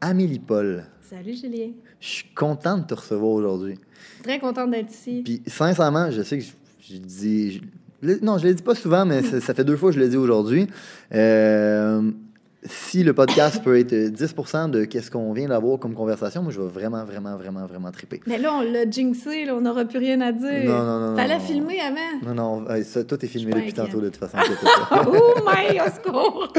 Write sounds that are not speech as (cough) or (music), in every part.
Amélie Paul. Salut Julien. Je suis content de te recevoir aujourd'hui. Très contente d'être ici. Puis, sincèrement, je sais que je, je dis. je- non, je ne le dis pas souvent, mais (laughs) ça, ça fait deux fois que je le dis aujourd'hui. Euh, si le podcast peut être 10% de qu'est-ce qu'on vient d'avoir comme conversation, moi, je vais vraiment, vraiment, vraiment, vraiment triper. Mais là, on l'a jinxé, là, on n'aura plus rien à dire. Non, non, non, Fallait non, filmer avant. Non, non, ça, tout est filmé depuis tantôt, de toute façon. (laughs) oh my, au secours!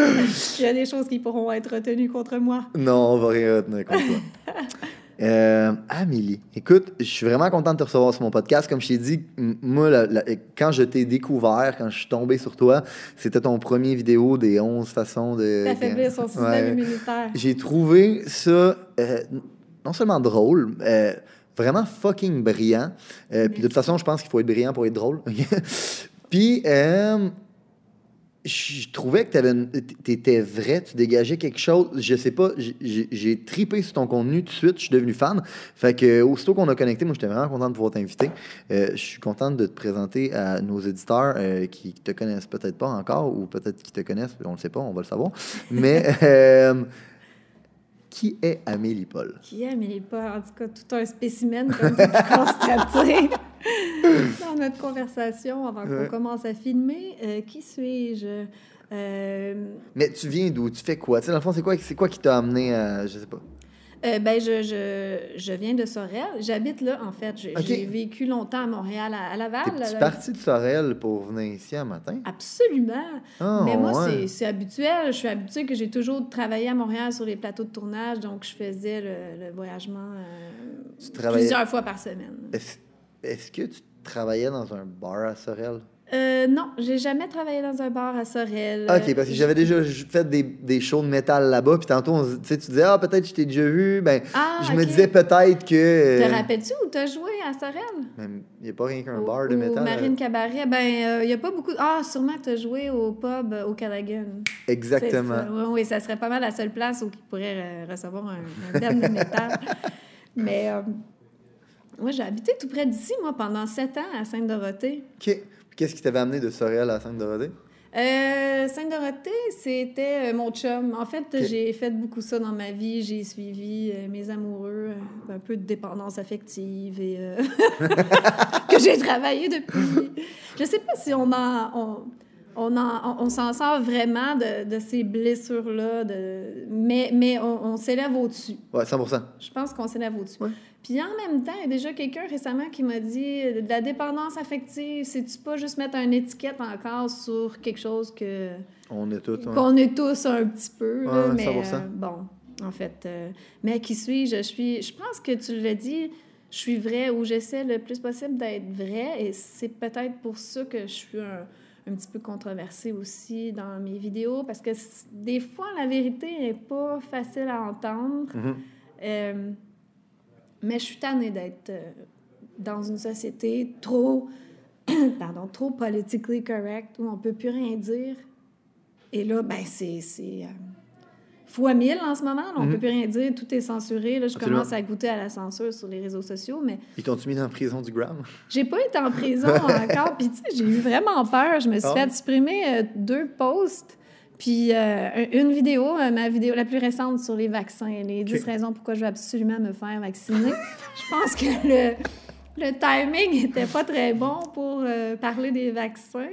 Il y a des choses qui pourront être retenues contre moi. Non, on va rien retenir contre toi. (laughs) Euh, Amélie, écoute, je suis vraiment content de te recevoir sur mon podcast. Comme je t'ai dit, moi, la- la- quand je t'ai découvert, quand je suis tombé sur toi, c'était ton premier vidéo des 11 façons de... (laughs) D'affaiblir son système Ouais. immunitaire. J'ai trouvé ça euh, non seulement drôle, euh, vraiment fucking brillant. Euh, Puis de toute façon, je pense qu'il faut être brillant pour être drôle. (laughs) Puis je trouvais que tu étais vrai, tu dégageais quelque chose. Je sais pas, j'ai- tripé sur ton contenu tout de suite, je suis devenu fan. Fait que aussitôt qu'on a connecté, moi j'étais vraiment content de pouvoir t'inviter. Euh, je suis content de te présenter à nos éditeurs euh, qui te connaissent peut-être pas encore ou peut-être qui te connaissent, on ne sait pas, on va le savoir. Mais (laughs) euh, qui est Amélie Paul? Qui est, n'est pas, en tout cas, tout un spécimen, comme tu peux constater (laughs) dans notre conversation avant Ouais. qu'on commence à filmer. Euh, qui suis-je? Euh, Mais tu viens d'où? Tu fais quoi? Tu sais, dans le fond, c'est quoi, c'est quoi qui t'a amené à. Je sais pas. Euh, ben, je, je, je viens de Sorel. J'habite là, en fait. J'ai vécu longtemps à Montréal, à, à Laval. T'es-tu là. parti de Sorel pour venir ici un matin? Absolument. Ah, Mais moi, ouais. c'est- habituel. Je suis habituée que j'ai toujours travaillé à Montréal sur les plateaux de tournage, donc je faisais le, le voyagement euh, Tu plusieurs fois par semaine. Est-ce est-ce que tu travaillais dans un bar à Sorel? Euh, non, j'ai jamais travaillé dans un bar à Sorel. Ok, parce que j'avais déjà fait des, des shows de métal là-bas, puis tantôt, on tu sais, tu disais, ah, peut-être je t'ai déjà vu. Ben, Ah, je me disais peut-être que. Te euh, rappelles-tu où t'as joué à Sorel? Il n'y a pas rien qu'un bar de au métal. Marine euh, Cabaret. Ben, il n'y a pas beaucoup. Ah, sûrement que t'as joué au pub euh, au Callaghan. Exactement. Oui, oui, ça serait pas mal la seule place où ils pourraient euh, recevoir un, un de métal. (laughs) Mais euh, moi, j'ai habité tout près d'ici, moi, pendant sept ans à Sainte-Dorothée. Ok. Qu'est-ce qui t'avait amené de Sorel à Sainte-Dorothée? Euh, Sainte-Dorothée, c'était euh, mon chum. En fait, j'ai fait beaucoup ça dans ma vie. J'ai suivi euh, mes amoureux, un peu de dépendance affective et (laughs) que j'ai travaillé depuis. Je sais pas si on en, on, on, en- on- on s'en sort vraiment de, de ces blessures-là, de... mais, mais on, on s'élève au-dessus. Ouais, 100 Je pense qu'on s'élève au-dessus. Ouais. Puis en même temps, il y a déjà quelqu'un récemment qui m'a dit euh, de la dépendance affective, c'est-tu pas juste mettre une étiquette encore sur quelque chose que On est tous. ouais. qu'on est tous un petit peu, là, mais 100%. euh, bon, en fait. euh, mais qui suis-je? Je suis, je pense que tu l'as dit, je suis vraie ou j'essaie le plus possible d'être vraie et c'est peut-être pour ça que je suis un, un petit peu controversée aussi dans mes vidéos parce que des fois, la vérité n'est pas facile à entendre. Mhm. Euh, mais je suis tannée d'être euh, dans une société trop, (coughs) pardon, trop politically correct où on peut plus rien dire. Et là, ben, c'est c'est, euh, fois mille en ce moment. là, on Mhm. peut plus rien dire, tout est censuré. Là, je Absolument. commence à goûter à la censure sur les réseaux sociaux, mais Ils t'ont-tu mis la prison du Gram? (laughs) j'ai pas été en prison (laughs) encore. Puis, tu sais, j'ai eu vraiment peur. Je me suis Ah. fait supprimer euh, deux posts. Puis, euh, un- une vidéo, euh, ma vidéo la plus récente sur les vaccins, les 10 Ok. raisons pourquoi je veux absolument me faire vacciner. je pense que le, le timing était pas très bon pour parler des vaccins.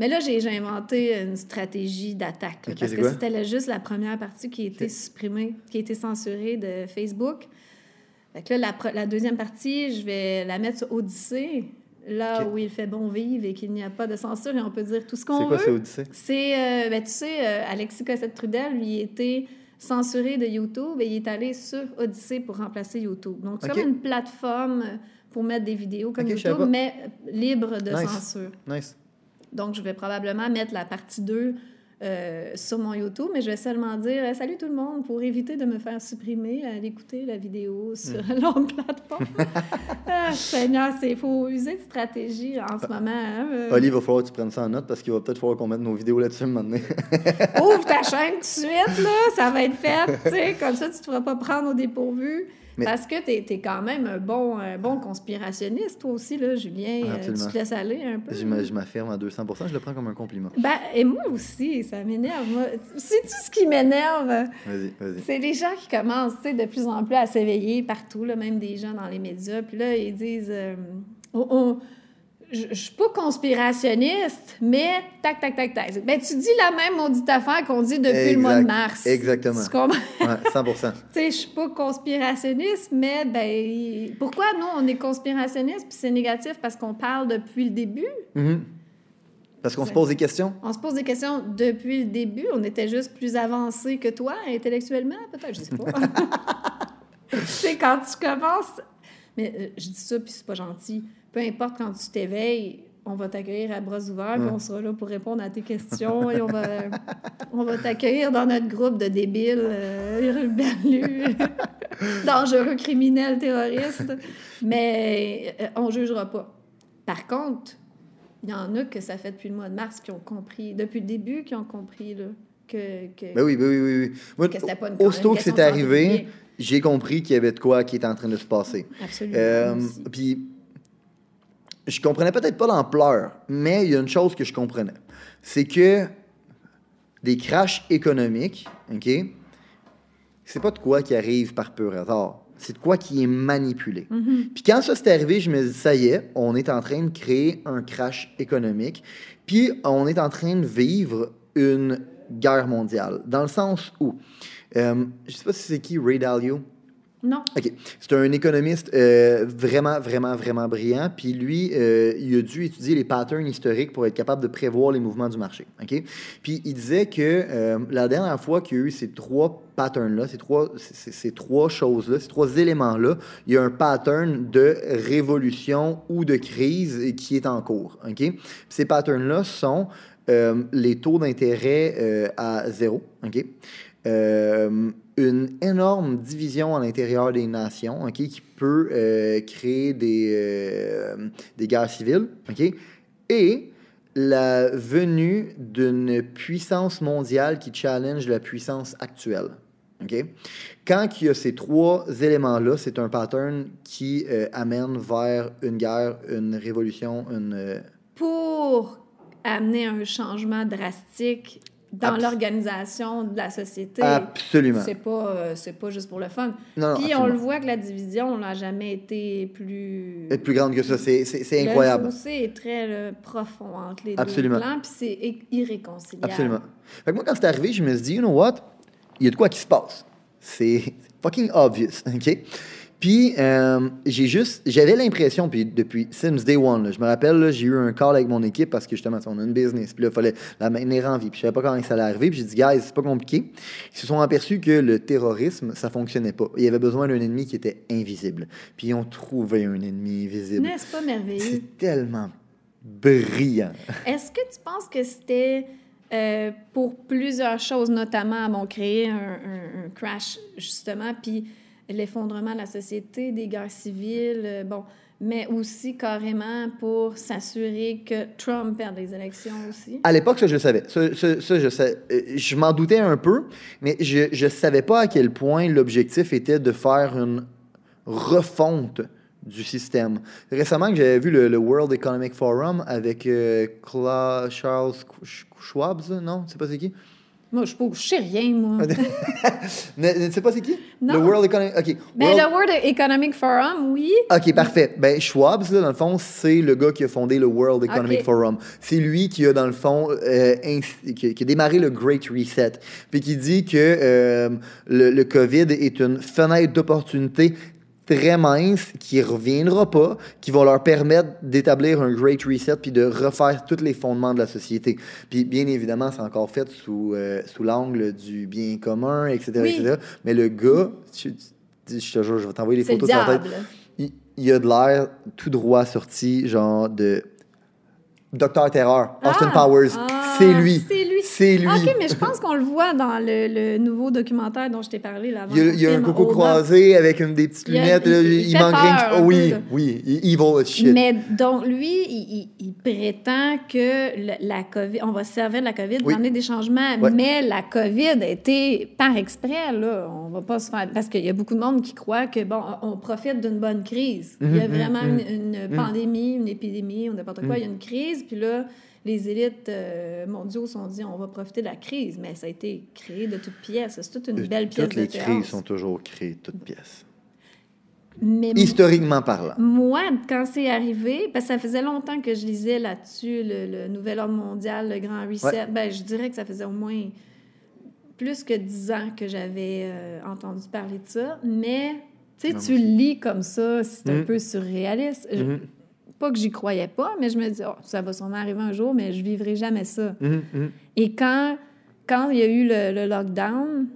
Mais là, j'ai inventé une stratégie d'attaque. parce c'est que quoi? c'était juste la première partie qui a été supprimée, qui a été censurée de Facebook. Fait que là, la, deuxième partie, je vais la mettre sur Odyssée, là où il fait bon vivre et qu'il n'y a pas de censure et on peut dire tout ce C'est qu'on quoi veut. ça, Odyssée? C'est, euh, ben, tu sais, euh, Alexis Cossette-Trudel, lui, était censuré de YouTube et il est allé sur Odyssée pour remplacer YouTube. Donc, c'est comme une plateforme pour mettre des vidéos comme YouTube, mais libre de Nice. censure. Nice. Donc, je vais probablement mettre la partie 2 euh, sur mon YouTube, mais je vais seulement dire euh, salut tout le monde pour éviter de me faire supprimer à l'écouter la vidéo sur Hmm. (laughs) l'autre plateforme. (laughs) ah, Seigneur, il faut user de stratégie en ce moment. hein, euh. Oli, il va falloir que tu prennes ça en note parce qu'il va peut-être falloir qu'on mette nos vidéos là-dessus maintenant. Ouvre ta (laughs) chaîne tout de suite, là, ça va être fait, tu sais, comme ça, tu ne te feras pas prendre au dépourvu. Mais- Parce que tu es, quand même un bon, un bon conspirationniste, toi aussi, là, Julien. Euh, absolument. tu te laisses aller un peu. Je m'a- je m'affirme à 200% je le prends comme un compliment. Ben, et moi aussi, ça m'énerve. tout ce qui m'énerve? Vas-y, vas-y. C'est les gens qui commencent, tu sais, de plus en plus à s'éveiller partout, là, même des gens dans les médias. Puis là, ils disent... euh, on- on- je je suis pas conspirationniste, mais tac, tac, tac, tac. Ben, tu dis la même maudite affaire qu'on dit depuis le mois de mars. Exactement. Tu comprends? Ouais, 100 (laughs) Tu sais, je suis pas conspirationniste, mais ben, pourquoi nous, on est conspirationniste, puis c'est négatif parce qu'on parle depuis le début? Mhm. Parce qu'on se pose des questions? On se pose des questions depuis le début. On était juste plus avancé que toi, intellectuellement, peut-être, je sais pas. (laughs) (laughs) tu sais, quand tu commences... Mais euh, je dis ça, puis c'est pas gentil. Peu importe quand tu t'éveilles, on va t'accueillir à bras ouverts, puis Ouais. on sera là pour répondre à tes questions, et on va, (laughs) on va t'accueillir dans notre groupe de débiles, euh, (laughs) dangereux criminels, terroristes. Mais euh, on jugera pas. Par contre, il y en a que ça fait depuis le mois de mars qui ont compris, depuis le début, qui ont compris là, que, que, Ben oui, ben oui, oui, oui. Moi, que c'était pas une aussitôt que c'est arrivé, j'ai compris qu'il y avait de quoi qui était en train de se passer. Absolument. Euh. Puis, je comprenais peut-être pas l'ampleur, mais il y a une chose que je comprenais. C'est que des crashs économiques, OK, c'est pas de quoi qui arrive par pur hasard. C'est de quoi qui est manipulé. Mhm. Puis quand ça s'est arrivé, je me dis, ça y est, on est en train de créer un crash économique. Puis on est en train de vivre une guerre mondiale. Dans le sens où, euh, je sais pas si c'est qui Ray Dalio? Non. OK. C'est un économiste euh, vraiment, vraiment, vraiment brillant. Puis lui, euh, il a dû étudier les patterns historiques pour être capable de prévoir les mouvements du marché. OK? Puis il disait que euh, la dernière fois qu'il y a eu ces trois patterns-là, ces trois, ces, trois choses-là, ces trois éléments-là, il y a un pattern de révolution ou de crise qui est en cours. OK? Puis ces patterns-là sont les taux d'intérêt à zéro. OK? Une énorme division à l'intérieur des nations, ok, qui peut euh, créer des, euh, des guerres civiles, ok, et la venue d'une puissance mondiale qui challenge la puissance actuelle. ok. Quand il y a ces trois éléments-là, c'est un pattern qui euh, amène vers une guerre, une révolution, une... Pour amener un changement drastique dans l'organisation de la société. Absolument. C'est pas, euh, c'est pas juste pour le fun. Non, non, Puis on le voit que la division n'a jamais été plus. Être plus grande que ça, c'est c'est- c'est Le incroyable. fossé est très euh, profond entre les Absolument. deux clans, puis c'est irréconciliable. Absolument. Fait que moi, quand c'est arrivé, je me suis dit, you know what? Il y a de quoi qui se passe. C'est fucking obvious, (laughs) OK? Puis, euh, j'ai juste, j'avais l'impression, puis depuis since day one, là, je me rappelle, là, j'ai eu un call avec mon équipe parce que justement, on a une business, puis là, il fallait la maintenir en vie, puis je savais pas comment ça allait arriver, puis j'ai dit, guys, c'est pas compliqué. Ils se sont aperçus que le terrorisme, ça fonctionnait pas. Il y avait besoin d'un ennemi qui était invisible. Puis ils ont trouvé un ennemi invisible. N'est-ce pas merveilleux? C'est tellement brillant. Est-ce que tu penses que c'était euh, pour plusieurs choses, notamment, bon, créer un, un- un crash, justement, puis l'effondrement de la société, des guerres civiles, euh, bon, mais aussi carrément pour s'assurer que Trump perde les élections aussi? À l'époque, ça, je le savais. Ça, ça- je, euh, je m'en doutais un peu, mais je ne savais pas à quel point l'objectif était de faire une refonte du système. Récemment, j'avais vu le, World Economic Forum avec euh, Charles Sch- Schwab, non? Sais pas c'est qui? Moi, je ne sais rien, moi. (laughs) Ne, ne sais pas c'est qui? Non. Le World Economic... OK. World- le World Economic Forum, oui. OK, parfait. Ben, Schwab, là, dans le fond, c'est le gars qui a fondé le World Economic. Forum. C'est lui qui a, dans le fond, euh, qui, a, qui a démarré le Great Reset. Puis qui dit que euh, le, le COVID est une fenêtre d'opportunité très mince qui reviendra pas, qui va leur permettre d'établir un Great Reset puis de refaire tous les fondements de la société. Puis bien évidemment, c'est encore fait sous, euh, sous l'angle du bien commun, etc., Oui. etc. Mais le gars, je, je te jure, je vais t'envoyer les le photos de sa tête il, il a de l'air tout droit sorti, genre de Docteur Terreur, Austin Ah! Powers. Ah, c'est lui. C'est lui. Lui. OK, mais je pense qu'on le voit dans le, le nouveau documentaire dont je t'ai parlé. Là, Il y a, il y a un coco croisé avec une des petites Il y a- lunettes. il- là, il manque rien. oh, oui, oui. il- Evil as shit. Mais donc, lui, il, prétend que le- la COVID, on va se servir de la COVID pour Oui. amener des changements, Ouais. mais la COVID a été par exprès, là. On va pas se faire. Parce qu'il y a beaucoup de monde qui croit que, bon, on profite d'une bonne crise. Il y a Mhm, vraiment mhm, une, une pandémie, une épidémie ou n'importe quoi. Il y a une crise, puis là, les élites euh, mondiaux se sont dit, on va profiter de la crise, mais ça a été créé de toutes pièces. C'est toute une belle pièce Toutes les de crises sont toujours créées de toutes pièces. Mais Historiquement parlant. Moi, quand c'est arrivé, parce que ça faisait longtemps que je lisais là-dessus le, le Nouvel Ordre mondial, le Grand Reset, Ouais. ben, je dirais que ça faisait au moins plus que dix ans que j'avais euh, entendu parler de ça. Mais, tu sais, tu lis comme ça, c'est un Mhm. peu surréaliste. Je- Mhm, Pas que j'y croyais pas, mais je me dis, oh, ça va sûrement arriver un jour, mais je vivrai jamais ça. mhm, mhm. Et quand, quand il y a eu le, le lockdown,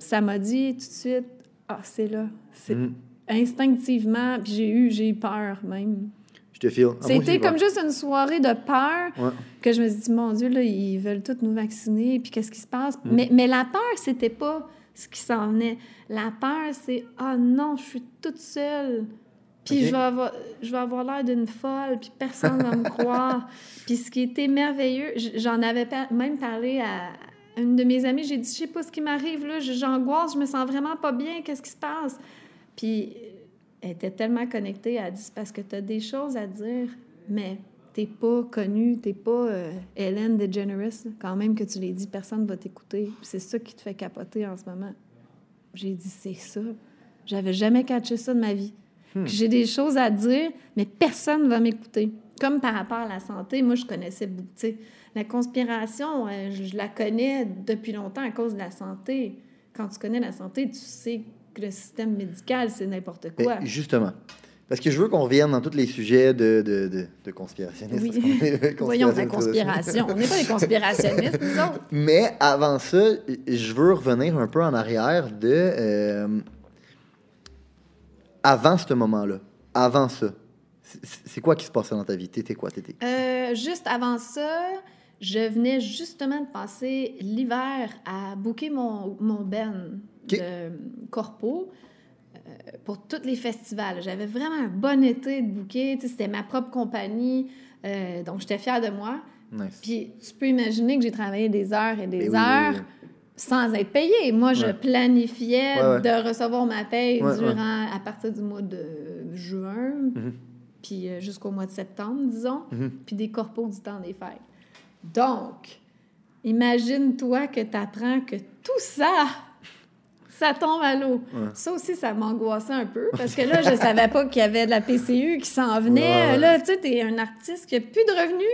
ça m'a dit tout de suite, ah, c'est là. C'est Mhm. instinctivement, puis j'ai eu, j'ai eu peur même. Je te file. Ah, C'était comme juste une soirée de peur Ouais. que je me suis dit, mon Dieu, là, ils veulent tous nous vacciner, puis qu'est-ce qui se passe? Mm. Mais, mais la peur, c'était pas ce qui s'en venait. La peur, c'est, ah non, je suis toute seule. Puis je vais avoir, je vais avoir l'air d'une folle, puis personne va me (laughs) croire. Puis ce qui était merveilleux, j'en avais même parlé à une de mes amies, j'ai dit, je sais pas ce qui m'arrive, là, j'angoisse, je me sens vraiment pas bien, qu'est-ce qui se passe? Puis elle était tellement connectée, elle a dit, parce que tu as des choses à dire, mais t'es pas connue, t'es pas euh, Hélène DeGeneres, quand même que tu l'aies dit, personne va t'écouter. C'est ça qui te fait capoter en ce moment. J'ai dit, c'est ça. J'avais jamais catché ça de ma vie. Que J'ai des choses à dire, mais personne ne va m'écouter. Comme par rapport à la santé, moi, je connaissais beaucoup. La conspiration, euh, je, la connais depuis longtemps à cause de la santé. Quand tu connais la santé, tu sais que le système médical, c'est n'importe quoi. justement. Parce que je veux qu'on revienne dans tous les sujets de, de, de, de conspirationnistes. Oui. (laughs) est Voyons la conspiration. On n'est pas des conspirationnistes, nous autres. Mais avant ça, je veux revenir un peu en arrière de. euh, avant ce moment-là. Avant ça. C'est- quoi qui se passait dans ta vie? T'étais quoi? T'étais. Euh, juste avant ça, je venais justement de passer l'hiver à booker mon, mon ben de corpo euh, pour tous les festivals. J'avais vraiment un bon été de booker. C'était ma propre compagnie, euh, donc j'étais fière de moi. Nice. Puis tu peux imaginer que j'ai travaillé des heures et des oui, oui, heures oui. Sans être payée. Moi, je Ouais. planifiais Ouais, ouais. de recevoir ma paye durant, à partir du mois de juin, Mhm. puis euh, jusqu'au mois de septembre, disons, Mhm. puis des corpos du temps des fêtes. Donc, imagine-toi que tu apprends que tout ça, ça tombe à l'eau. Ouais. Ça aussi, ça m'angoissait un peu, parce que là, je savais pas qu'il y avait de la PCU qui s'en venait. Ouais, ouais. Là, tu sais, t'es un artiste qui a plus de revenus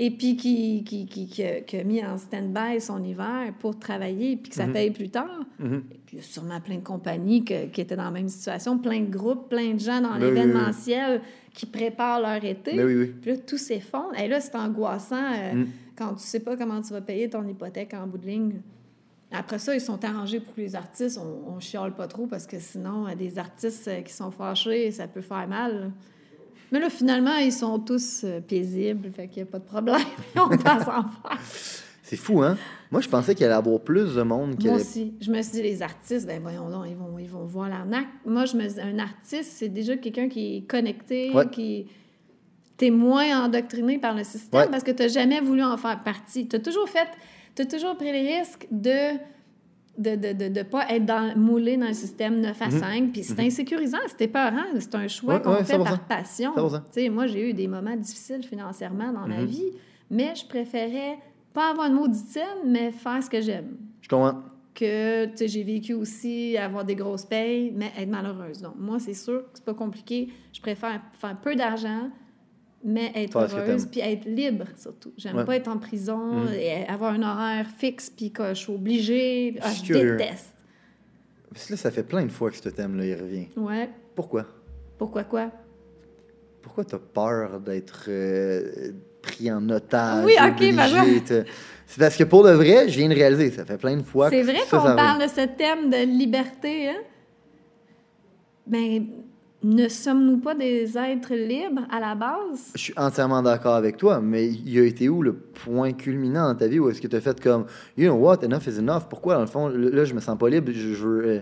et puis qui, qui, qui, qui a, qui a mis en stand-by son hiver pour travailler, puis que ça Mhm. paye plus tard. Mhm. Et puis, il y a sûrement plein de compagnies que- qui étaient dans la même situation, plein de groupes, plein de gens dans Ben oui, oui, oui. l'événementiel qui préparent leur été. Ben oui. Puis là, tout s'effondre. Et là, c'est angoissant euh, Mm. quand tu sais pas comment tu vas payer ton hypothèque en bout de ligne. Après ça, ils sont arrangés pour que les artistes, on, on chiale pas trop parce que sinon, euh, des artistes euh, qui sont fâchés, ça peut faire mal. Mais là, finalement, ils sont tous euh, paisibles, fait qu'il n'y a pas de problème. (laughs) on passe en faire. C'est fou, hein? Moi, je pensais qu'il allait y avoir plus de monde Moi aussi. Je me suis dit, les artistes, ben voyons donc, ils vont, ils vont voir l'arnaque. Moi, je me dis, un artiste, c'est déjà quelqu'un qui est connecté, Ouais. qui. T'es moins endoctriné par le système Ouais. parce que t'as jamais voulu en faire partie. T'as toujours fait. T'as toujours pris le risque de de ne de, de pas être dans, moulé dans le système 9 à 5. Puis c'est insécurisant, c'était peurant. C'est un choix Mhm. Ouais, qu'on ouais, fait 100%. par passion. 100%. Tu sais, moi, j'ai eu des moments difficiles financièrement dans ma Mhm. vie, mais je préférais pas avoir une maudite mais faire ce que j'aime Je comprends. que j'ai vécu aussi avoir des grosses payes, mais être malheureuse. Donc, moi, c'est sûr que c'est pas compliqué. Je préfère faire peu d'argent, mais être heureuse, puis être libre, surtout. J'aime Ouais. pas être en prison, Mhm. et avoir un horaire fixe, puis que je suis obligée. Ah, Je curieux. déteste. Parce que là, ça fait plein de fois que ce thème-là, il revient. Ouais. Pourquoi? Pourquoi quoi? Pourquoi t'as peur d'être euh, pris en otage? Oui, ok, te- C'est parce que pour de vrai, je viens de réaliser, ça fait plein de fois C'est vrai qu'on parle de ce thème de liberté, hein? Ben, ne sommes-nous pas des êtres libres à la base? Je suis entièrement d'accord avec toi, mais il a été où le point culminant dans ta vie où est-ce que tu as fait comme, you know what, enough is enough? Pourquoi, dans le fond, là, je me sens pas libre, je, je veux. euh,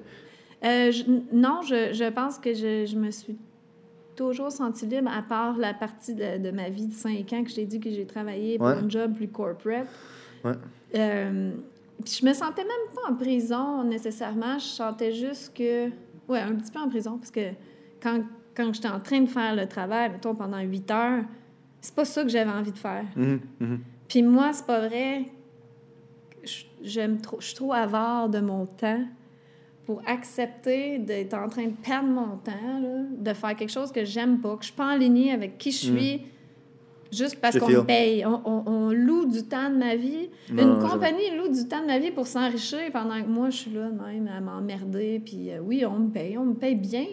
Euh, je- non, je, je pense que je, je me suis toujours sentie libre, à part la partie de, de ma vie de 5 ans que j'ai dit que j'ai travaillé pour Ouais. un job plus corporate. Ouais. Euh, puis je me sentais même pas en prison nécessairement. Je sentais juste que. Ouais, un petit peu en prison, parce que quand, quand j'étais en train de faire le travail, mettons pendant 8 heures, c'est pas ça que j'avais envie de faire. mhm, mhm. Puis moi, c'est pas vrai. Je- J'aime trop, je suis trop avare de mon temps pour accepter d'être en train de perdre mon temps, là, de faire quelque chose que j'aime pas, que je suis pas en ligne avec qui je suis, juste parce qu'on me paye. On, on- on loue du temps de ma vie. Non, Une compagnie loue du temps de ma vie pour s'enrichir pendant que moi, je suis là même à m'emmerder. Puis euh, oui, on me paye, on me paye bien.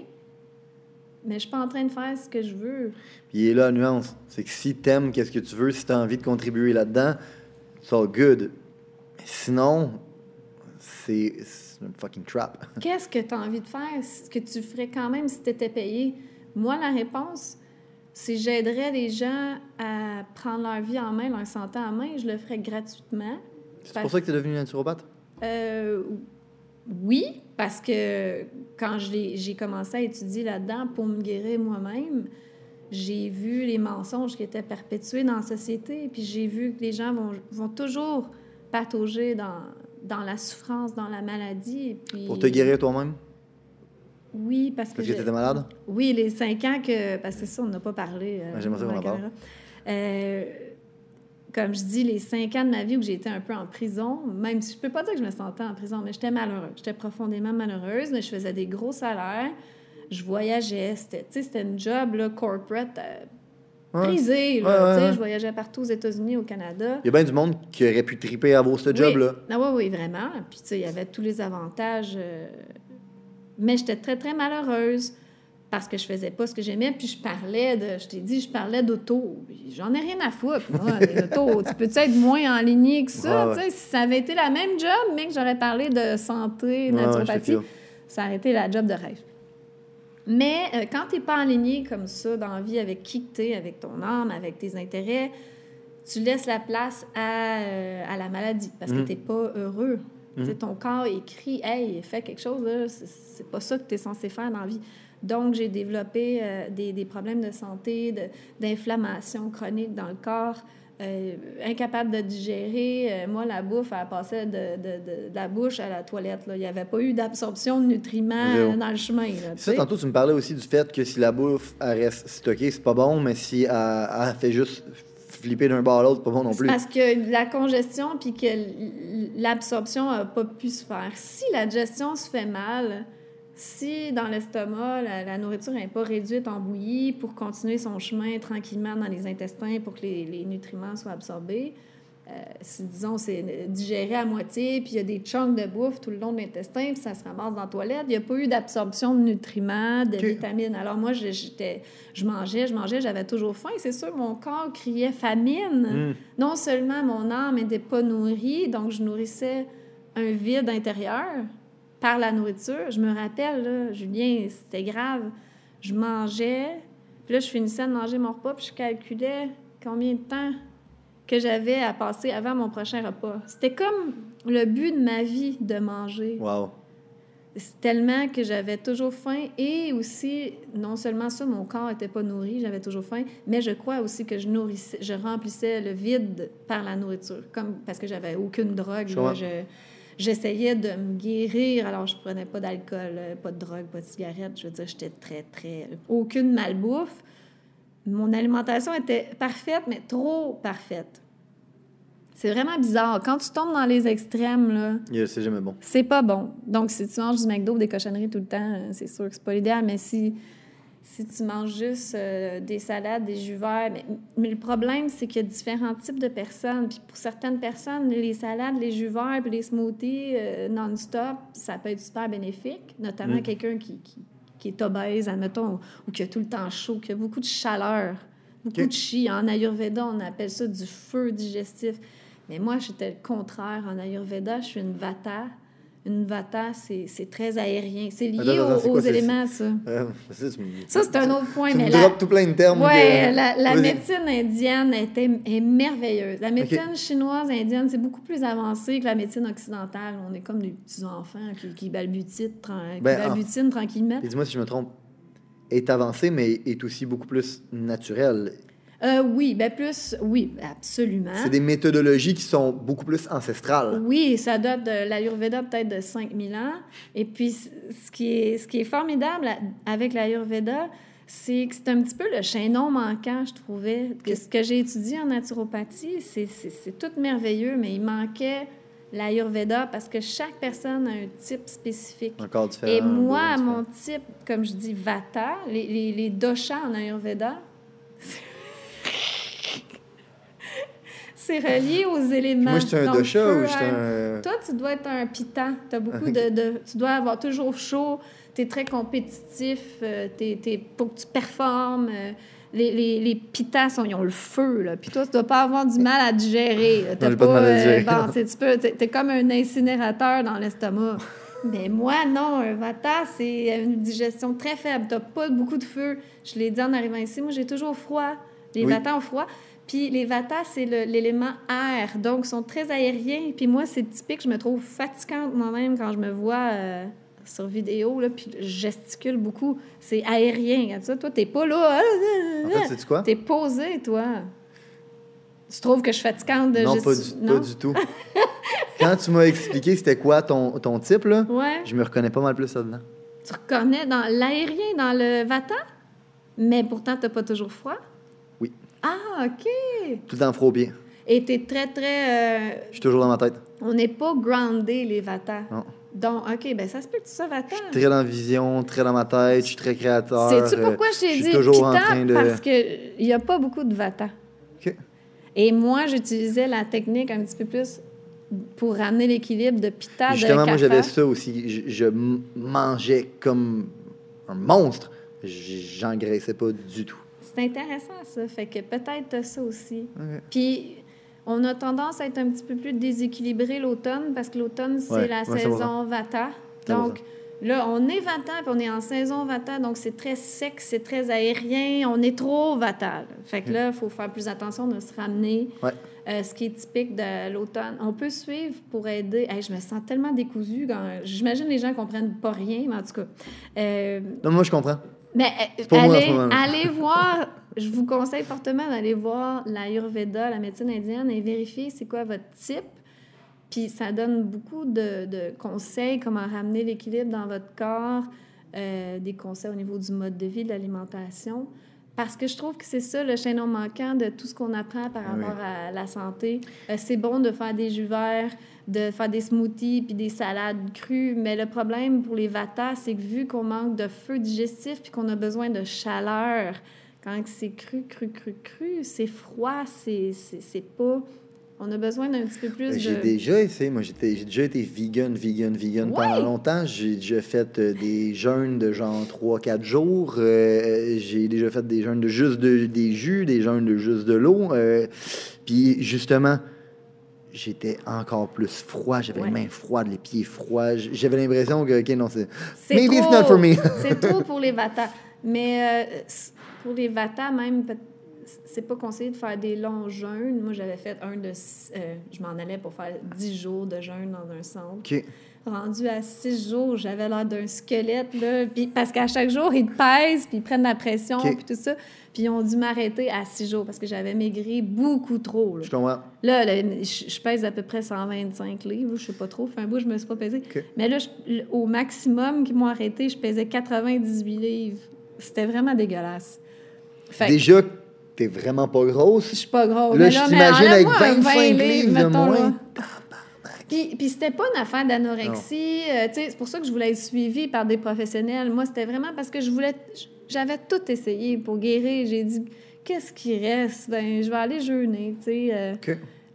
Mais je suis pas en train de faire ce que je veux. Puis il est là la nuance. C'est que si t'aimes qu'est-ce que tu veux, si t'as envie de contribuer là-dedans, it's all good. Mais sinon, c'est une fucking trap. (laughs) Qu'est-ce que tu as envie de faire, ce que tu ferais quand même si tu étais payé? Moi, la réponse, c'est j'aiderais les gens à prendre leur vie en main, leur santé en main, je le ferais gratuitement. C'est pour ça que t'es devenu naturopathe? Euh, oui, parce que quand j'ai commencé à étudier là-dedans pour me guérir moi-même, j'ai vu les mensonges qui étaient perpétués dans la société, puis j'ai vu que les gens vont, vont toujours patauger dans, dans la souffrance, dans la maladie. Puis... Pour te guérir toi-même? Oui, parce que. Parce que je- t'étais malade? Oui, les cinq ans que. Parce que c'est ça, on n'a pas parlé. euh, j'aimerais ça qu'on en. Euh, comme je dis, les cinq ans de ma vie où j'ai été un peu en prison, même si je peux pas dire que je me sentais en prison, mais j'étais malheureuse. J'étais profondément malheureuse, mais je faisais des gros salaires. Je voyageais. C'était, c'était une job là, corporate euh, Ouais. prisée. là, Ouais, ouais. Je voyageais partout aux États-Unis, au Canada. Il y a bien du monde qui aurait pu triper à avoir ce Oui. job-là. Ah oui, oui, vraiment. Puis, tu sais, il y avait tous les avantages. euh, Mais j'étais très, très malheureuse parce que je faisais pas ce que j'aimais. Puis, je parlais de... Je t'ai dit, je parlais d'auto. J'en ai rien à foutre, moi, (laughs) des autos. Tu peux être moins en ligne que ça? Ouais, ouais. Si ça avait été la même job, mais que j'aurais parlé de santé, ouais, naturopathie, ça aurait été la job de rêve. Mais euh, quand tu n'es pas aligné comme ça dans la vie avec qui tu es, avec ton âme, avec tes intérêts, tu laisses la place à, euh, à la maladie parce que Mhm. tu n'es pas heureux. Mhm. Ton corps écrit Hey, fais quelque chose, c'est pas ça que tu es censé faire dans la vie. Donc, j'ai développé euh, des, des problèmes de santé, d'inflammation chronique dans le corps, euh, incapable de digérer. Euh, moi, la bouffe, elle passait de, de- de- de la bouche à la toilette. là. Il n'y avait pas eu d'absorption de nutriments euh, dans le chemin. là, Ça, tantôt, tu me parlais aussi du fait que si la bouffe elle reste stockée, c'est pas bon, mais si elle, elle fait juste flipper d'un bord à l'autre, pas bon non plus. parce que la congestion puis que l'absorption n'a pas pu se faire. Si la digestion se fait mal, si dans l'estomac, la, la nourriture n'est pas réduite en bouillie pour continuer son chemin tranquillement dans les intestins pour que les, les nutriments soient absorbés, euh, si, disons, c'est digéré à moitié, puis il y a des chunks de bouffe tout le long de l'intestin, puis ça se ramasse dans la toilette, il n'y a pas eu d'absorption de nutriments, de vitamines. Alors moi, je- j'étais, je mangeais, je mangeais, j'avais toujours faim. C'est sûr, mon corps criait famine. Mm. Non seulement mon âme n'était pas nourrie, donc je nourrissais un vide intérieur par la nourriture. Je me rappelle, là, Julien, c'était grave. Je mangeais, puis là, je finissais de manger mon repas, puis je calculais combien de temps que j'avais à passer avant mon prochain repas. C'était comme le but de ma vie de manger. Wow. C'est tellement que j'avais toujours faim et aussi, non seulement ça, mon corps n'était pas nourri, j'avais toujours faim, mais je crois aussi que je nourrissais, je remplissais le vide par la nourriture, comme parce que j'avais aucune drogue. Là. Je- J'essayais de me guérir, alors je prenais pas d'alcool, euh, pas de drogue, pas de cigarette. Je veux dire, j'étais très, très. Aucune malbouffe. Mon alimentation était parfaite, mais trop parfaite. C'est vraiment bizarre. Quand tu tombes dans les extrêmes, là, Yeah, c'est jamais bon. c'est pas bon. Donc, si tu manges du McDo ou des cochonneries tout le temps, euh, c'est sûr que c'est pas l'idéal. Mais si, si tu manges juste euh, des salades, des jus verts... Mais, mais le problème, c'est qu'il y a différents types de personnes. Puis pour certaines personnes, les salades, les jus verts puis les smoothies euh, non-stop, ça peut être super bénéfique. Notamment Mm. quelqu'un qui, qui, qui est obèse, admettons, ou qui a tout le temps chaud, qui a beaucoup de chaleur, beaucoup de chi. En Ayurveda, on appelle ça du feu digestif. Mais moi, j'étais le contraire. En Ayurveda, je suis une vata. Une vata, c'est très aérien. C'est lié Attends, attends, aux, quoi, éléments, ça. (laughs) Euh, ça, c'est un autre point, tu mais me la, tout plein de termes. que- la, médecine indienne était, est merveilleuse. La médecine chinoise, indienne, c'est beaucoup plus avancé que la médecine occidentale. On est comme des petits-enfants qui, qui tran- qui Ben, en- balbutinent tranquillement. Dis-moi si je me trompe, est avancé, mais est aussi beaucoup plus naturel. Euh, oui, ben plus, oui, absolument. C'est des méthodologies qui sont beaucoup plus ancestrales. Oui, ça date de l'Ayurveda peut-être de 5000 ans. Et puis, ce qui est, ce qui est formidable avec l'Ayurveda, c'est que c'est un petit peu le chaînon manquant, je trouvais. Que ce que j'ai étudié en naturopathie, c'est- tout merveilleux, mais il manquait l'Ayurveda parce que chaque personne a un type spécifique. Encore différent. Et moi, mon type, comme je dis, Vata, les, les, les doshas en Ayurveda, (laughs) c'est relié aux éléments. Moi, je suis un Donc, dosha feu, ou air. un. Toi, tu dois être un pitta. Tu beaucoup Ok. de, de- Tu dois avoir toujours chaud. Tu es très compétitif. euh, t'es, t'es- pour que tu performes. euh, les, les, les pittas, sont- ils ont le feu. Là. Puis toi, tu dois pas avoir du mal à digérer. (laughs) T'as j'ai pas de mal à euh, digérer, bon, c'est- tu peux, t'es, t'es comme un incinérateur dans l'estomac. (laughs) Mais moi, non. Un vata, c'est une digestion très faible. Tu pas beaucoup de feu. Je l'ai dit en arrivant ici. Moi, j'ai toujours froid. Les Oui. vatas ont froid. Puis les vatas, c'est l'élément air. Donc, ils sont très aériens. Puis moi, c'est typique. Je me trouve fatigante moi-même quand je me vois euh, sur vidéo. Là, puis je gesticule beaucoup. C'est aérien. Regarde ça. Toi, t'es pas là. En fait, sais-tu quoi? T'es posé, toi. Tu trouves que je suis fatigante de Non, pas du, pas du tout. (laughs) Quand tu m'as expliqué c'était quoi ton, ton type, là, Ouais. je me reconnais pas mal plus là-dedans. Tu reconnais dans l'aérien, dans le vata, mais pourtant, t'as pas toujours froid? Ah, OK. Tout le temps froid au pied. Et t'es très, très... euh, Je suis toujours dans ma tête. on n'est pas groundé, les vatas. Non. Donc, OK, ben ça se peut que tu sois vata. Très dans la vision, très dans ma tête, je suis très créateur. Sais-tu euh, pourquoi je je t'ai suis dit toujours en pitta? train de- Parce qu'il n'y a pas beaucoup de vata. OK. Et moi, j'utilisais la technique un petit peu plus pour ramener l'équilibre de pitta, de Justement, moi, j'avais ça aussi. Je, je mangeais comme un monstre. J'engraissais pas du tout. C'est intéressant, ça. Fait que peut-être ça aussi. Puis, on a tendance à être un petit peu plus déséquilibré l'automne parce que l'automne, c'est Ouais, la ouais, saison Vata. Donc, là, on est Vata, puis on est en saison Vata, donc c'est très sec, c'est très aérien, on est trop Vata. là. Fait que là, il faut faire plus attention de se ramener. Ouais. Euh, ce qui est typique de l'automne. On peut suivre pour aider. Hey, je me sens tellement décousue. Quand... J'imagine les gens comprennent pas rien, mais en tout cas. Euh, Non, moi, je comprends. Mais euh, moi, allez, voir, je vous conseille fortement d'aller voir l'Ayurveda, la médecine indienne, et vérifier c'est quoi votre type. Puis ça donne beaucoup de, de conseils, comment ramener l'équilibre dans votre corps, euh, des conseils au niveau du mode de vie, de l'alimentation. Parce que je trouve que c'est ça le chaînon manquant de tout ce qu'on apprend par Oui. rapport à la santé. Euh, c'est bon de faire des jus verts, de faire des smoothies puis des salades crues, mais le problème pour les vatas, c'est que vu qu'on manque de feu digestif puis qu'on a besoin de chaleur, quand c'est cru, cru, cru, cru, c'est froid, c'est c'est- c'est pas... On a besoin d'un petit peu plus Ben, J'ai de... déjà essayé, moi, j'ai déjà été vegan, vegan, vegan Ouais. pendant longtemps. J'ai déjà fait euh, des jeûnes de genre 3-4 jours. Euh, j'ai déjà fait des jeûnes de juste de- des jus, des jeûnes de juste de l'eau. Euh, Puis justement, j'étais encore plus froid. J'avais Ouais. les mains froides, les pieds froids. J'avais l'impression que, OK, non, c'est. C'est Maybe it's trop. not for me. (laughs) c'est trop pour les (laughs) vatas. Mais euh, pour les vatas, même, peut- c'est pas conseillé de faire des longs jeûnes. Moi, j'avais fait un de... euh, je m'en allais pour faire 10 jours de jeûne dans un centre. OK. Rendu à 6 jours, j'avais l'air d'un squelette, là. Puis, parce qu'à chaque jour, ils te pèsent, puis ils prennent la pression, puis tout ça. Puis ils ont dû m'arrêter à 6 jours parce que j'avais maigri beaucoup trop. Là, Je comprends. là, là, je, je pèse à peu près 125 livres. Je sais pas trop. Fait un bout, je me suis pas pesée. Mais là, je- au maximum qu'ils m'ont arrêté, je pesais 98 livres. C'était vraiment dégueulasse. Fait Déjà, t'es vraiment pas je grosse. suis pas grosse. Là, je t'imagine avec enlève-moi un 25 livres de moins. Puis, puis c'était pas une affaire d'anorexie. euh, c'est pour ça que je voulais être suivie par des professionnels. Moi, c'était vraiment parce que je voulais... J'avais tout essayé pour guérir. J'ai dit, qu'est-ce qui reste? Ben, je vais aller jeûner, tu sais. euh.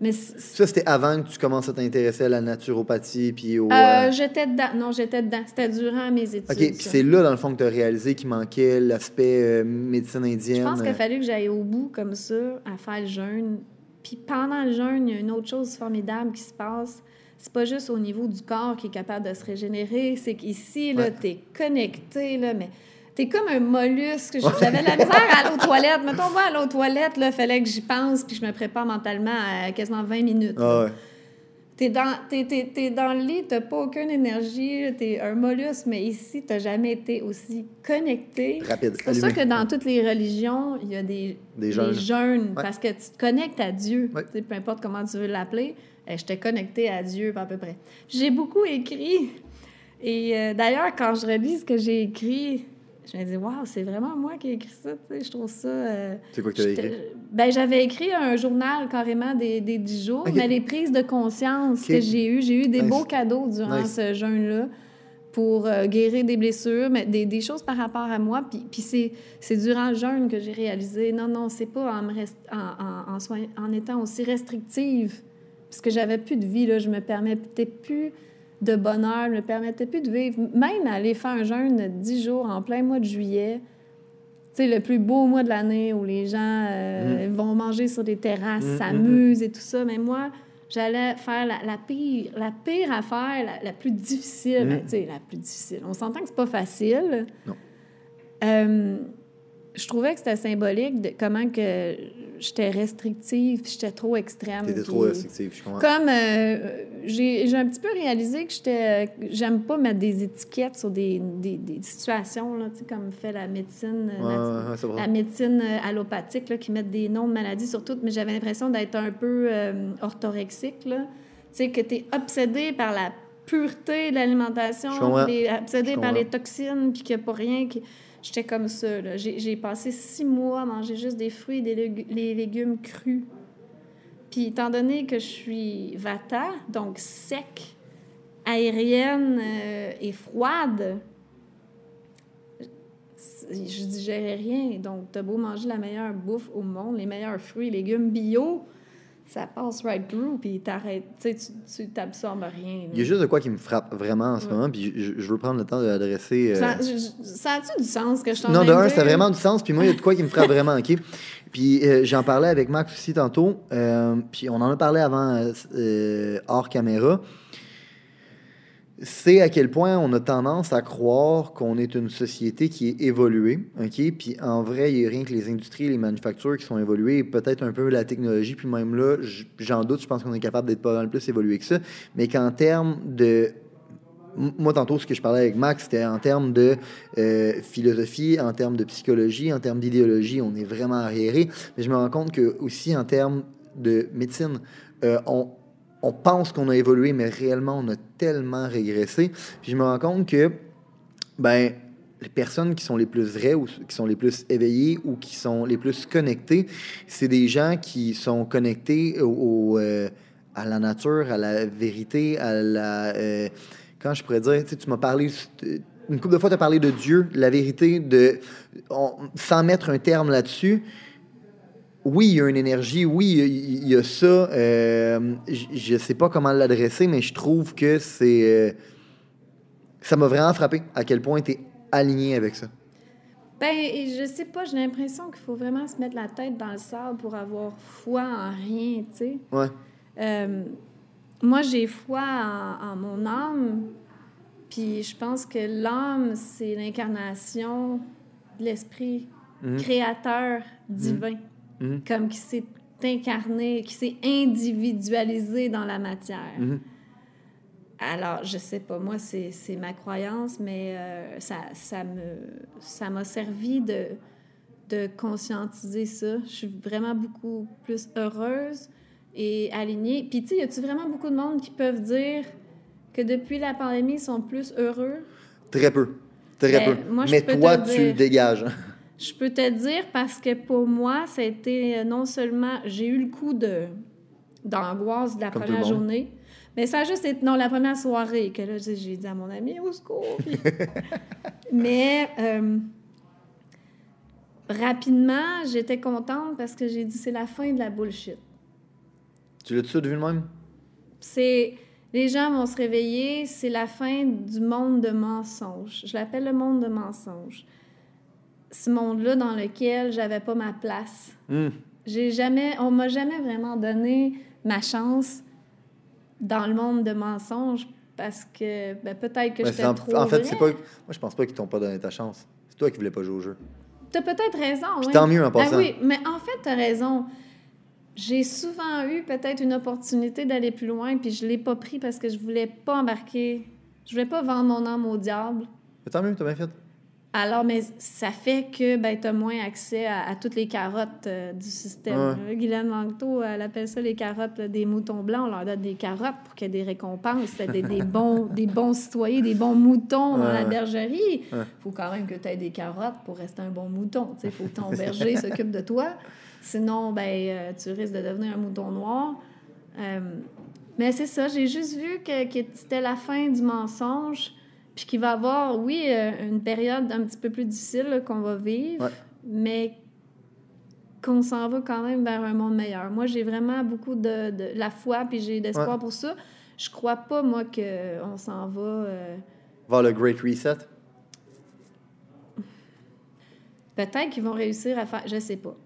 Mais Ça, c'était avant que tu commences à t'intéresser à la naturopathie puis au. Euh, euh, J'étais dedans. Non, j'étais dedans. C'était durant mes études. OK, puis c'est là, dans le fond, que tu as réalisé qu'il manquait l'aspect euh, médecine indienne. Je pense qu'il a euh, fallu que j'aille au bout comme ça, à faire le jeûne. Puis pendant le jeûne, il y a une autre chose formidable qui se passe. c'est pas juste au niveau du corps qui est capable de se régénérer, c'est qu'ici, là, Ouais. t'es connecté, là, mais t'es comme un mollusque. J'avais de la misère à aller aux toilettes. Mettons, moi, aller aux toilettes, là, fallait que j'y pense, puis je me prépare mentalement à quasiment 20 minutes. Ah ouais. T'es dans, t'es, t'es- t'es dans le lit, t'as pas aucune énergie, t'es un mollusque, mais ici, t'as jamais été aussi connecté. Rapide, C'est pour ça que dans toutes les religions, il y a des, Des jeûnes. jeûnes, Ouais. parce que tu te connectes à Dieu, Ouais. peu importe comment tu veux l'appeler. Euh, Je t'ai connecté à Dieu à peu près. J'ai beaucoup écrit. Et euh, d'ailleurs, quand je relis ce que j'ai écrit, je me dis, waouh, c'est vraiment moi qui ai écrit ça. tu sais, Je trouve ça. euh, C'est quoi que tu avais écrit? Ben, j'avais écrit un journal carrément des, des 10 jours, mais les prises de conscience que j'ai eues, j'ai eu des Nice. beaux cadeaux durant Nice. ce jeûne-là pour euh, guérir des blessures, mais des, des choses par rapport à moi. Puis, puis c'est, c'est durant le jeûne que j'ai réalisé, non, non, c'est pas en, me rest- en, en, en, soin- en étant aussi restrictive, parce que j'avais plus de vie, là, je me permettais plus de bonheur, je me permettais plus de vivre. Même aller faire un jeûne de 10 jours en plein mois de juillet, tu sais, le plus beau mois de l'année où les gens euh, vont manger sur des terrasses, Mhm, s'amusent et tout ça. Mais moi, j'allais faire la, la pire, la pire affaire, la, la plus difficile. Mhm. Ben, tu sais, la plus difficile. On s'entend que c'est pas facile. Non. Euh, je trouvais que c'était symbolique de comment que j'étais restrictive, j'étais trop extrême. T'étais trop restrictif, je comprends. comme euh, j'ai un petit peu réalisé que j'étais j'aime pas mettre des étiquettes sur des, des, des situations là, comme fait la médecine euh, Ouais, ouais, la médecine euh, allopathique là, qui mettent des noms de maladies sur toutes mais j'avais l'impression d'être un peu euh, orthorexique là tu sais que tu es obsédé par la pureté de l'alimentation obsédé par les toxines puis qu'il n'y a pas rien qui j'étais comme ça j'ai passé six mois à manger juste des fruits et des les légumes crus puis étant donné que je suis vata, donc sec, aérienne euh, et froide, je- digérais rien. Donc, t'as beau manger la meilleure bouffe au monde, les meilleurs fruits, légumes bio, ça passe right through, puis t'arrêtes, tu tu- t'absorbes rien. là. Il y a juste de quoi qui me frappe vraiment en ce Ouais. moment, puis je, je veux prendre le temps de l'adresser. euh, Ça, a-tu du sens que je t'en Non, de un, ça a vraiment du sens. Puis moi, il y a de quoi qui me frappe vraiment, OK? (laughs) Puis euh, j'en parlais avec Max aussi tantôt. euh, puis on en a parlé avant, euh, hors caméra. C'est à quel point on a tendance à croire qu'on est une société qui est évoluée, OK? Puis en vrai, il n'y a rien que les industries les manufactures qui sont évoluées, peut-être un peu la technologie, puis même là, j'en doute, je pense qu'on est capable d'être pas mal plus évolué que ça, mais qu'en termes de moi, tantôt, ce que je parlais avec Max, c'était en termes de euh, philosophie, en termes de psychologie, en termes d'idéologie, on est vraiment arriéré. Mais je me rends compte que aussi en termes de médecine, euh, on, on pense qu'on a évolué, mais réellement, on a tellement régressé. Puis je me rends compte que, ben, les personnes qui sont les plus vraies ou qui sont les plus éveillées ou qui sont les plus connectées, c'est des gens qui sont connectés au, euh, à la nature, à la vérité, à la... euh, quand je pourrais dire, tu m'as parlé, euh, une couple de fois, tu as parlé de Dieu, la vérité, de, sans mettre un terme là-dessus. Oui, il y a une énergie, oui, il y a- il y, a ça. euh, je ne sais pas comment l'adresser, mais je trouve que c'est. euh, ça m'a vraiment frappé à quel point tu es aligné avec ça. Ben, je sais pas, j'ai l'impression qu'il faut vraiment se mettre la tête dans le sable pour avoir foi en rien, tu sais. Ouais. Euh, moi, j'ai foi en, en mon âme, puis je pense que l'âme, c'est l'incarnation de l'esprit Mhm. créateur divin, Mhm. comme qui s'est incarné, qui s'est individualisé dans la matière. Mhm. Alors, je sais pas, moi, c'est ma croyance, mais euh, ça, ça me ça m'a servi de, de conscientiser ça. Je suis vraiment beaucoup plus heureuse et alignée. Puis, tu sais, y a-tu vraiment beaucoup de monde qui peuvent dire que depuis la pandémie, ils sont plus heureux? Très peu. Très Ben, peu. moi, mais toi, tu dire. dégages. Je peux te dire parce que pour moi, ça a été euh, non seulement. J'ai eu le coup de d'angoisse de la Comme première le journée, mais ça a juste été. Non, la première soirée, que là, j'ai dit à mon ami au secours. puis- (laughs) mais euh, rapidement, j'étais contente parce que j'ai dit c'est la fin de la bullshit. Tu l'as tout de vu de même? C'est. Les gens vont se réveiller, c'est la fin du monde de mensonges. Je l'appelle le monde de mensonges. Ce monde-là dans lequel j'avais pas ma place. Hmm. J'ai jamais, on m'a jamais vraiment donné ma chance dans le monde de mensonges parce que ben, peut-être que Ben, en, trop en fait, c'est pas. Moi, je pense pas qu'ils t'ont pas donné ta chance. C'est toi qui voulais pas jouer au jeu. T'as peut-être raison. Puis oui. tant mieux en Ben passant. oui, mais en fait, t'as raison. J'ai souvent eu peut-être une opportunité d'aller plus loin, puis je l'ai pas pris parce que je voulais pas embarquer. Je voulais pas vendre mon âme au diable. Mais tant mieux, t'as bien fait. Alors, mais ça fait que ben, tu as moins accès à, à toutes les carottes euh, du système. Ouais. Euh, Guylaine Langto, elle appelle ça les carottes là, des moutons blancs. On leur donne des carottes pour qu'il y ait des récompenses, des, des, bons, (laughs) des bons citoyens, des bons moutons dans la bergerie. Il Ouais. faut quand même que tu aies des carottes pour rester un bon mouton. Il faut que ton (laughs) berger s'occupe de toi. Sinon, ben, euh, tu risques de devenir un mouton noir. Euh, mais c'est ça, j'ai juste vu que, que c'était la fin du mensonge, puis qu'il va y avoir, oui, euh, une période un petit peu plus difficile qu'on va vivre, Ouais. mais qu'on s'en va quand même vers un monde meilleur. Moi, j'ai vraiment beaucoup de, de la foi, puis j'ai d'espoir Ouais. pour ça. Je crois pas, moi, qu'on s'en va... euh, Vers le Great Reset? Peut-être qu'ils vont réussir à faire, je sais pas.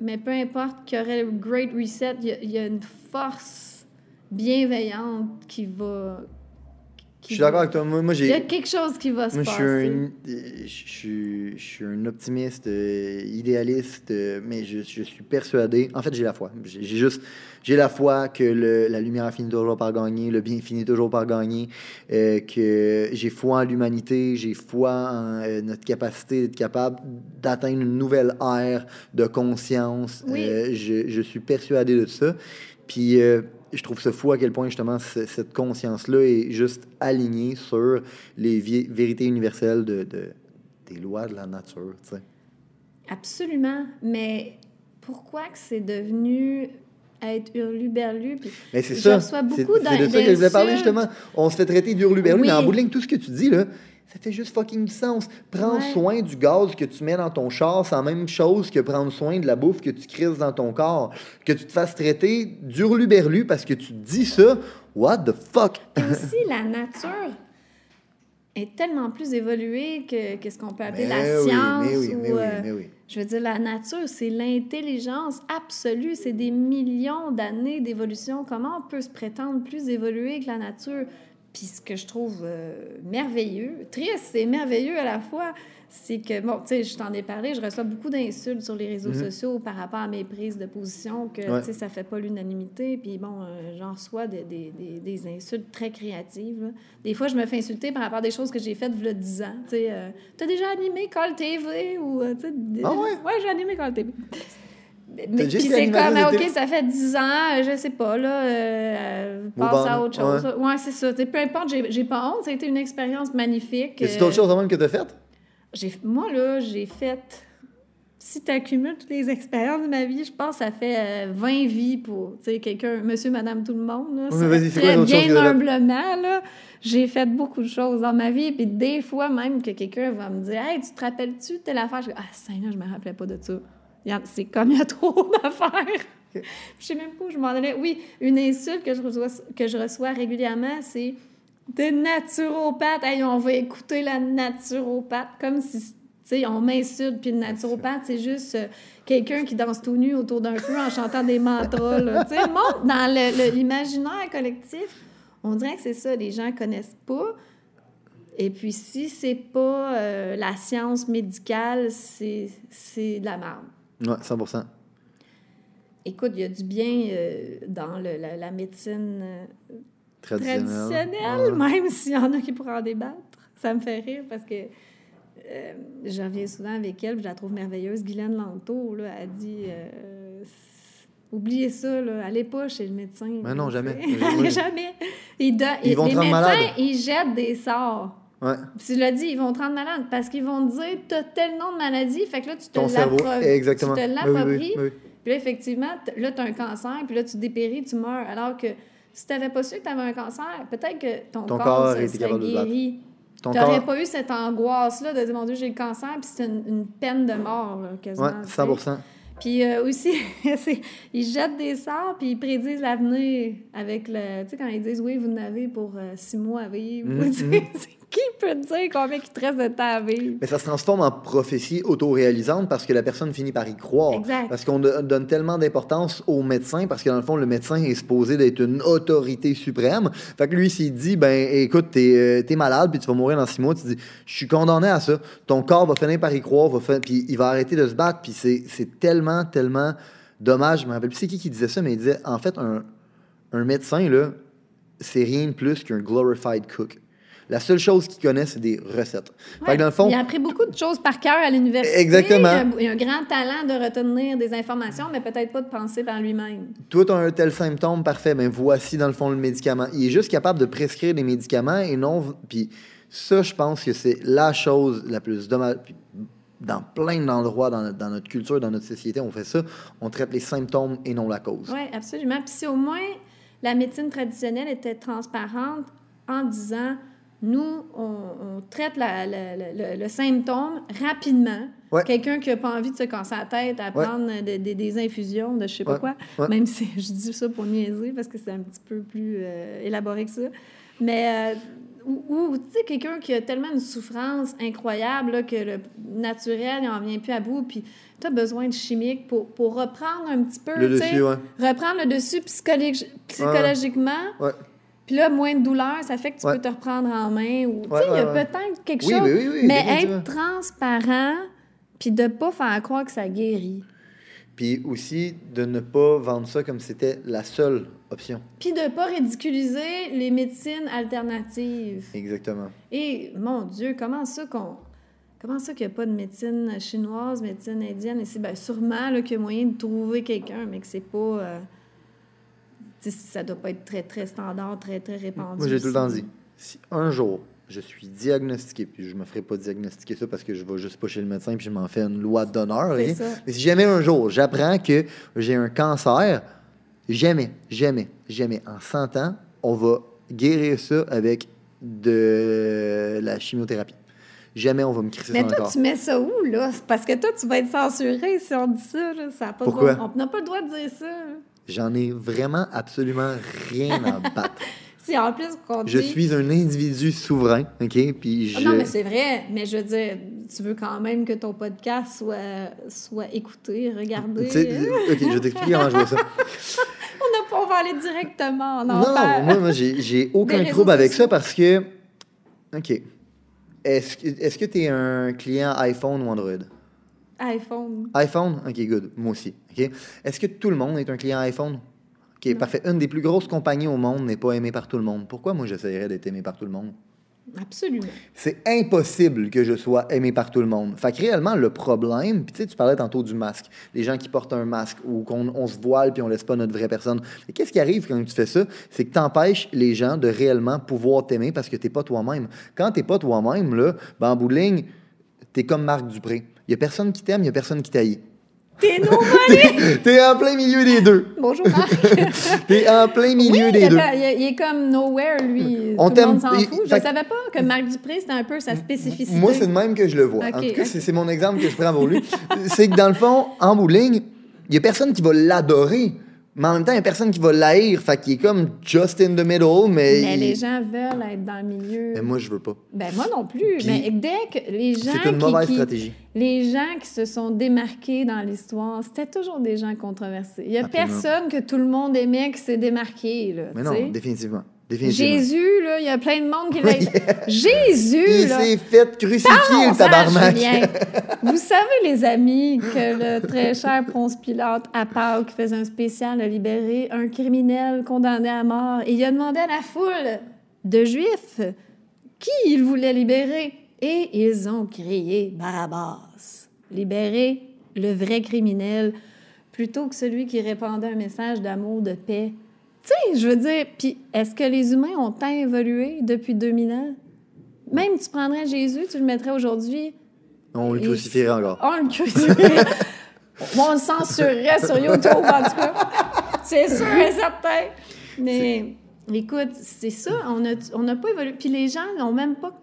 Mais peu importe qu'il y aurait le Great Reset, il y a, il y a une force bienveillante qui va. Je suis d'accord avec toi. Moi, moi, Il y a quelque chose qui va se Moi, je suis, passer. un, je, suis, je suis un optimiste, euh, idéaliste, euh, mais je, je suis persuadé. En fait, j'ai la foi. J'ai juste. J'ai la foi que le- la lumière finit toujours par gagner, le bien finit toujours par gagner, euh, que j'ai foi en l'humanité, j'ai foi en euh, notre capacité d'être capable d'atteindre une nouvelle ère de conscience. Oui. Euh, je, je suis persuadé de ça. Puis euh, je trouve ça fou à quel point justement ce- cette conscience-là est juste alignée sur les vérités universelles de, de- des lois de la nature. Absolument. Mais pourquoi que c'est devenu être hurluberlu? Puis Mais c'est Je ça. reçois C'est beaucoup c'est de ça que je voulais parler justement. On se fait traiter d'hurluberlu, Oui. mais en bout de ligne, tout ce que tu dis là. Ça fait juste fucking du sens. Prendre Ouais. soin du gaz que tu mets dans ton char, c'est la même chose que prendre soin de la bouffe que tu crises dans ton corps. Que tu te fasses traiter d'hurluberlu parce que tu dis ça, what the fuck? (laughs) Aussi, la nature est tellement plus évoluée que, que ce qu'on peut appeler Mais la oui, science. mais oui, ou, mais oui, euh, mais oui. Je veux dire, la nature, c'est l'intelligence absolue. C'est des millions d'années d'évolution. Comment on peut se prétendre plus évolué que la nature? Puis ce que je trouve euh, merveilleux, triste et merveilleux à la fois, c'est que, bon, tu sais, je t'en ai parlé, je reçois beaucoup d'insultes sur les réseaux Mhm. sociaux par rapport à mes prises de position, que, Ouais. tu sais, ça fait pas l'unanimité. Puis bon, euh, j'en reçois des, des, des, des insultes très créatives. là. Des fois, je me fais insulter par rapport à des choses que j'ai faites il y a 10 ans. Tu sais, euh, t'as déjà animé Call TV ou, tu sais... Ah ouais? Ouais, j'ai animé Call TV. Mais, puis c'est comme, ah, OK, ça fait 10 ans, euh, je sais pas, là, euh, euh, passe à autre chose. Ouais, c'est ça. Tu sais, peu importe, j'ai pas honte. Ça a été une expérience magnifique. A-t-il Euh, d'autres choses quand même que t'as faites? Moi, là, j'ai fait... Si tu accumules toutes les (laughs) expériences de ma vie, je pense que ça fait euh, 20 vies pour, quelqu'un, monsieur, madame, tout le monde. Là, Oui, Ça- mais vas-y, c'est quoi très choses bien humblement, là, j'ai fait beaucoup de choses dans ma vie. Puis des fois, même que quelqu'un va me dire « Hey, tu te rappelles-tu de telle affaire? » Je dis « Ah, Seigneur, je me rappelais pas de ça. C'est comme il y a trop (laughs) d'affaires. Je sais même pas où je m'en allais. Oui, une insulte que je reçois, que je reçois régulièrement, c'est de naturopathe. Hey, on va écouter la naturopathe. Comme si, tu sais, on m'insulte. Puis une naturopathe, c'est juste euh, quelqu'un qui danse tout nu autour d'un feu en chantant des mantras. là. Dans le- le- l'imaginaire collectif. On dirait que c'est ça, les gens connaissent pas. Et puis, si c'est pas euh, la science médicale, c'est c'est de la merde. Ouais, 100% Écoute, il y a du bien euh, dans le- la, la médecine euh, Traditionnel. traditionnelle, Ouais. même (laughs) s'il y en a qui pourraient en débattre. Ça me fait rire parce que euh, j'en reviens souvent avec elle, je la trouve merveilleuse. Guylaine Lanto, là, a dit euh, Oubliez ça, là, allez pas chez le médecin. Mais non, jamais. Jamais. (laughs) Ils, vont les médecins, malade. ils jettent des sorts. Ouais. Puis tu l'as dit, ils vont te rendre malade parce qu'ils vont te dire T'as tel nom de maladie, fait que là, tu te l'appropries. Oui, oui, oui, oui. Puis là, effectivement, là, tu as un cancer, puis là, tu dépéris, tu meurs. Alors que si tu n'avais pas su que tu avais un cancer, peut-être que ton, Ton corps, corps serait guéri. Tu n'aurais corps. pas eu cette angoisse-là de dire, mon Dieu, j'ai le cancer, puis c'est une, une peine de mort, là, quasiment. Sais. 100 Puis euh, aussi, (laughs) ils jettent des sorts, puis ils prédisent l'avenir avec le. Tu sais, quand ils disent, oui, vous n'avez pour euh, six mois à vivre. (laughs) Mhm. c'est qui peut dire combien il te reste de temps à vivre? Mais ça se transforme en prophétie autoréalisante parce que la personne finit par y croire. Exact. Parce qu'on do- donne tellement d'importance au médecin parce que dans le fond, le médecin est supposé d'être une autorité suprême. Fait que lui, s'il dit, ben écoute, t'es euh, t'es malade puis tu vas mourir dans six mois, tu dis, je suis condamné à ça. Ton corps va finir par y croire, va puis il va arrêter de se battre. Puis c'est c'est tellement, tellement dommage. Je me rappelle plus c'est qui qui disait ça, mais il disait, en fait, un, un médecin, là, c'est rien de plus qu'un glorified cook. La seule chose qu'il connaît, c'est des recettes. Fait que dans le fond, Il a appris beaucoup de choses par cœur à l'université. Exactement. Il a, un- grand talent de retenir des informations, mais peut-être pas de penser par lui-même. toi, tu as un tel symptôme, parfait, ben voici dans le fond le médicament. Il est juste capable de prescrire des médicaments et non. Puis ça, je pense que c'est la chose la plus dommage. Dans plein d'endroits dans, dans notre culture, dans notre société, on fait ça. On traite les symptômes et non la cause. Oui, absolument. Puis si au moins la médecine traditionnelle était transparente en disant nous, on, on traite la- la- la- le, le symptôme rapidement. Ouais. Quelqu'un qui n'a pas envie de se casser la tête à prendre de- de- des infusions de je sais pas Ouais. quoi, même si (laughs) je dis ça pour niaiser parce que c'est un petit peu plus euh, élaboré que ça. Mais, euh, ou, tu sais, quelqu'un qui a tellement une souffrance incroyable là, que le naturel, il n'en vient plus à bout, puis tu as besoin de chimique pour, pour reprendre un petit peu, Le dessus, ouais. reprendre le dessus psychologi- psychologiquement. Puis là, moins de douleur, ça fait que tu Ouais. peux te reprendre en main. Ou, tu sais, il y a peut-être quelque Oui, chose. oui, oui, oui, mais être transparent, puis de pas faire croire que ça guérit. Puis aussi de ne pas vendre ça comme c'était la seule option. Puis de pas ridiculiser les médecines alternatives. Exactement. Et, mon Dieu, comment ça qu'on... Comment ça qu'il n'y a pas de médecine chinoise, médecine indienne? Et c'est ben, sûrement qu'il y a moyen de trouver quelqu'un, mais que c'est pas... euh, tu sais, ça doit pas être très, très standard, très, très répandu. Moi, j'ai tout le temps dit, si un jour je suis diagnostiqué, puis je me ferai pas diagnostiquer ça parce que je vais juste pas chez le médecin puis je m'en fais une loi d'honneur. Mais si jamais un jour j'apprends que j'ai un cancer, jamais, jamais, jamais, en 100 ans, on va guérir ça avec de la chimiothérapie. Jamais on va me crisser Mais toi, tu mets ça où, là? Parce que toi, tu vas être censuré si on dit ça, là. Ça a pas Pourquoi? droit- On n'a pas le droit de dire ça. J'en ai vraiment absolument rien à (laughs) battre. Si en plus qu'on Je dit... suis un individu souverain, OK? Puis Ah je... Non, mais c'est vrai. Mais je veux dire, tu veux quand même que ton podcast soit, soit écouté, regardé. Sais, OK, je vais t'expliquer comment je vois ça. (laughs) On, a pas- on va aller directement en Non, enfer. moi, moi j'ai aucun trouble avec ça parce que. OK. Est-ce que est-ce que tu es un client iPhone ou Android? iPhone. iPhone? OK, good. Moi aussi. OK. Est-ce que tout le monde est un client iPhone? OK, Non. parfait. Une des plus grosses compagnies au monde n'est pas aimée par tout le monde. Pourquoi moi j'essaierais d'être aimé par tout le monde? Absolument. C'est impossible que je sois aimé par tout le monde. Fait que réellement, le problème, puis tu sais, tu parlais tantôt du masque, les gens qui portent un masque ou qu'on on se voile puis on laisse pas notre vraie personne. Et Qu'est-ce qui arrive quand tu fais ça? C'est que tu empêches les gens de réellement pouvoir t'aimer parce que t'es pas toi-même. Quand t'es pas toi-même, là, ben en bout de ligne, t'es comme Marc Dupré. Il y a personne qui t'aime, il y a personne qui t'haït. T'es normal. (laughs) T'es en plein milieu des deux. Bonjour, Marc. (laughs) T'es en plein milieu Oui, des il, deux. il est- il est comme nowhere, lui. On Tout le t'aime- monde s'en il- fout. Je fait- savais pas que Marc Dupré, c'était un peu sa spécificité. Moi, c'est de même que je le vois. En tout cas, c'est mon exemple que je prends pour lui. c'est que dans le fond, en ligne, il n'y a personne qui va l'adorer, mais en même temps, il n'y a personne qui va l'haïr. Fait qu'il est comme just in the middle, mais. Mais il- les gens veulent être dans le milieu. Mais moi, je veux pas. Ben moi non plus. Puis- mais dès que les gens C'est une qui- mauvaise qui- stratégie. les gens qui se sont démarqués dans l'histoire, c'était toujours des gens controversés. Il y a Absolument. personne que tout le monde aimait qui s'est démarqué là. Mais non, définitivement. Jésus là, il y a plein de monde qui l'a. Jésus Il là. s'est fait crucifier, le tabarnak. (laughs) Vous savez, les amis, que le très cher Ponce Pilate, à Pâques, faisait un spécial de libérer un criminel condamné à mort. Et il a demandé à la foule de Juifs qui il voulait libérer. Et ils ont crié Barabbas. Libérer le vrai criminel plutôt que celui qui répandait un message d'amour, de paix. Tu sais, je veux dire, puis est-ce que les humains ont tant évolué depuis 2000 ans? Même tu prendrais Jésus, tu le mettrais aujourd'hui, On le crucifierait encore. on le crucifierait. (laughs) On le censurerait sur YouTube, en tout cas. C'est sûr et certain. Mais écoute, c'est ça, on n'a on n'a pas évolué. Puis les gens n'ont même pas.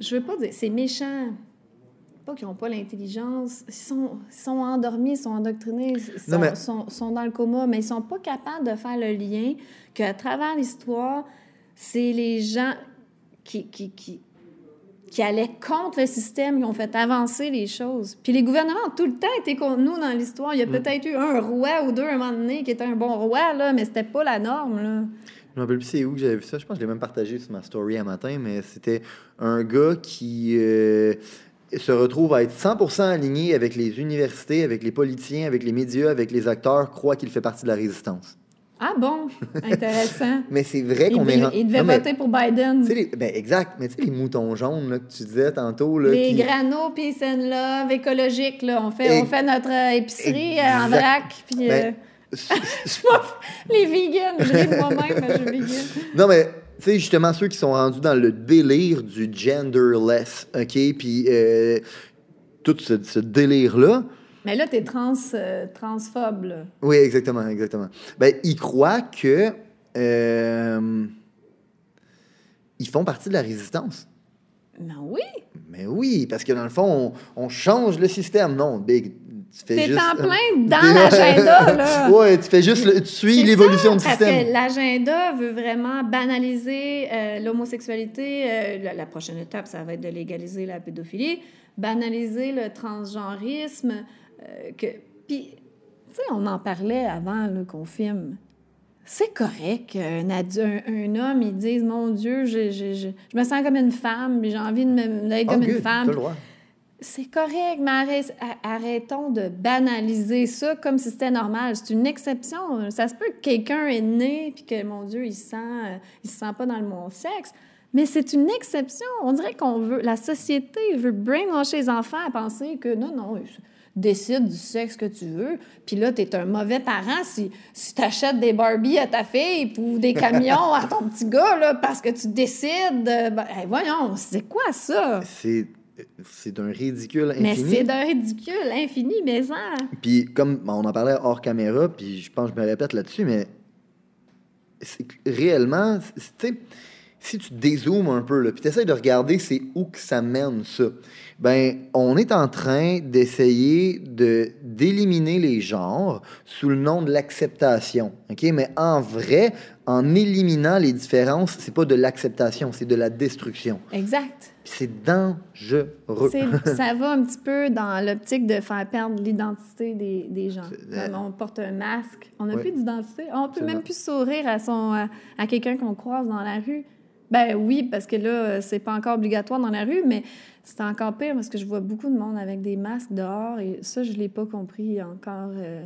Je veux pas dire, c'est méchant. Pas qu'ils n'ont pas l'intelligence. Ils sont, ils sont endormis, ils sont endoctrinés, ils sont, Non, mais- sont- sont dans le coma, mais ils sont pas capables de faire le lien qu'à travers l'histoire, c'est les gens qui, qui, qui, qui allaient contre le système, qui ont fait avancer les choses. Puis les gouvernements ont tout le temps été contre nous dans l'histoire. Il y a peut-être eu un roi ou deux à un moment donné qui était un bon roi, là, mais c'était pas la norme. Là. Je me rappelle plus c'est où que j'avais vu ça. Je pense que je l'ai même partagé sur ma story un matin, mais c'était un gars qui euh, se retrouve à être 100% aligné avec les universités, avec les politiciens, avec les médias, avec les acteurs, croit qu'il fait partie de la résistance. Ah bon? Intéressant. (laughs) Mais c'est vrai qu'on est... il devait Non, mais, voter pour Biden. les- ben, exact. Mais tu sais, les moutons jaunes là, que tu disais tantôt. Là, Les qui- granos, peace and love, écologique, là. On fait, on fait notre euh, épicerie euh, en vrac, puis... euh, Ben, (laughs) les vegans, je moi-même, je suis vegan. Non, mais, tu sais, justement, ceux qui sont rendus dans le délire du genderless, OK? Puis, euh, tout ce, ce délire-là, Mais là, t'es trans, euh, transphobe, là. oui, exactement, exactement. Ben, ils croient que. euh, ils font partie de la résistance. Ben oui! Mais oui, parce que dans le fond, on, on change le système. Non, Big, tu T'es en plein (laughs) dans l'agenda, là. (laughs) ouais, tu fais juste. le- tu suis l'évolution du système. Parce que l'agenda veut vraiment banaliser euh, l'homosexualité. Euh, la, la prochaine étape, ça va être de légaliser la pédophilie, banaliser le transgenrisme. euh, que... Puis, tu sais, on en parlait avant qu'on filme. C'est correct qu'un un, un homme, il dise Mon Dieu, je, je, je, je me sens comme une femme, puis j'ai envie de me- d'être Ah, comme good, une femme. C'est correct, mais arrêtons de banaliser ça comme si c'était normal. C'est une exception. Ça se peut que quelqu'un est né puis que, mon Dieu, il sent, euh, il se sent pas dans le bon sexe. Mais c'est une exception. On dirait qu'on veut, la société veut brainwasher les enfants à penser que non, non, décide du sexe que tu veux. Puis là, tu es un mauvais parent si, si tu achètes des Barbies à ta fille ou des camions à ton petit gars là, parce que tu décides. ben, voyons, c'est quoi ça? C'est. C'est d'un ridicule Mais infini. c'est d'un ridicule infini, mais ça. Puis comme bon, on en parlait hors caméra, puis je pense que je me répète là-dessus, mais réellement, tu sais, si tu dézoomes un peu, puis tu essaies de regarder c'est où que ça mène ça, ben on est en train d'essayer de d'éliminer les genres sous le nom de l'acceptation, ok? Mais en vrai, en éliminant les différences, c'est pas de l'acceptation, c'est de la destruction. Exact. C'est dangereux. (laughs) Ça va un petit peu dans l'optique de faire perdre l'identité des, des gens. Comme on porte un masque, on n'a Oui. plus d'identité. On peut Absolument. même plus sourire à, son, à, à quelqu'un qu'on croise dans la rue. Ben oui, parce que là, c'est pas encore obligatoire dans la rue, mais c'est encore pire parce que je vois beaucoup de monde avec des masques dehors et ça, je l'ai pas compris encore. euh,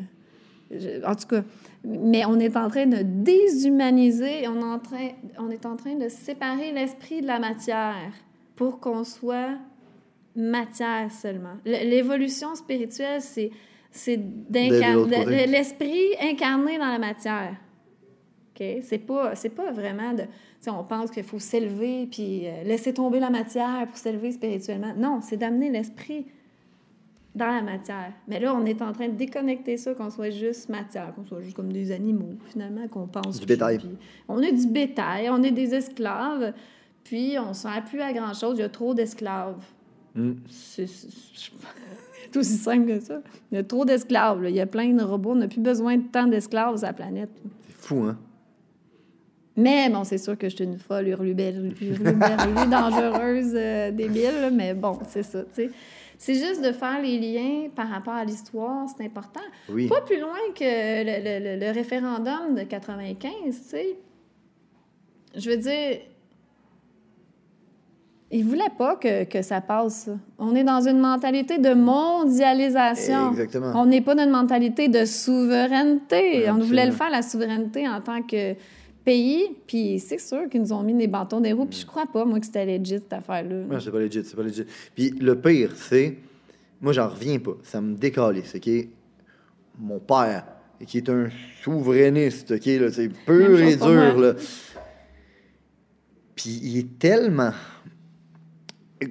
je- en tout cas, mais on est en train de déshumaniser, on est en train, on est en train de séparer l'esprit de la matière pour qu'on soit matière seulement. L'évolution spirituelle, c'est l'esprit incarné dans la matière. OK? C'est pas, c'est pas vraiment de... on pense qu'il faut s'élever puis euh, laisser tomber la matière pour s'élever spirituellement. Non, c'est d'amener l'esprit dans la matière. Mais là, on est en train de déconnecter ça, qu'on soit juste matière, qu'on soit juste comme des animaux, finalement, qu'on pense. Du bétail. puis on est du bétail, on est des esclaves, puis on ne sert plus à grand-chose. Il y a trop d'esclaves. Mm. C'est (laughs) aussi simple que ça. Il y a trop d'esclaves. Il y a plein de robots. On n'a plus besoin de tant d'esclaves sur la planète. C'est fou, hein? Mais bon, c'est sûr que je suis une folle hurluberlue, hurluberlue, (laughs) dangereuse, euh, débile, là, mais bon, c'est ça, tu sais. C'est juste de faire les liens par rapport à l'histoire, c'est important. Oui. Pas plus loin que le, le- le- le référendum de 95, tu sais. Je veux dire, ils voulaient pas que, que ça passe. On est dans une mentalité de mondialisation. Exactement. On n'est pas dans une mentalité de souveraineté. On voulait le faire, la souveraineté, en tant que pays. Puis c'est sûr qu'ils nous ont mis des bâtons des roues. Puis je crois pas, moi, que c'était legit, cette affaire-là. Non, c'est pas legit, c'est pas legit. Puis le pire, c'est. Moi, j'en reviens pas. Ça me décalisse, OK? Mon père, qui est un souverainiste, OK? C'est pur et dur, là. Puis il est tellement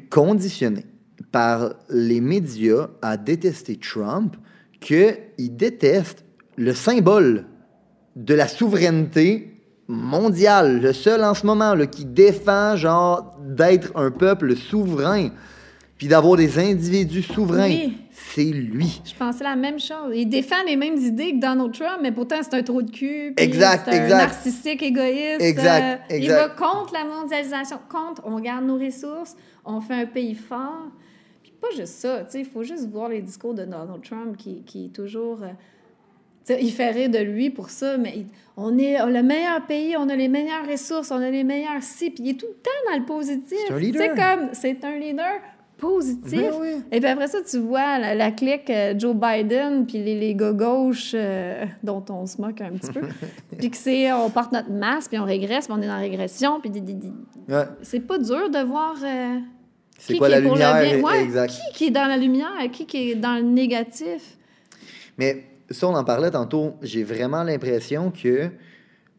conditionné par les médias à détester Trump qu'il déteste le symbole de la souveraineté mondiale, le seul en ce moment là, qui défend genre d'être un peuple souverain. puis d'avoir des individus souverains. Oui. C'est lui. Je pensais la même chose. Il défend les mêmes idées que Donald Trump, mais pourtant, c'est un trou de cul. Exact, c'est un exact. narcissique, égoïste. Exact, Euh, Il exact. va contre la mondialisation, contre on garde nos ressources, on fait un pays fort. Puis pas juste ça, tu sais, il faut juste voir les discours de Donald Trump qui, qui est toujours... euh, tu sais, il fait rire de lui pour ça, mais il- on est le meilleur pays, on a les meilleures ressources, on a les meilleurs ci, puis il est tout le temps dans le positif. C'est un leader. comme, c'est un leader positif. Ben oui. Et puis après ça, tu vois la, la clique euh, Joe Biden, puis les, les gars gauches euh, dont on se moque un petit peu. (laughs) puis que c'est, on porte notre masque, puis on régresse, puis on est dans la régression, puis Ouais. c'est pas dur de voir euh, C'est qui quoi qui la est pour le lumière? bien. Ouais, exact. qui qui est dans la lumière, qui qui est dans le négatif. Mais ça, on en parlait tantôt. J'ai vraiment l'impression que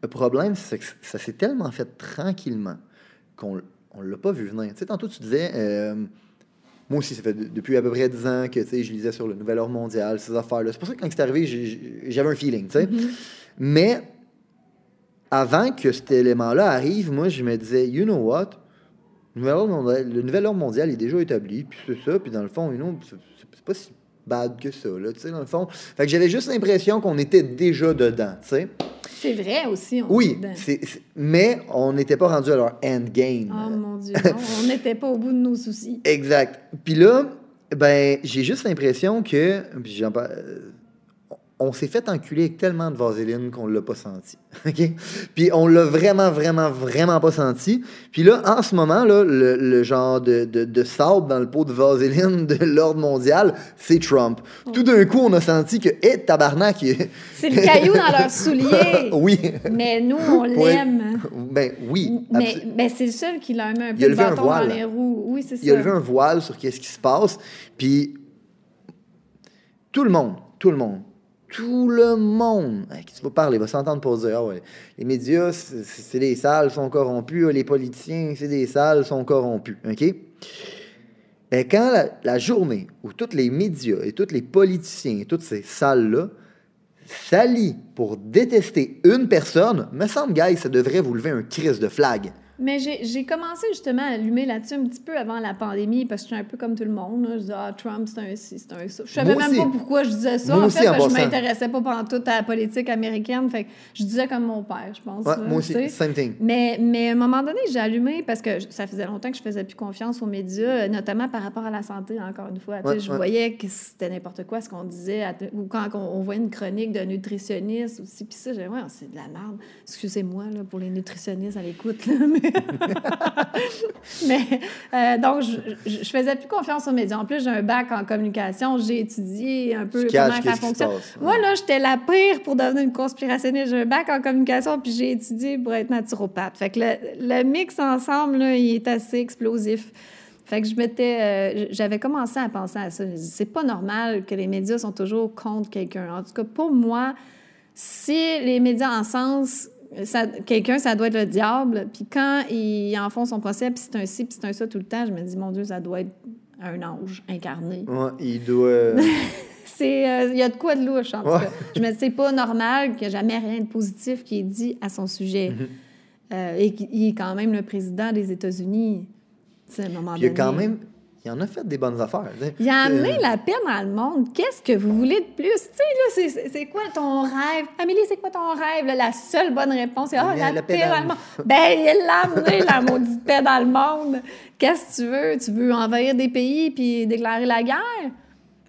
le problème, c'est que ça s'est tellement fait tranquillement qu'on ne l'a pas vu venir. Tu sais, tantôt, tu disais, euh, moi aussi, ça fait de- depuis à peu près 10 ans que je lisais sur le nouvel ordre mondial, ces affaires-là. C'est pour ça que quand c'est arrivé, j'avais un feeling. tu sais. Mais avant que cet élément-là arrive, moi, je me disais, you know what? Le nouvel ordre mondial, le nouvel ordre mondial est déjà établi, puis c'est ça, puis dans le fond, you know, c'est pas si bad que ça, là, tu sais, dans le fond. Fait que j'avais juste l'impression qu'on était déjà dedans, tu sais. C'est vrai aussi. On Oui, est mais on n'était pas rendu à leur endgame. Oh mon Dieu, non, (laughs) on n'était pas au bout de nos soucis. Exact. Puis là, ben, j'ai juste l'impression que. Puis on s'est fait enculer avec tellement de vaseline qu'on l'a pas senti. (laughs) OK? Puis on l'a vraiment, vraiment, vraiment pas senti. Puis là, en ce moment, là, le, le genre de, de, de sable dans le pot de vaseline de l'ordre mondial, c'est Trump. Tout d'un coup, on a senti que, hé, tabarnak! il- (laughs) C'est le caillou dans leurs souliers. (laughs) oui. Mais nous, on l'aime. Ben oui. Mais, c'est le seul qui leur met un Il peu a de levé un bâton voile. dans les roues. Oui, c'est ça. il a levé un voile sur qu'est-ce qui se passe. Puis tout le monde, tout le monde, tout le monde qui tu vas parler? Va s'entendre pour dire Ah les médias, c'est des salles, sont corrompus, les politiciens, c'est des salles, sont corrompus. OK? Ben, quand la, la journée où tous les médias et tous les politiciens et toutes ces salles-là s'allient pour détester une personne, me semble, guys, ça devrait vous lever un crise de flag. Mais j'ai commencé justement à allumer là-dessus un petit peu avant la pandémie parce que je suis un peu comme tout le monde. là. Je disais, ah, Trump, c'est un ci, c'est un ça. Je savais Moi même aussi. pas pourquoi je disais ça. Moi en aussi, fait, en parce que je m'intéressais pas pendant toute à la politique américaine. Fait que je disais comme mon père, je pense. Ouais, là, moi aussi, sais. same thing. Mais, mais à un moment donné, j'ai allumé parce que ça faisait longtemps que je faisais plus confiance aux médias, notamment par rapport à la santé, encore une fois. Ouais, je ouais. voyais que c'était n'importe quoi ce qu'on disait, à- ou quand on, on voyait une chronique d'un nutritionniste aussi, puis ça, j'ai ouais, c'est de la merde. Excusez-moi là, pour les nutritionnistes à l'écoute. (laughs) Mais, (laughs) mais, euh, donc, je, je, je faisais plus confiance aux médias. En plus, j'ai un bac en communication, j'ai étudié un peu comment ça fonctionne. passe. Moi, là, j'étais la pire pour devenir une conspirationniste. J'ai un bac en communication, puis j'ai étudié pour être naturopathe. Fait que le, le mix ensemble, là, il est assez explosif. Fait que je m'étais... euh, j'avais commencé à penser à ça. C'est pas normal que les médias sont toujours contre quelqu'un. En tout cas, pour moi, si les médias en sens... ça- Quelqu'un, ça doit être le diable. Puis quand ils en font son procès, puis c'est un ci, puis c'est un ça tout le temps, je me dis, mon Dieu, ça doit être un ange incarné. Ouais, il doit. (laughs) C'est, euh, il y a de quoi de louche, en tout cas. Je me dis, c'est pas normal qu'il n'y ait jamais rien de positif qui est dit à son sujet. Mm-hmm. Euh, et qu'il est quand même le président des États-Unis. Il a donné. quand même. Il en a fait des bonnes affaires. Il a amené Euh, la paix dans le monde. Qu'est-ce que vous voulez de plus? Tu sais, là, c'est- quoi ton rêve? Amélie, c'est quoi ton rêve? là? la seule bonne réponse, c'est Ah, la, la paix paix dans dans le monde. Ben, il l'a amené, la maudite paix dans le monde. Qu'est-ce que tu veux? Tu veux envahir des pays puis déclarer la guerre?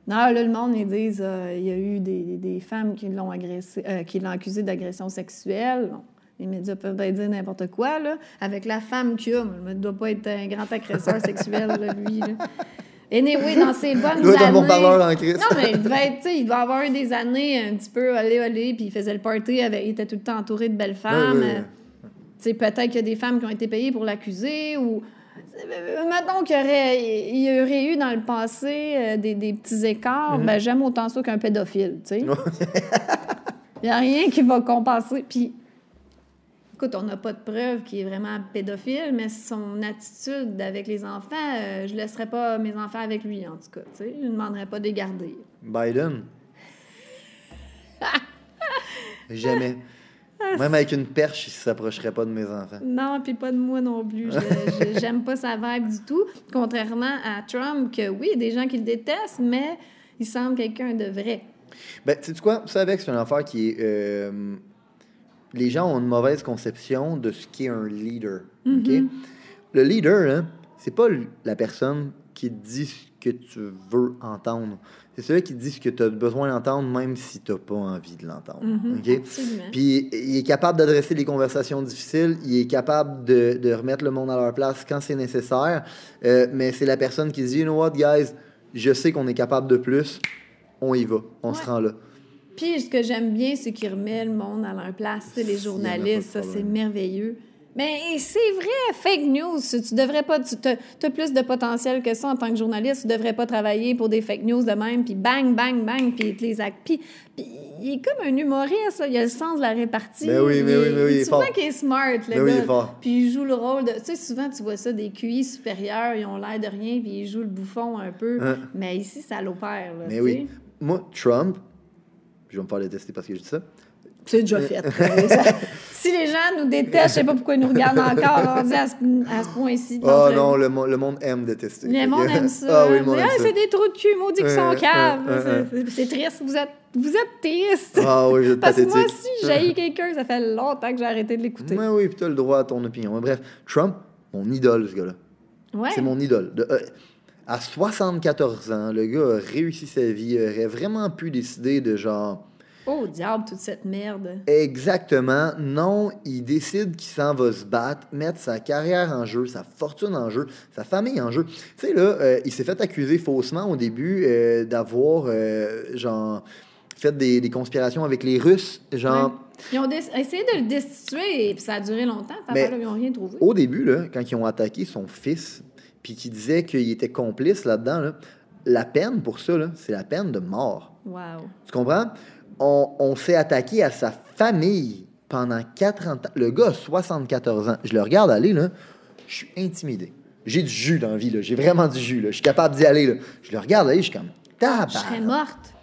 Non, là, le monde, ils disent euh, il y a eu des, des femmes qui l'ont agressé, euh, qui l'ont accusé d'agression sexuelle. Bon, les médias peuvent bien dire n'importe quoi, là. Avec la femme qu'il a, mais il ne doit pas être un grand agresseur (laughs) sexuel, là, lui. Là. Anyway, dans ses bonnes Il doit être un années... bon parleur. Non, mais il devait être, il doit avoir eu des années un petit peu olé olé, puis il faisait le party, avec, il était tout le temps entouré de belles femmes. Euh, Tu sais, peut-être qu'il y a des femmes qui ont été payées pour l'accuser, ou... Mettons qu'il y aurait, il y aurait eu dans le passé euh, des, des petits écarts, Mm-hmm. ben j'aime autant ça qu'un pédophile, tu sais. (laughs) Il n'y a rien qui va compenser. Puis, écoute, on n'a pas de preuve qu'il est vraiment pédophile, mais son attitude avec les enfants, euh, je ne laisserais pas mes enfants avec lui, en tout cas. Tu sais, je ne demanderais pas de les garder. Biden? (laughs) Jamais. Même avec une perche, il ne s'approcherait pas de mes enfants. Non, puis pas de moi non plus. (laughs) J'aime pas sa vibe du tout. Contrairement à Trump, que oui, il y a des gens qui le détestent, mais il semble quelqu'un de vrai. Ben, tu sais quoi? Ça, avec, c'est une affaire qui est. euh, les gens ont une mauvaise conception de ce qu'est un leader. OK? Le leader, hein, c'est pas la personne qui dit ce que tu veux entendre. C'est celui qui dit ce que tu as besoin d'entendre, même si tu n'as pas envie de l'entendre. Absolument. Puis il est capable d'adresser les conversations difficiles, il est capable de, de remettre le monde à leur place quand c'est nécessaire, Euh, mais c'est la personne qui dit, you know what, guys, je sais qu'on est capable de plus, on y va, on se rend là. Puis ce que j'aime bien, c'est qu'il remet le monde à leur place. Les journalistes, ça, c'est merveilleux. Mais c'est vrai, fake news. Tu devrais pas. Tu as, plus de potentiel que ça en tant que journaliste. Tu devrais pas travailler pour des fake news de même. Puis bang, bang, bang. Puis les actes. Puis, puis il est comme un humoriste. là. Il a le sens de la répartie. Mais oui, mais oui, mais oui, il est vois qu'il est smart, le Mais oui, il gars. est fort. Puis il joue le rôle de. Tu sais, souvent, tu vois ça, des QI supérieurs, ils ont l'air de rien, puis ils jouent le bouffon un peu. Hein? Mais ici, ça l'opère. là, Mais oui. Moi, Trump, je vais me faire détester parce que je dis ça. C'est déjà fait. Euh, ça- (laughs) si les gens nous détestent, je sais pas pourquoi ils nous regardent encore à ce, à ce point-ci. Oh non, le, mo- le monde aime détester. Le Fait monde aime ça. (laughs) Ah oui, le On monde dit, aime Ah, c'est des trous de cul, maudits qui sont Euh, caves. euh, C'est- triste. Vous êtes, vous êtes triste. Ah oui, vous êtes Parce que moi aussi, j'ai quelqu'un, ça fait longtemps que j'ai arrêté de l'écouter. Oui, oui, puis tu as le droit à ton opinion. Mais bref, Trump, mon idole, ce gars-là. Ouais. C'est mon idole. De- euh, à 74 ans, le gars a réussi sa vie, il aurait vraiment pu décider de genre. Oh, diable, toute cette merde. Exactement. Non, il décide qu'il s'en va se battre, mettre sa carrière en jeu, sa fortune en jeu, sa famille en jeu. Tu sais, là, euh, il s'est fait accuser faussement au début euh, d'avoir, euh, genre, fait des, des conspirations avec les Russes. Genre, Ouais. Ils ont essayé de le destituer, et puis ça a duré longtemps. Mais- affaire-là, ils n'ont rien trouvé. au début, là, quand ils ont attaqué son fils, puis qu'ils disaient qu'il était complice là-dedans, là, la peine pour ça, c'est la peine de mort. Wow. Tu comprends? On, on s'est attaqué à sa famille pendant 40 ans. Le gars a 74 ans. Je le regarde aller, là. Je suis intimidé. J'ai du jus dans la vie, là. J'ai vraiment du jus, là. Je suis capable d'y aller, là. Je le regarde aller, je suis comme... Je serais morte.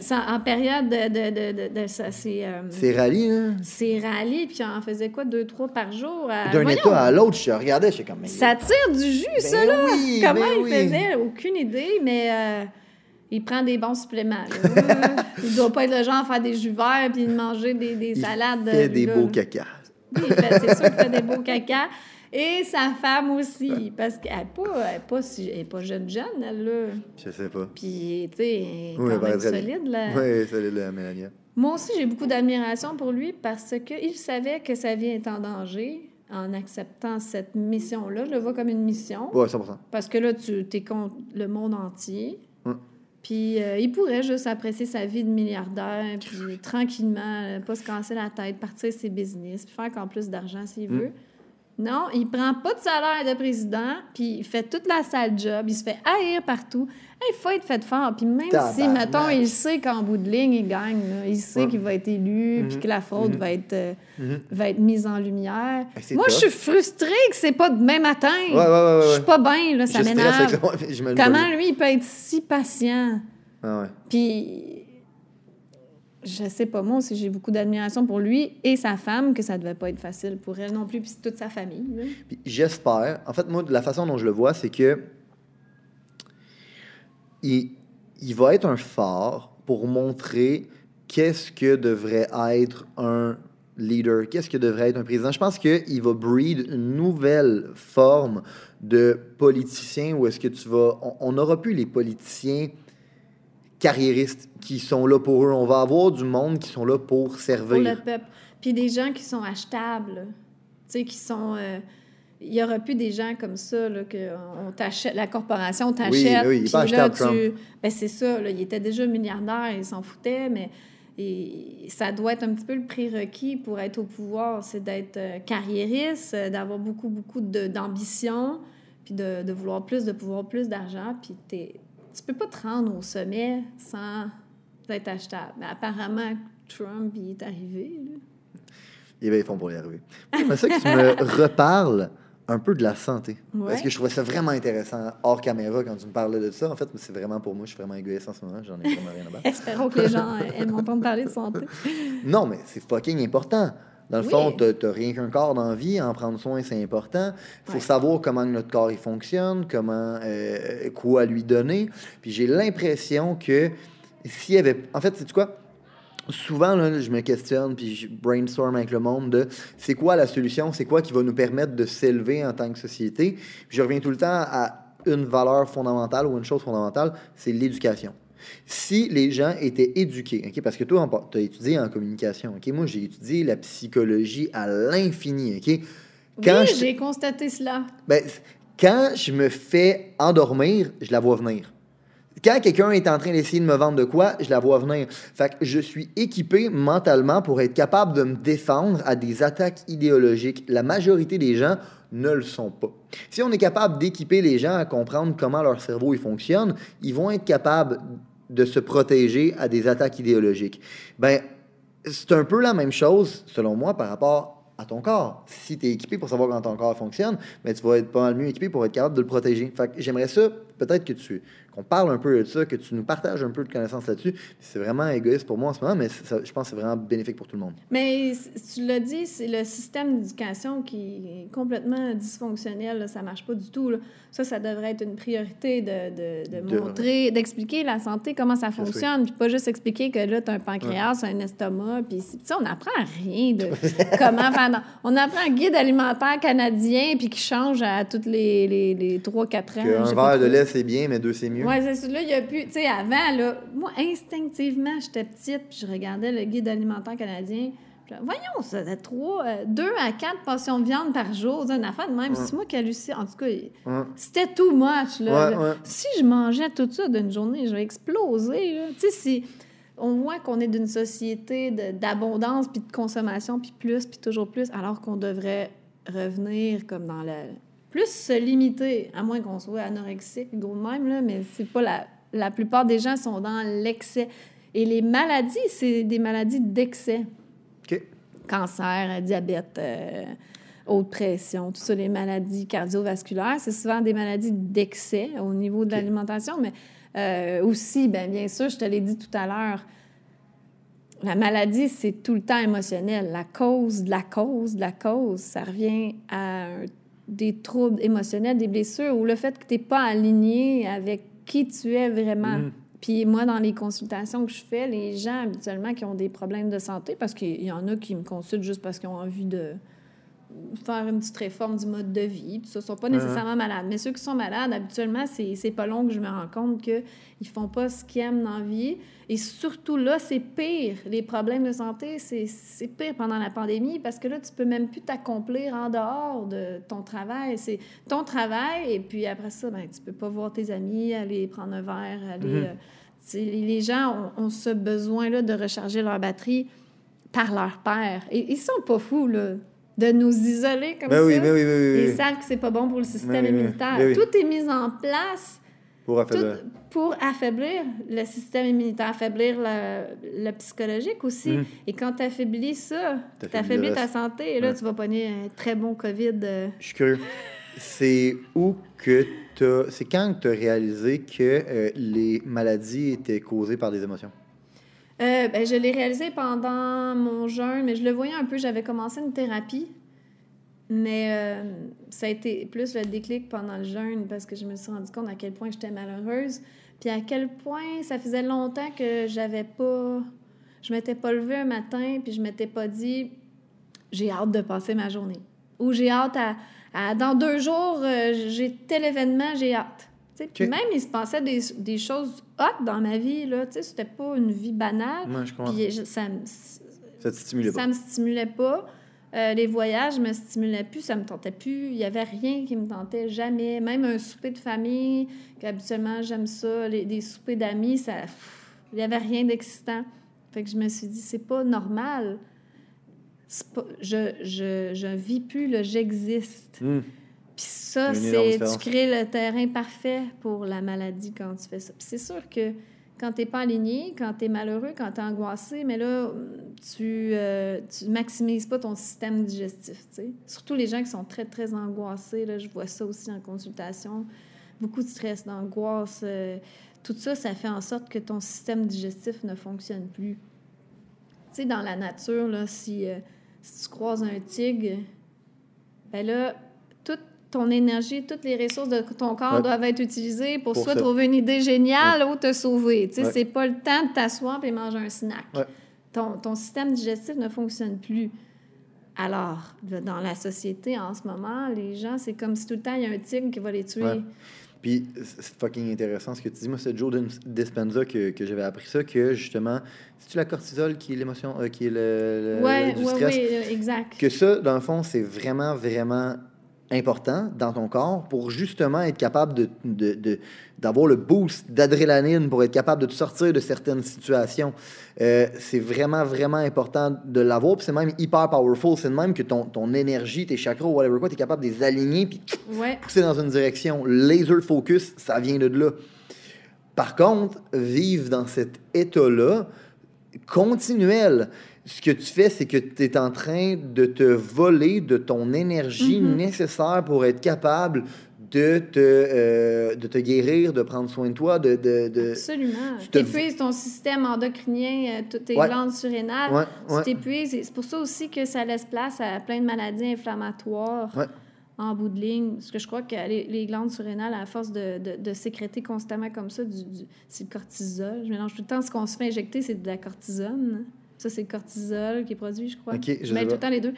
Ça, en période de. de, de, ça, c'est. euh, C'est rallye, là. c'est rallye, puis on en faisait quoi, deux, trois par jour? à- D'un état à l'autre, je regardais, je suis comme... Ça tire du jus, ça, Ben là! oui, Comment ben il oui. faisait? Aucune idée, mais euh, il prend des bons suppléments. là. (laughs) il doit pas être le genre à faire des jus verts puis manger des, des Il salades. de- fait des là. beaux caca. Oui, c'est sûr qu'il fait des beaux caca. Et sa femme aussi, parce qu'elle n'est pas, elle est pas, si- elle est pas jeune jeune, elle, là. Je sais pas. Puis, tu sais, Oui, quand même solide, là. Oui, salut, la Mélania. Moi aussi, j'ai beaucoup d'admiration pour lui parce qu'il savait que sa vie est en danger en acceptant cette mission-là. Je le vois comme une mission. Ouais, 100%. Parce que là, tu es contre le monde entier. Puis euh, il pourrait juste apprécier sa vie de milliardaire, puis tranquillement, pas se casser la tête, partir ses business, puis faire encore plus d'argent s'il Mm. veut. Non, il prend pas de salaire de président, puis il fait toute la sale job, il se fait haïr partout. Il faut être fait fort. Puis même si, mettons, il sait qu'en bout de ligne, il gagne, là, il sait Ouais. qu'il va être élu, puis Mhm. que la fraude Mhm. va, être, euh, Mhm. va être mise en lumière. Ben, Moi, je suis frustrée que c'est pas demain matin. Ouais, ouais, Je suis pas bien, là, ça (laughs) m'énerve. Comment lui. il peut être si patient? Ah. Puis, je sais pas, moi aussi, j'ai beaucoup d'admiration pour lui et sa femme, que ça devait pas être facile pour elle non plus, puis toute sa famille. j'espère. En fait, moi, la façon dont je le vois, c'est que il, il va être un phare pour montrer qu'est-ce que devrait être un leader, qu'est-ce que devrait être un président. Je pense qu'il va breed une nouvelle forme de politicien où est-ce que tu vas... On n'aura plus les politiciens carriéristes qui sont là pour eux. On va avoir du monde qui sont là pour Pour servir. le peuple. Puis des gens qui sont achetables, tu sais, qui sont... euh, il y aura plus des gens comme ça, là, que on t'achète, la corporation t'achète. Oui, oui, il là, tu... Ben, c'est ça, là, il était déjà milliardaire, il s'en foutait, mais et ça doit être un petit peu le prérequis pour être au pouvoir, c'est d'être euh, carriériste, euh, d'avoir beaucoup, beaucoup de- d'ambition, puis de, de vouloir plus de pouvoir, plus d'argent, puis t'es- tu peux pas te rendre au sommet sans être achetable. Mais apparemment, Trump, il est arrivé. là. Eh bien, ils font pour y arriver. C'est ça que tu me reparles un peu de la santé. Ouais. Parce que je trouvais ça vraiment intéressant hors caméra quand tu me parlais de ça. En fait, c'est vraiment pour moi. Je suis vraiment égoïste en ce moment. J'en ai vraiment rien à battre. Espérons que les gens euh, aiment entendre parler de santé. Non, mais c'est fucking important. Dans le Oui. fond, tu n'as rien qu'un corps dans la vie, en prendre soin, c'est important. Il faut Ouais. savoir comment notre corps il fonctionne, comment, euh, quoi lui donner. Puis j'ai l'impression que s'il y avait. En fait, c'est quoi? Souvent, là, je me questionne, puis je brainstorm avec le monde de c'est quoi la solution, c'est quoi qui va nous permettre de s'élever en tant que société. Puis je reviens tout le temps à une valeur fondamentale ou une chose fondamentale, c'est l'éducation. Si les gens étaient éduqués, parce que toi, tu as étudié en communication, ok, moi j'ai étudié la psychologie à l'infini, ok? Quand oui, j'ai constaté cela. ben, quand je me fais endormir, je la vois venir. Quand quelqu'un est en train d'essayer de me vendre de quoi, je la vois venir. Fait que je suis équipé mentalement pour être capable de me défendre à des attaques idéologiques. La majorité des gens ne le sont pas. Si on est capable d'équiper les gens à comprendre comment leur cerveau il fonctionne, ils vont être capables de se protéger à des attaques idéologiques. Ben, c'est un peu la même chose, selon moi, par rapport à ton corps. Si tu es équipé pour savoir comment ton corps fonctionne, ben, tu vas être pas mal mieux équipé pour être capable de le protéger. Fait j'aimerais ça, peut-être que tu qu'on parle un peu de ça, que tu nous partages un peu de connaissances là-dessus. C'est vraiment égoïste pour moi en ce moment, mais ça- je pense que c'est vraiment bénéfique pour tout le monde. Mais tu l'as dit, c'est le système d'éducation qui est complètement dysfonctionnel. là, ça marche pas du tout. là. Ça, ça devrait être une priorité de, de- de De- montrer, d'expliquer la santé, comment ça fonctionne, puis pas juste expliquer que là, tu as un pancréas, un estomac, puis on n'apprend rien de (laughs) comment faire. On apprend un guide alimentaire canadien, puis qui change à toutes les, les, les 3-4 ans. Un verre de lait, c'est bien, mais deux, c'est mieux. Ouais, c'est ça. Là, il y a plus. Tu sais, avant, là, moi, instinctivement, j'étais petite, puis je regardais le guide alimentaire canadien. Voyons, ça, trois, euh, deux à quatre portions de viande par jour. Une affaire de même. C'est moi qui hallucine. En tout cas, Ouais. c'était too much. Là, Ouais, Là. Si je mangeais tout ça d'une journée, je vais exploser. Tu sais, si on voit qu'on est d'une société d'abondance, puis de consommation, puis plus, puis toujours plus, alors qu'on devrait revenir comme dans le... Plus se limiter, à moins qu'on soit anorexique, gros même, là, mais c'est pas la... La plupart des gens sont dans l'excès. Et les maladies, c'est des maladies d'excès OK. cancer, diabète, euh, haute pression, tout ça, les maladies cardiovasculaires, c'est souvent des maladies d'excès au niveau de l'alimentation, mais euh, aussi, ben, bien sûr, je te l'ai dit tout à l'heure, la maladie, c'est tout le temps émotionnel. La cause de la cause de la cause, ça revient à un- des troubles émotionnels, des blessures, ou le fait que tu n'es pas aligné avec qui tu es vraiment. Mhm. Puis moi, dans les consultations que je fais, les gens habituellement qui ont des problèmes de santé, parce qu'il y en a qui me consultent juste parce qu'ils ont envie de faire une petite réforme du mode de vie, puis ça, sont pas nécessairement malades. Mais ceux qui sont malades, habituellement, c'est c'est pas long que je me rends compte qu'ils font pas ce qu'ils aiment dans la vie. Et surtout là, c'est pire. Les problèmes de santé, c'est c'est pire pendant la pandémie parce que là, tu peux même plus t'accomplir en dehors de ton travail. C'est ton travail et puis après ça, ben, tu peux pas voir tes amis, aller prendre un verre, aller... Mhm. euh, les les gens ont, ont ce besoin-là de recharger leur batterie par leur père. Et ils sont pas fous, là, de nous isoler comme Ben ça. oui, ben oui, ben oui, Ils savent que c'est pas bon pour le système oui. immunitaire. Tout est mis en place Pour affaiblir. tout pour affaiblir le système immunitaire, affaiblir le, le psychologique aussi. Mhm. Et quand tu affaiblis ça, tu affaiblis ta santé. Et là, Ouais. tu vas pogner un très bon COVID. euh. Je suis curieux. C'est où que t'as... C'est quand que tu as réalisé que euh, les maladies étaient causées par des émotions? Euh, ben, je l'ai réalisé pendant mon jeûne, mais je le voyais un peu. J'avais commencé une thérapie, mais euh, ça a été plus le déclic pendant le jeûne parce que je me suis rendu compte à quel point j'étais malheureuse, puis à quel point ça faisait longtemps que j'avais pas. Je m'étais pas levée un matin, puis je m'étais pas dit j'ai hâte de passer ma journée. Ou j'ai hâte à, Dans deux jours, euh, j'ai tel événement, j'ai hâte. Même, il se passait des, des choses hot dans ma vie. Là, c'était pas une vie banale. Moi, je comprends. Puis je- ça me, Ça pas. me stimulait pas. Euh, les voyages me stimulaient plus, ça me tentait plus. Il y avait rien qui me tentait jamais. Même un souper de famille, qu'habituellement j'aime ça, les, des soupers d'amis, ça, il y avait rien d'excitant. Fait que je me suis dit, c'est pas normal. C'est pas- je, je, je vis plus, j'existe. Hum. Puis ça, c'est tu crées le terrain parfait pour la maladie quand tu fais ça. Puis c'est sûr que quand tu n'es pas aligné, quand tu es malheureux, quand tu es angoissé, mais là, tu, euh, tu maximises pas ton système digestif. tu sais. Surtout les gens qui sont très, très angoissés. Là, je vois ça aussi en consultation. Beaucoup de stress, d'angoisse. euh, tout ça, ça fait en sorte que ton système digestif ne fonctionne plus. Tu sais, dans la nature, là, si, euh, si tu croises un tigre, ben là, ton énergie, toutes les ressources de ton corps Ouais. doivent être utilisées pour, Pour soit ça. trouver une idée géniale ou te sauver. Tu sais, Ouais. c'est pas le temps de t'asseoir et manger un snack. Ton, ton système digestif ne fonctionne plus. Alors, dans la société en ce moment, les gens, c'est comme si tout le temps il y a un tigre qui va les tuer. Puis c'est fucking intéressant ce que tu dis. Moi, c'est Joe Dis- Dispenza que, que j'avais appris ça, que justement, c'est-tu la cortisol qui est l'émotion, euh, qui est le, le- Ouais, le- du ouais, stress? ouais, euh, exact. Que ça, dans le fond, c'est vraiment, vraiment important dans ton corps pour justement être capable de, de- de- d'avoir le boost d'adrénaline pour être capable de te sortir de certaines situations. Euh, c'est vraiment, vraiment important de l'avoir. Puis c'est même hyper powerful. C'est de même que ton, ton énergie, tes chakras, whatever quoi, tu es capable de les aligner puis Ouais. pousser dans une direction. Laser focus, ça vient de là. Par contre, vivre dans cet état-là, continuel, ce que tu fais, c'est que tu es en train de te voler de ton énergie Mhm. nécessaire pour être capable de te, euh, de te guérir, de prendre soin de toi, de... de, de- Absolument. tu épuises ton système endocrinien, euh, toutes tes Ouais. glandes surrénales. Ouais, Tu t'épuises. C'est pour ça aussi que ça laisse place à plein de maladies inflammatoires en bout de ligne. Parce que je crois que les, les glandes surrénales, à force de, de, de sécréter constamment comme ça, du, du- c'est le cortisol. Je mélange tout le temps ce qu'on se fait injecter, c'est de la cortisone. Ça, c'est le cortisol qui est produit, je crois. Ok, je mets tout le temps les deux.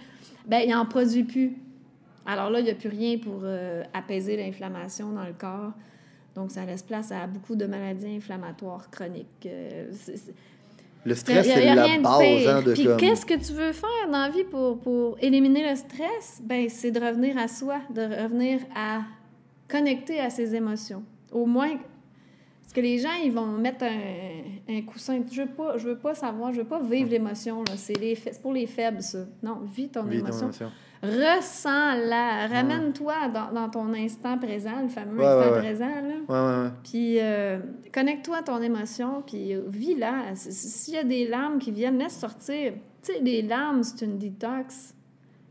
Ben, il n'en produit plus. Alors là, il n'y a plus rien pour euh, apaiser l'inflammation dans le corps. Donc, ça laisse place à beaucoup de maladies inflammatoires chroniques. Euh, Le stress, c'est il y a la rien de base hein, de Puis comme... qu'est-ce que tu veux faire dans la vie pour, pour éliminer le stress? Ben, c'est de revenir à soi, de revenir à connecter à ses émotions. Au moins, parce que les gens, ils vont mettre un, un coussin. Je veux pas, je veux pas savoir, je veux pas vivre l'émotion. là. C'est pour les faibles, ça. Non, vis ton Vis ton émotion. Ressens-la. Ramène-toi dans, dans ton instant présent, le fameux Ouais, instant ouais, présent. Là. Ouais. Puis euh, connecte-toi à ton émotion, puis euh, vis-la. S'il y a des larmes qui viennent, laisse sortir. Tu sais, les larmes, c'est une détox.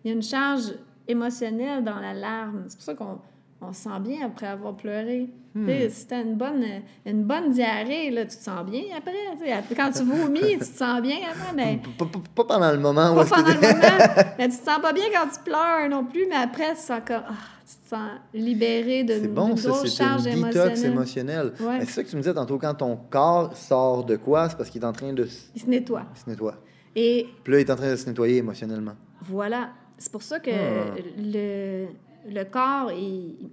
Il y a une charge émotionnelle dans la larme. C'est pour ça qu'on on se sent bien après avoir pleuré. Sais, Si t'as une bonne, une bonne diarrhée, là, tu te sens bien après. tu sais. Après, Quand tu vomis, tu te sens bien après. Mais Pas, pas- pas pendant le moment où pas pendant le moment. (laughs) Mais tu te sens pas bien quand tu pleures non plus, mais après, tu, sens comme, ah, tu te sens libéré de- bon, ça, c'est une charge détox émotionnelle. émotionnelle. Ouais. Mais C'est ça que tu me disais tantôt, quand ton corps sort de quoi, c'est parce qu'il est en train de Il se nettoie. se nettoyer. Et Puis là, il est en train de se nettoyer émotionnellement. Voilà. C'est pour ça que Ah. le, le corps il,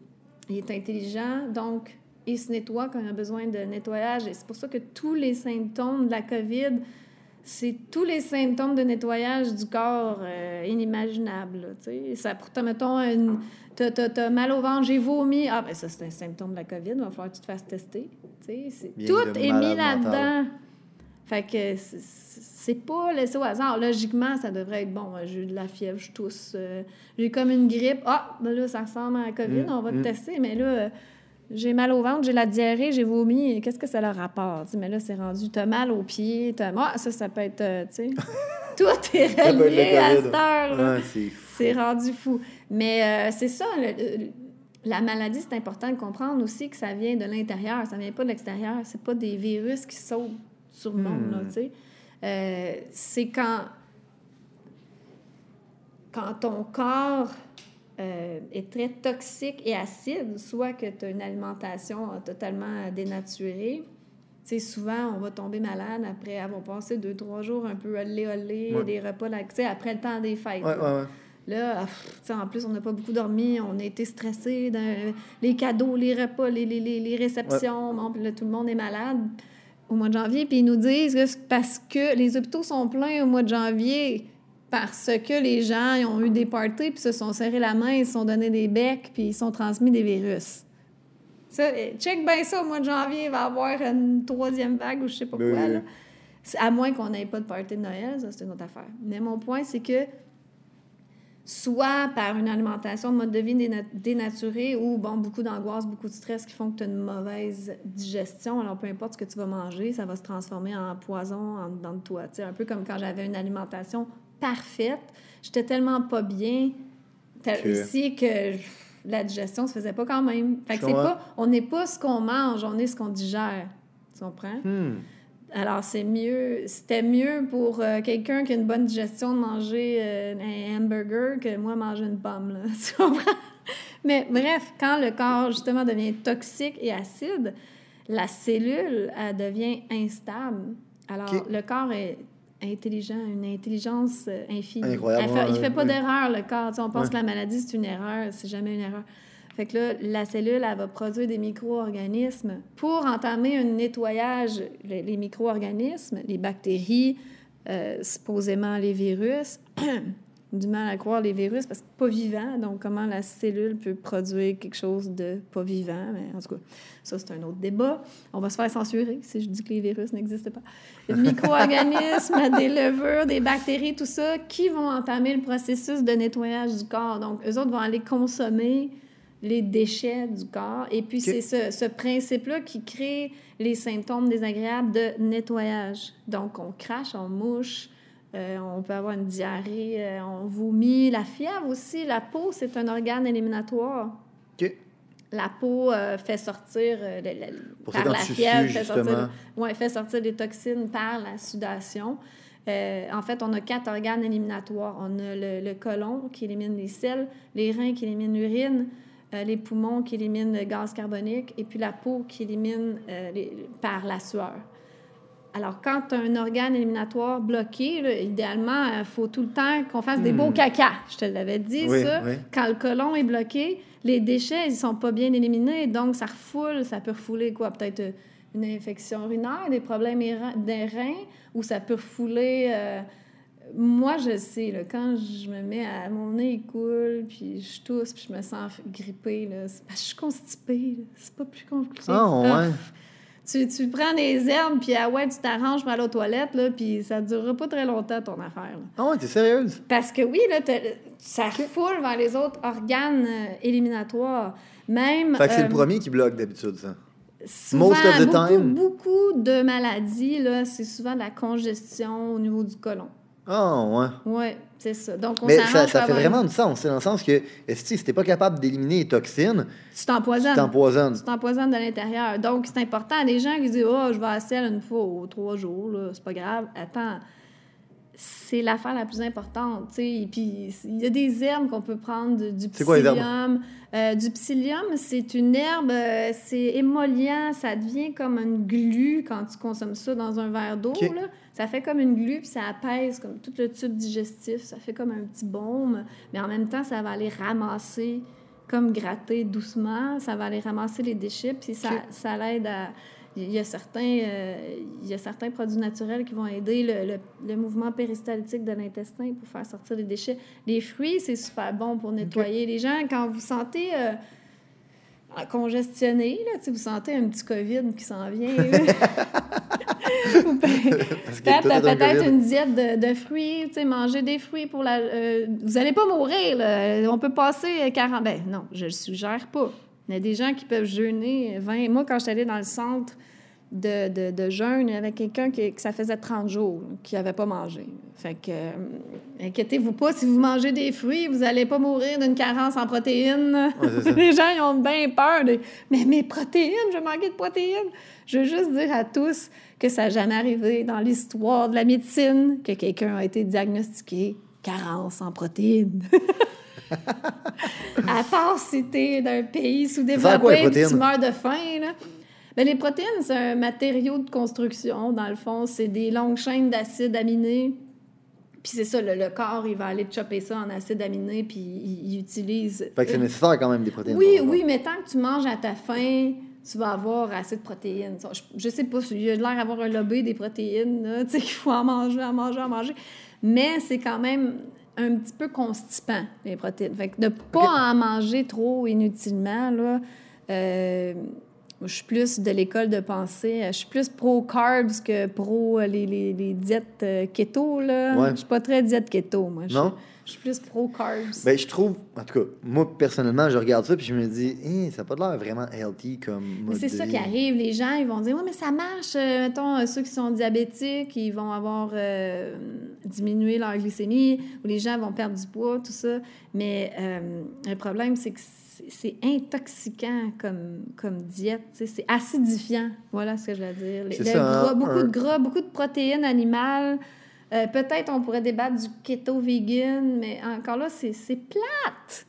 il est intelligent, donc il se nettoie quand il a besoin de nettoyage. Et c'est pour ça que tous les symptômes de la COVID, c'est tous les symptômes de nettoyage du corps euh, inimaginables. tu sais. Ça, pour, mettons, une- t'as, t'as- t'as mal au ventre, j'ai vomi. Ah, ben ça, c'est un symptôme de la COVID, il va falloir que tu te fasses tester. C'est- tout est mis là-dedans. Fait que c'est- pas laissé au hasard. Logiquement, ça devrait être bon. J'ai eu de la fièvre, je tousse. euh, j'ai comme une grippe. Ah, ben là, ça ressemble à la COVID, Mm, on va te mm. tester. Mais là, euh, j'ai mal au ventre, j'ai la diarrhée, j'ai vomi. Qu'est-ce que ça leur rapporte? Mais là, c'est rendu, t'as mal aux pieds. T'as... Ah, ça, ça peut être, euh, tu sais. (laughs) Tout est relié à cette heure. Ouais, c'est rendu fou. Mais euh, c'est ça, le- le- la maladie, c'est important de comprendre aussi que ça vient de l'intérieur, ça vient pas de l'extérieur. C'est pas des virus qui sautent sur le monde, Hmm. tu sais. Euh, c'est quand, quand ton corps euh, est très toxique et acide, soit que tu as une alimentation euh, totalement dénaturée. Tu sais, souvent, on va tomber malade après avoir passé deux, trois jours un peu olé olé, Ouais. des repas, là, après le temps des fêtes. Ouais, là. ouais, ouais. Là, ah, en plus, on n'a pas beaucoup dormi, on a été stressés, dans les cadeaux, les repas, les, les, les, réceptions, bon, puis là, tout le monde est malade au mois de janvier, puis ils nous disent que c'est parce que les hôpitaux sont pleins au mois de janvier, parce que les gens ils ont eu des parties, puis se sont serrés la main, ils se sont donné des becs, puis ils sont transmis des virus. Ça, eh, check bien ça, au mois de janvier, il va y avoir une troisième vague ou je sais pas quoi. là. À moins qu'on n'ait pas de party de Noël, ça, c'est une autre affaire. Mais mon point, c'est que soit par une alimentation de mode de vie déna- dénaturé ou, bon, beaucoup d'angoisse, beaucoup de stress qui font que tu as une mauvaise digestion. Alors, peu importe ce que tu vas manger, ça va se transformer en poison en dedans de toi. Tu sais, un peu comme quand j'avais une alimentation parfaite, j'étais tellement pas bien Que- ici que je- la digestion se faisait pas quand même. Fait que c'est pas, on n'est pas ce qu'on mange, on est ce qu'on digère. Tu comprends? Hmm. Alors, c'est mieux, c'était mieux pour euh, quelqu'un qui a une bonne digestion de manger euh, un hamburger que moi manger une pomme, là. (laughs) Tu comprends? Mais bref, quand le corps, justement, devient toxique et acide, la cellule, elle devient instable. Alors, le corps est intelligent, une intelligence euh, infinie. Incroyable, fait- il ouais, fait pas d'erreur, le corps. Tu sais, on pense Ouais. que la maladie, c'est une erreur. C'est jamais une erreur. Fait que là, la cellule, elle va produire des micro-organismes pour entamer un nettoyage. Les, les micro-organismes, les bactéries, euh, supposément les virus, (clears throat) du mal à croire les virus parce que pas vivant. Donc, comment la cellule peut produire quelque chose de pas vivant? Mais en tout cas, ça, c'est un autre débat. On va se faire censurer si je dis que les virus n'existent pas. Les micro-organismes, (laughs) des levures, des bactéries, tout ça, qui vont entamer le processus de nettoyage du corps. Donc, eux autres vont aller consommer les déchets du corps. Et puis, c'est ce, ce principe-là qui crée les symptômes désagréables de nettoyage. Donc, on crache, on mouche, euh, on peut avoir une diarrhée, euh, on vomit. La fièvre aussi, la peau, c'est un organe éliminatoire. OK. La peau euh, fait sortir, le- le- par la fièvre, fait sortir, ouais, fait sortir des toxines par la sudation. Euh, en fait, on a quatre organes éliminatoires. On a le, le côlon qui élimine les selles, les reins qui éliminent l'urine, les poumons qui éliminent le gaz carbonique et puis la peau qui élimine euh, les- par la sueur. Alors, quand un organe éliminatoire bloqué, là, idéalement, il faut tout le temps qu'on fasse des beaux caca. Je te l'avais dit, Hmm. Oui, ça. oui. Quand le côlon est bloqué, les déchets, ils sont pas bien éliminés, donc ça refoule. Ça peut refouler quoi? Peut-être euh, une infection urinaire, des problèmes des reins, ou ça peut refouler... euh, moi, je sais, là, quand je me mets à... Mon nez, il coule, puis je tousse, puis je me sens grippée, là, c'est parce que je suis constipée. C'est pas plus compliqué. Ah, ouais. (laughs) Tu, tu prends des herbes, puis ah ouais, tu t'arranges pour aller aux toilettes, là, puis ça ne durera pas très longtemps, ton affaire. là. Ah ouais, t'es sérieuse? Parce que oui, là, ça refoule vers les autres organes euh, éliminatoires. Même. Fait que c'est euh, le premier qui bloque d'habitude, ça. souvent, most of the beaucoup, time. beaucoup de maladies, là, c'est souvent de la congestion au niveau du côlon. Ah ouais. Oui, c'est ça. Donc, on Mais ça, ça fait avoir- vraiment du sens. C'est dans le sens que si t'es pas capable d'éliminer les toxines, Tu tu t'empoisonnes. t'empoisonnes. Tu t'empoisonnes de l'intérieur. Donc, c'est important. Les gens qui disent Oh, je vais à selle une fois ou trois jours, c'est pas grave. Attends, c'est l'affaire la plus importante. tu sais. Et puis, il y a des herbes qu'on peut prendre, du, psyllium. Euh, du psyllium, c'est une herbe, euh, c'est émollient, ça devient comme une glu quand tu consommes ça dans un verre d'eau. Ok. Ça fait comme une glu, puis ça apaise comme tout le tube digestif. Ça fait comme un petit baume, mais en même temps, ça va aller ramasser, comme gratter doucement, ça va aller ramasser les déchets, puis ça, ça l'aide à... Il y, a certains, euh, il y a certains produits naturels qui vont aider le, le- le mouvement péristaltique de l'intestin pour faire sortir les déchets. Les fruits, c'est super bon pour nettoyer. Les gens, quand vous sentez euh, congestionné, là, vous sentez un petit COVID qui s'en vient. (laughs) (laughs) Ou Peut-être une diète de, de fruits, manger des fruits pour la... euh, vous n'allez pas mourir, là. On peut passer 40... Ben non, je le suggère pas. Il y a des gens qui peuvent jeûner 20... Moi, quand j'étais allée dans le centre de, de, de jeûne, avait quelqu'un qui, que ça faisait 30 jours qui n'avait pas mangé. Fait que, euh, inquiétez-vous pas, si vous mangez des fruits, vous n'allez pas mourir d'une carence en protéines. Ouais. (laughs) Les gens, ils ont bien peur. De... Mais mes protéines, je manquer de protéines. Je veux juste dire à tous que ça n'a jamais arrivé dans l'histoire de la médecine que quelqu'un a été diagnostiqué carence en protéines. (laughs) à part si t'es d'un pays sous-développé que tu meurs de faim, là. Ben, les protéines, c'est un matériau de construction, dans le fond. C'est des longues chaînes d'acides aminés. Puis c'est ça, le, le corps, il va aller chopper ça en acides aminés, puis il, il utilise... Fait que c'est nécessaire quand même des protéines. Oui, oui, mais tant que tu manges à ta faim, tu vas avoir assez de protéines. Je, sais pas, il a l'air d'avoir un lobby des protéines, (laughs) tu sais, qu'il faut en manger, en manger, en manger. Mais c'est quand même un petit peu constipant, les protéines. Fait que de pas en manger trop inutilement, là, euh, moi, je suis plus de l'école de pensée. Je suis plus pro-carbs que pro euh, les, les, les diètes euh, keto, là. Ouais. Je suis pas très diète keto, moi. Je- Non? Je suis plus pro-carbs. Ben, je trouve, en tout cas, moi, personnellement, je regarde ça puis je me dis, Hein, ça n'a pas l'air vraiment healthy comme Mais mode c'est ça qui arrive. Les gens, ils vont dire, oui, mais ça marche. Euh, mettons, euh, ceux qui sont diabétiques, ils vont avoir euh, diminué leur glycémie, ou les gens vont perdre du poids, tout ça. Mais euh, le problème, c'est que c'est- intoxiquant comme, comme diète. C'est acidifiant. Voilà ce que je veux dire. C'est le ça, gras, hein, beaucoup un- de gras, beaucoup de protéines animales. Euh, Peut-être on pourrait débattre du keto vegan, mais encore là, c'est plate.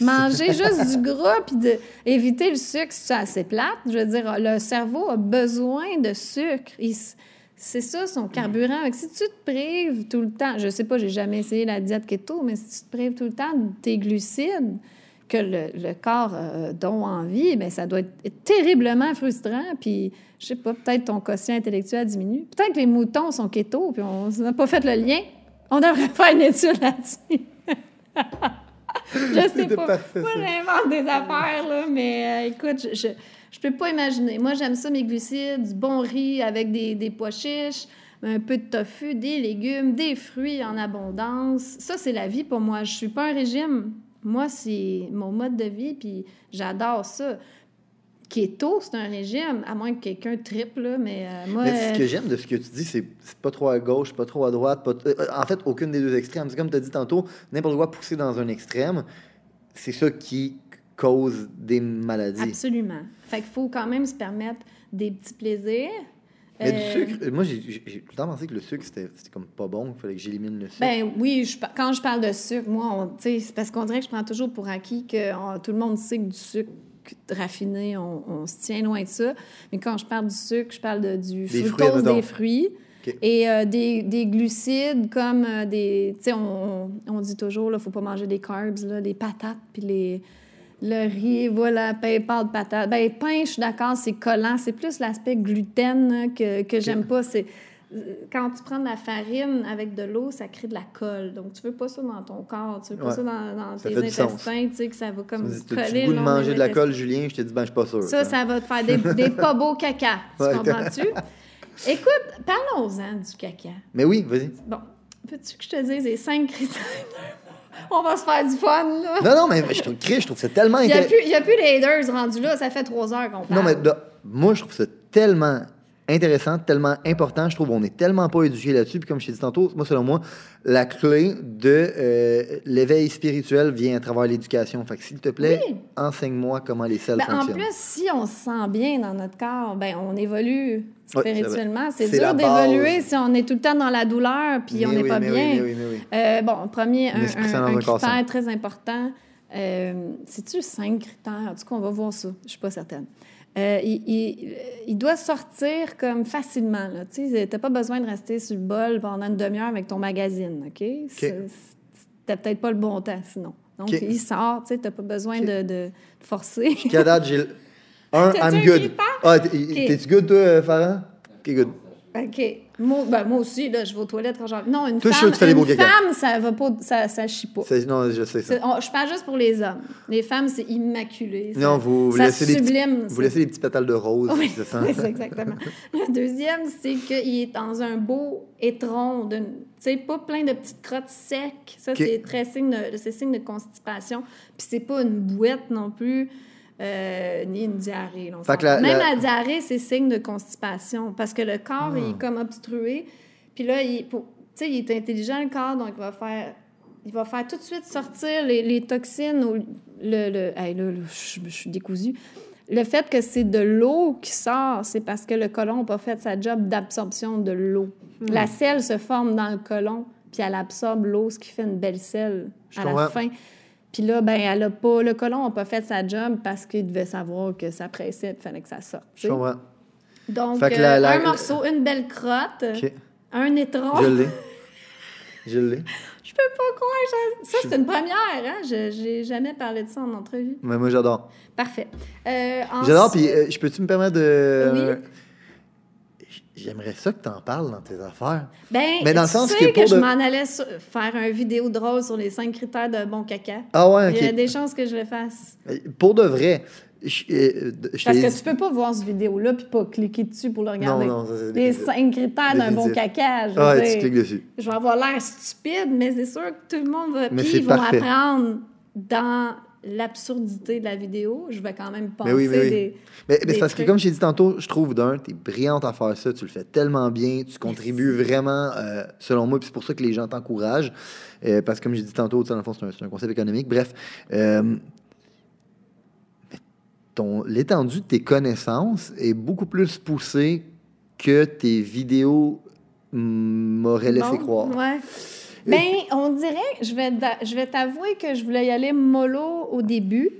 Manger (laughs) juste du gras puis de éviter le sucre, c'est assez plate. Je veux dire, le cerveau a besoin de sucre. C'est ça son carburant. Si tu te prives tout le temps, je sais pas, j'ai jamais essayé la diète keto, mais si tu te prives tout le temps de tes glucides, que le, le corps euh, dont envie, ben ça doit être terriblement frustrant. Puis, je sais pas, peut-être ton quotient intellectuel diminue. Peut-être que les moutons sont keto, puis on n'a pas fait le lien. On devrait (laughs) faire une étude là-dessus. (laughs) je sais pas. parfait, Moi, j'invente des affaires, là, mais euh, écoute, je, je, je peux pas imaginer. Moi, j'aime ça, mes glucides, du bon riz avec des, des pois chiches, un peu de tofu, des légumes, des fruits en abondance. Ça, c'est la vie pour moi. Je suis pas un régime. Moi, c'est mon mode de vie, puis j'adore ça. Keto, c'est un régime, à moins que quelqu'un triple, là, mais euh, moi... Mais ce euh, que j'aime de ce que tu dis, c'est pas trop à gauche, pas trop à droite. Pas euh, en fait, aucune des deux extrêmes. C'est comme tu as dit tantôt, n'importe quoi poussé dans un extrême, c'est ça qui cause des maladies. Absolument. Fait qu'il faut quand même se permettre des petits plaisirs. Mais Euh, du sucre, euh, moi, j'ai tout le temps pensé que le sucre, c'était comme pas bon. Il fallait que j'élimine le sucre. Ben oui, je quand je parle de sucre, moi, on- tu sais, c'est parce qu'on dirait que je prends toujours pour acquis que on- tout le monde sait que du sucre raffiné, on, on se tient loin de ça. Mais quand je parle du sucre, je parle de, du Des fruits, fructose admettons. des fruits. Et euh, des, des glucides comme euh, des... Tu sais, on, on dit toujours, il ne faut pas manger des carbs, là, les patates, puis les... Le riz, voilà, pain, pâte, patate. Ben, pain, je suis d'accord, c'est collant. C'est plus l'aspect gluten là, que, que j'aime pas. C'est quand tu prends de la farine avec de l'eau, ça crée de la colle. Donc, tu veux pas ça dans ton corps. Tu veux pas Ouais. ça dans, dans Ça tes intestins, tu sais, que ça va Tu comme me dis, coller. Le goût de manger de la colle, Julien? Je te dis, ben, je suis pas sûr. Ça, ça va te faire des, (laughs) des pas beaux caca. Tu Ouais. comprends-tu? Écoute, parlons-en du caca. Mais oui, vas-y. Bon, veux-tu que je te dise les cinq critères? (laughs) On va se faire du fun, là. Non, non, mais je trouve, je trouve ça tellement Il n'y a, plus- les haters rendus là. Ça fait trois heures qu'on parle. Non, mais moi, je trouve ça tellement intéressant, tellement important. Je trouve qu'on est tellement pas éduqué là-dessus. Puis comme je t'ai dit tantôt, moi, selon moi, la clé de euh, l'éveil spirituel vient à travers l'éducation. Fait que s'il te plaît, Oui. enseigne-moi comment les selles Ben, en plus, si on se sent bien dans notre corps, ben on évolue spirituellement. c'est dur d'évoluer si on est tout le temps dans la douleur puis Mais on n'est oui, pas bien. oui, oui. Euh, bon, premier, un, critère très important. Euh, C'est-tu cinq critères? En tout cas, on va voir ça. Je suis pas certaine. Euh, il, il- il doit sortir comme facilement. Tu n'as pas besoin de rester sur le bol pendant une demi-heure avec ton magazine. OK? T'as peut-être pas le bon temps sinon. Donc, il sort. Tu n'as pas besoin de, de forcer. Jusqu'à date, j'ai. (laughs) Un, I'm good. Ah, t'es- t'es-tu good, toi, Farah? Ok, good. OK. Moi, ben, moi aussi, là, je vais aux toilettes quand j'en... Non, une Toi, femme, une ça va pas... Ça, ça chie pas. Non, je sais ça. C'est- on- je parle juste pour les hommes. Les femmes, c'est immaculé. Ça- Non, vous, laissez des petits, sublime. vous laissez des petits pétales de rose. Oui, c'est (laughs) ça. exactement. Le deuxième, c'est qu'il est dans un beau étron, sais, pas plein de petites crottes secs. Ça, c'est très signe de, c'est signe de constipation. Puis c'est pas une bouette non plus, euh, ni une diarrhée. là, on Fait que s'entend. la- Même la- la... diarrhée, c'est signe de constipation parce que le corps il est comme obstrué. Puis là, il, pour- il est intelligent, le corps, donc il va faire... Il va faire tout de suite sortir les, les toxines le... le hey, là, là, je, je suis décousue. Le fait que c'est de l'eau qui sort, c'est parce que le côlon n'a pas fait sa job d'absorption de l'eau. Hmm. La selle se forme dans le côlon, puis elle absorbe l'eau, ce qui fait une belle selle Je à la fin. Puis là, ben, elle a pas, le côlon n'a pas fait sa job parce qu'il devait savoir que ça pressait, il fallait que ça sorte. Je. Donc, Fait que euh, la- la- un morceau, une belle crotte, un étron. Je l'ai. Je l'ai. (laughs) Je peux pas croire. ça- Ça, c'est une première. Hein? Je n'ai jamais parlé de ça en entrevue. Mais moi, j'adore. Parfait. Euh, J'adore, puis euh, je peux-tu me permettre de. Oui. J'aimerais ça que tu en parles dans tes affaires. Ben, Mais dans le sens sais que que, je m'en allais sur- faire un vidéo drôle sur les cinq critères de bon caca. Ah ouais, Il y a des chances que je le fasse. Pour de vrai, je- euh, je Parce que tu peux pas voir cette vidéo-là puis pas cliquer dessus pour le regarder. non, ça, c'est Les cinq critères d'un bon caca, je Ah, dire. tu cliques dessus. Je vais avoir l'air stupide, mais c'est sûr que tout le monde va. Mais Puis ils vont parfait. apprendre dans l'absurdité de la vidéo. Je vais quand même penser Mais oui, mais oui. des. Mais, c'est parce que, comme je t'ai dit tantôt, je trouve d'un, t'es brillante à faire ça, tu le fais tellement bien, tu contribues vraiment, euh, selon moi, puis c'est pour ça que les gens t'encouragent. euh, parce que, comme j'ai dit tantôt, tu dans le fond, c'est un, un concept économique. Bref, euh, l'étendue de tes connaissances est beaucoup plus poussée que tes vidéos mm, m'auraient laissé Bon, croire. Ouais. Ben, on dirait, je vais, je vais t'avouer que je voulais y aller mollo au début.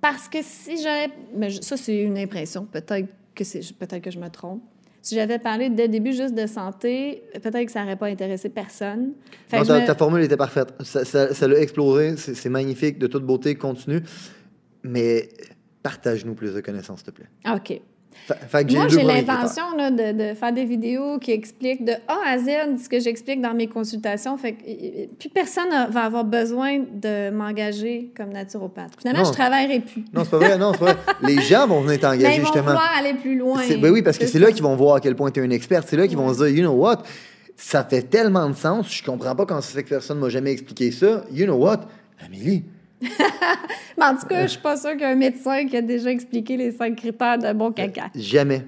Parce que si j'avais. Mais ça, c'est une impression. Peut-être que, peut-être que je me trompe. Si j'avais parlé dès le début juste de santé, peut-être que ça n'aurait pas intéressé personne. Fait Non, ta, me- ta formule était parfaite. Ça, ça, ça l'a explosé, c'est c'est magnifique, de toute beauté, continue. Mais partage-nous plus de connaissances, s'il te plaît. Ah, OK. Fa- fait que Moi, j'ai l'intention de, de faire des vidéos qui expliquent de A à Z ce que j'explique dans mes consultations. Fait que, plus personne ne va avoir besoin de m'engager comme naturopathe. Finalement, Non. je ne travaillerai plus. Non, c'est pas vrai, non, c'est pas vrai. (laughs) Les gens vont venir t'engager, ils vont justement. vouloir aller plus loin. Ben oui, parce que c'est là qu'ils vont voir à quel point tu es une experte. C'est là qu'ils vont se dire, you know what, ça fait tellement de sens. Je comprends pas quand ça fait que personne m'a jamais expliqué ça. You know what, Amélie, Mais en tout cas, je suis pas sûre qu'il y a un médecin qui a déjà expliqué les cinq critères de bon caca. jamais.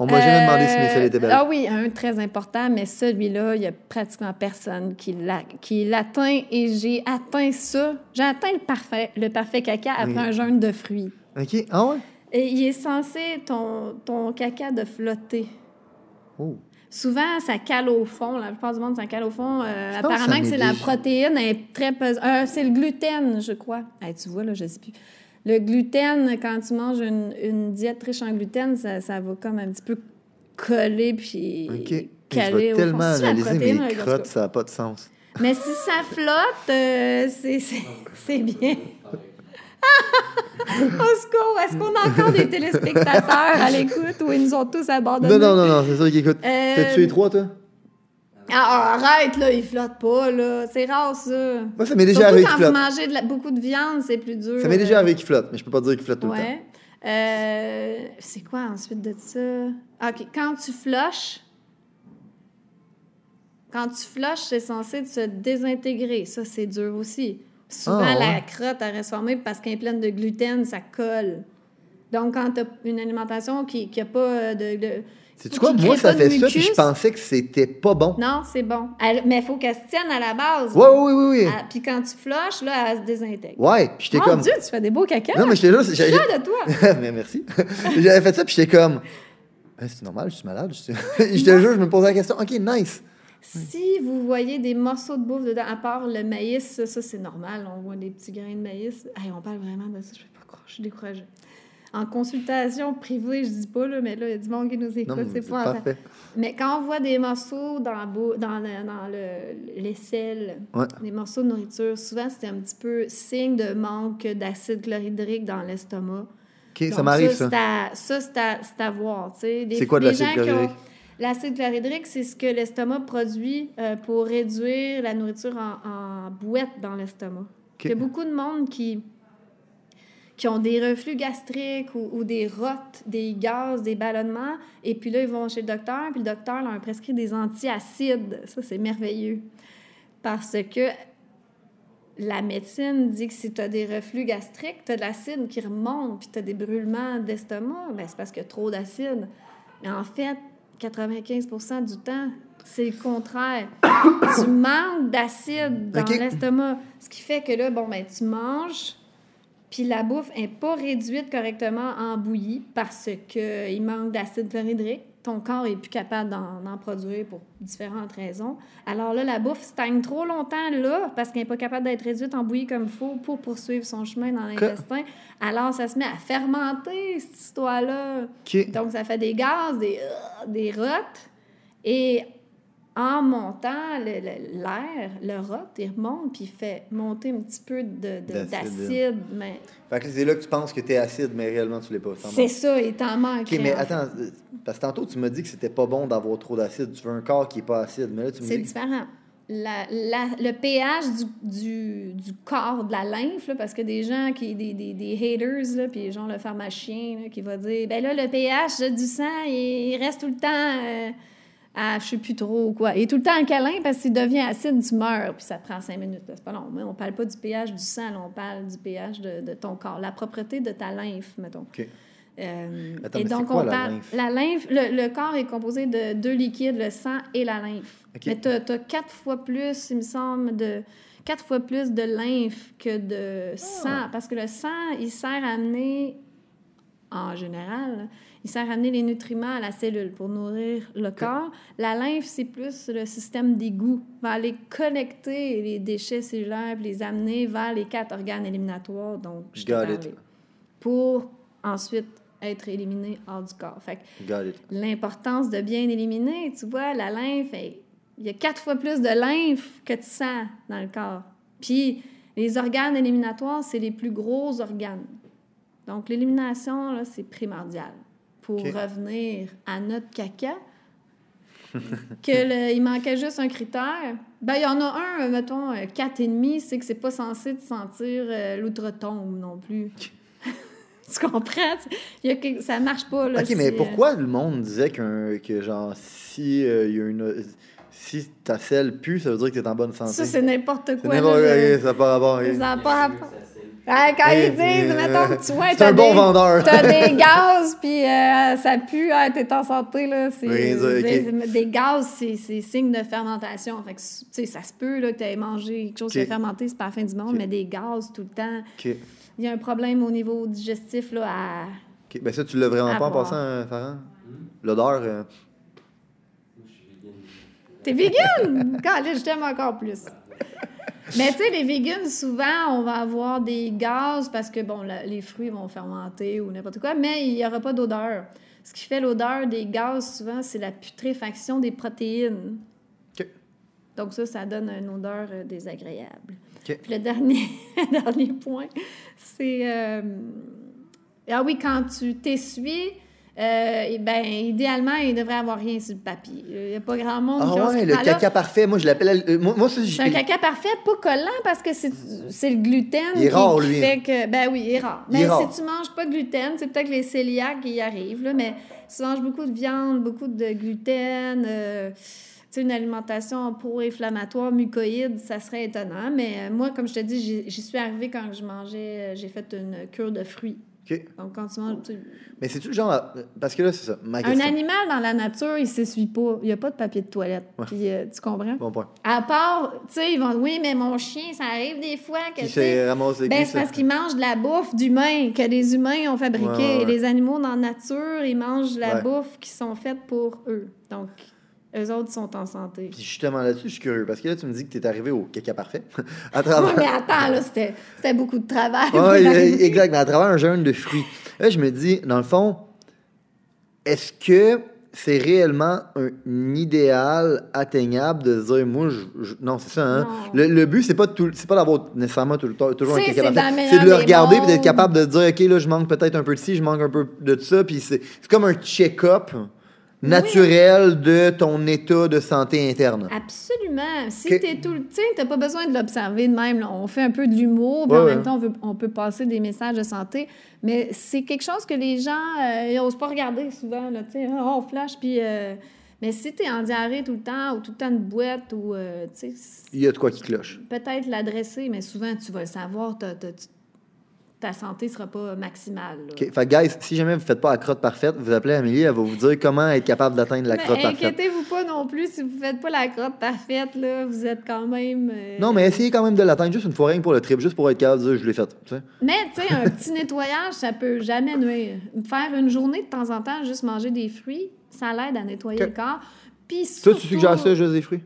On m'a jamais demandé si mes selles étaient belles. Ah oui, un très important, mais celui-là, il y a pratiquement personne qui l'a- qui l'atteint et j'ai atteint ça. J'ai atteint le parfait, le parfait caca après un jeûne de fruits. OK? Ah ouais? Et il est censé, ton, ton caca, de flotter. Oh. Souvent, ça cale au fond. La plupart du monde, ça cale au fond. Euh, que apparemment que c'est la protéine est très pesante. Euh, c'est le gluten, je crois. Hey, tu vois, là, je sais plus. Le gluten, quand tu manges une, une diète riche en gluten, ça, ça va comme un petit peu coller puis. Je caler vais au tellement fond. Analyser protéine, mes crottes, ça n'a pas de sens. Mais si ça flotte, euh, c'est- c'est c'est bien. (laughs) Au secours, est-ce qu'on a encore des téléspectateurs à l'écoute ou ils nous ont tous abandonnés? Non, non, non, non, c'est ça qui écoute. Euh, T'as-tu les trois, toi? Ah, arrête, là, ils flottent pas, là. C'est rare, ça. Moi, ça m'est déjà arrivé quand qu'ils vous flottent. mangez de la- beaucoup de viande, c'est plus dur. Ça m'est déjà arrivé qu'ils flottent, mais je peux pas dire qu'ils flottent tout le temps. Ouais. Euh, c'est quoi ensuite de ça? Ah, OK. Quand tu flushes, quand tu flushes, c'est censé se désintégrer. Ça, c'est dur aussi. Souvent, Ah, la crotte, elle reste formée parce qu'elle est pleine de gluten, ça colle. Donc, quand tu as une alimentation qui n'a pas euh, de. de C'est quoi? Moi, ça fait ça, puis je pensais que c'était pas bon. Non, c'est bon. Elle- mais il faut qu'elle se tienne à la base. Ouais, oui, oui, oui. Puis quand tu flushes, là, elle se désintègre. Ouais, puis j'étais Mon comme. Dieu, tu fais des beaux caca. Non, mais j'étais là, Je suis de toi. (laughs) mais merci. J'avais fait ça, puis j'étais comme. Ben, c'est normal, je suis malade. Je (laughs) te jure, je me posais la question. OK, nice. Si vous voyez des morceaux de bouffe dedans, à part le maïs, ça, ça, c'est normal. On voit des petits grains de maïs. Hey, on parle vraiment de ça. Je peux pas croire. Je suis découragée. En consultation privée, je dis pas, là, mais là, il y a du monde qui nous écoute. C'est pas parfait. Mais quand on voit des morceaux dans, le, dans le, l'aisselle, Ouais. des morceaux de nourriture, souvent, c'est un petit peu signe de manque d'acide chlorhydrique dans l'estomac. OK, ça m'arrive, ça. c'est à- Ça, c'est à, c'est à voir. Des- C'est quoi de l'acide chlorhydrique? L'acide chlorhydrique, c'est ce que l'estomac produit euh, pour réduire la nourriture en, en bouette dans l'estomac. Il y a beaucoup de monde qui, qui ont des reflux gastriques ou, ou des rottes, des gaz, des ballonnements. Et puis là, ils vont chez le docteur, puis le docteur leur prescrit des antiacides. Ça, c'est merveilleux. Parce que la médecine dit que si tu as des reflux gastriques, tu as de l'acide qui remonte, puis tu as des brûlements d'estomac, ben, c'est parce qu'il y a trop d'acide. Mais en fait, 95% du temps, c'est le contraire. (coughs) tu manques d'acide dans l'estomac. Ce qui fait que là, bon, ben, tu manges, puis la bouffe n'est pas réduite correctement en bouillie parce qu'il manque d'acide chlorhydrique. Ton corps est plus capable d'en produire pour différentes raisons. Alors là, la bouffe stagne trop longtemps là parce qu'elle n'est pas capable d'être réduite en bouillie comme il faut pour poursuivre son chemin dans l'intestin. Alors ça se met à fermenter, cette histoire-là. Donc, ça fait des gaz, des, euh, des rottes. Et en montant, le- le- l'air, le, rot, il remonte, puis il fait monter un petit peu de- de- D'acide. Mais Fait que c'est là que tu penses que t'es acide, mais réellement, tu l'es pas. c'est ça, il t'en manque. OK, mais fait. attends, euh, parce que tantôt, tu m'as dit que c'était pas bon d'avoir trop d'acide. Tu veux un corps qui est pas acide, mais là, tu me C'est différent. la- la- le pH du, du, du corps de la lymphe, là, parce que des gens, qui des, des, des haters, là, puis genre le pharmacien là, qui va dire ben là, le pH du sang, il, il reste tout le temps euh, à je sais plus trop quoi. Est tout le temps alcalin parce qu'il devient acide, tu meurs, puis ça prend cinq minutes. C'est pas long. Mais on parle pas du pH du sang, là, on parle du pH de, de ton corps, la propreté de ta lymphe, mettons. Euh, Attends, et donc, quoi, on la parle. lymphe? La lymphe, le, le corps est composé de deux liquides, le sang et la lymphe. Mais tu as, quatre fois plus, il me semble, de quatre fois plus de lymphe que de Ah. sang. Parce que le sang, il sert à amener, en général, il sert à amener les nutriments à la cellule pour nourrir le corps. La lymphe, c'est plus le système d'égout. va aller connecter les déchets cellulaires puis les amener vers les quatre organes éliminatoires dont je it. Pour ensuite être éliminé hors du corps. Fait l'importance de bien éliminer, tu vois, la lymphe, il y a quatre fois plus de lymphe que de sang dans le corps. Puis les organes éliminatoires, c'est les plus gros organes. Donc l'élimination, là, c'est primordial pour revenir à notre caca. (laughs) que le- il manquait juste un critère. Ben, il y en a un, euh, mettons, euh, quatre et demi, c'est que c'est pas censé te sentir euh, l'outre-tombe non plus. (laughs) tu comprends? Il y a ça marche pas, là. OK, mais euh, pourquoi le monde disait qu'un, que, genre, si euh, y a une... Si ta selle pue, ça veut dire que t'es en bonne santé? Ça, c'est n'importe quoi. là, ça n'a pas rapport. Ça n'a pas rapport. Ouais, quand Eh, ils disent, euh, mettons tu vois, t'as un bon des-. T'as des (laughs) gaz, puis euh, ça pue, ah, t'es en santé, là. C'est, Oui, c'est- Des gaz, c'est, c'est signe de fermentation. Fait que, tu sais, ça se peut là, que tu aies mangé quelque chose qui est fermenté, c'est pas la fin du monde, mais des gaz tout le temps. Il y a un problème au niveau digestif, là, à... OK. Ben ça, tu l'as vraiment À pas en passant, euh, Farhan? L'odeur... euh, T'es vegan? Quand je t'aime encore plus. (laughs) Mais tu sais, les vegans, souvent, on va avoir des gaz parce que, bon, la- les fruits vont fermenter ou n'importe quoi, mais il n'y aura pas d'odeur. Ce qui fait l'odeur des gaz, souvent, c'est la putréfaction des protéines. Donc ça, ça donne une odeur euh, désagréable. Puis le dernier, (laughs) dernier point, c'est... euh, Ah oui, quand tu t'essuies, euh, eh ben, idéalement, il devrait avoir rien sur le papier. Il n'y a pas grand monde Ah ce ouais, le caca parfait. Moi, je l'appelle... euh, moi, C'est un caca parfait, pas collant, parce que c'est le gluten Il est qui, rare, lui. fait que... Ben oui, il est rare. Mais rare. si tu manges pas de gluten, c'est peut-être les cœliaques qui y arrivent, là, mais si tu manges beaucoup de viande, beaucoup de gluten, euh, tu sais, une alimentation pro-inflammatoire, mucoïde, ça serait étonnant. Mais euh, moi, comme je te dis, j'y- j'y suis arrivée quand je mangeais... euh, J'ai fait une cure de fruits. Donc, quand tu manges... tu- Mais c'est-tu le genre... Parce que là, c'est ça, ma Un animal dans la nature, il s'essuie pas. Il n'y a pas de papier de toilette. Ouais. Puis, euh, tu comprends? Bon point. À part, tu sais, ils vont oui, mais mon chien, ça arrive des fois que, Qui ben, c'est parce qu'ils mangent de la bouffe d'humains, que les humains ont fabriqué. Ouais, ouais, ouais. Les animaux dans la nature, ils mangent de la bouffe qui sont faites pour eux. Donc, eux autres sont en santé. Puis justement là-dessus, je suis curieux. Parce que là, tu me dis que tu es arrivé au caca parfait. (laughs) à Oui, travers... mais attends, là, c'était c'était beaucoup de travail. Arriver. exact. Mais à travers un jeûne de fruits. Là, je me dis, dans le fond, est-ce que c'est réellement un idéal atteignable de se dire, moi, je, je- non, c'est ça, hein? Le, le but, c'est pas, tout- c'est pas d'avoir nécessairement tout le temps, toujours un caca parfait. C'est de le regarder et d'être capable de dire, OK, là, je manque peut-être un peu de ci, je manque un peu de ça. Puis c'est c'est comme un check-up naturel de ton état de santé interne. Absolument. Si Que- t'es tout le... Tu t'as pas besoin de l'observer de même. là. On fait un peu de l'humour, puis Ouais, en ouais. même temps, on, veut- on peut passer des messages de santé. Mais c'est quelque chose que les gens, euh, ils n'osent pas regarder souvent. Là, sais, Ah, on flash, puis... euh, Mais si t'es en diarrhée tout le temps, ou tout le temps de boîte, ou... euh, Il y a de quoi qui cloche. peut-être l'adresser, mais souvent, tu vas le savoir, tu- ta santé sera pas maximale. là. OK. Fait que, guys, si jamais vous faites pas la crotte parfaite, vous appelez Amélie, elle va vous dire comment être capable d'atteindre la Mais crotte parfaite. inquiétez-vous pas non plus, si vous faites pas la crotte parfaite, là, vous êtes quand même... euh, Non, mais essayez quand même de l'atteindre juste une fois rien pour le trip, juste pour être capable de dire je l'ai fait. tu sais. Mais, tu sais, un petit nettoyage, ça peut jamais nuire. Faire une journée de temps en temps, juste manger des fruits, ça l'aide à nettoyer le corps. Puis Toi, surtout, tu suggères ça, juste des fruits?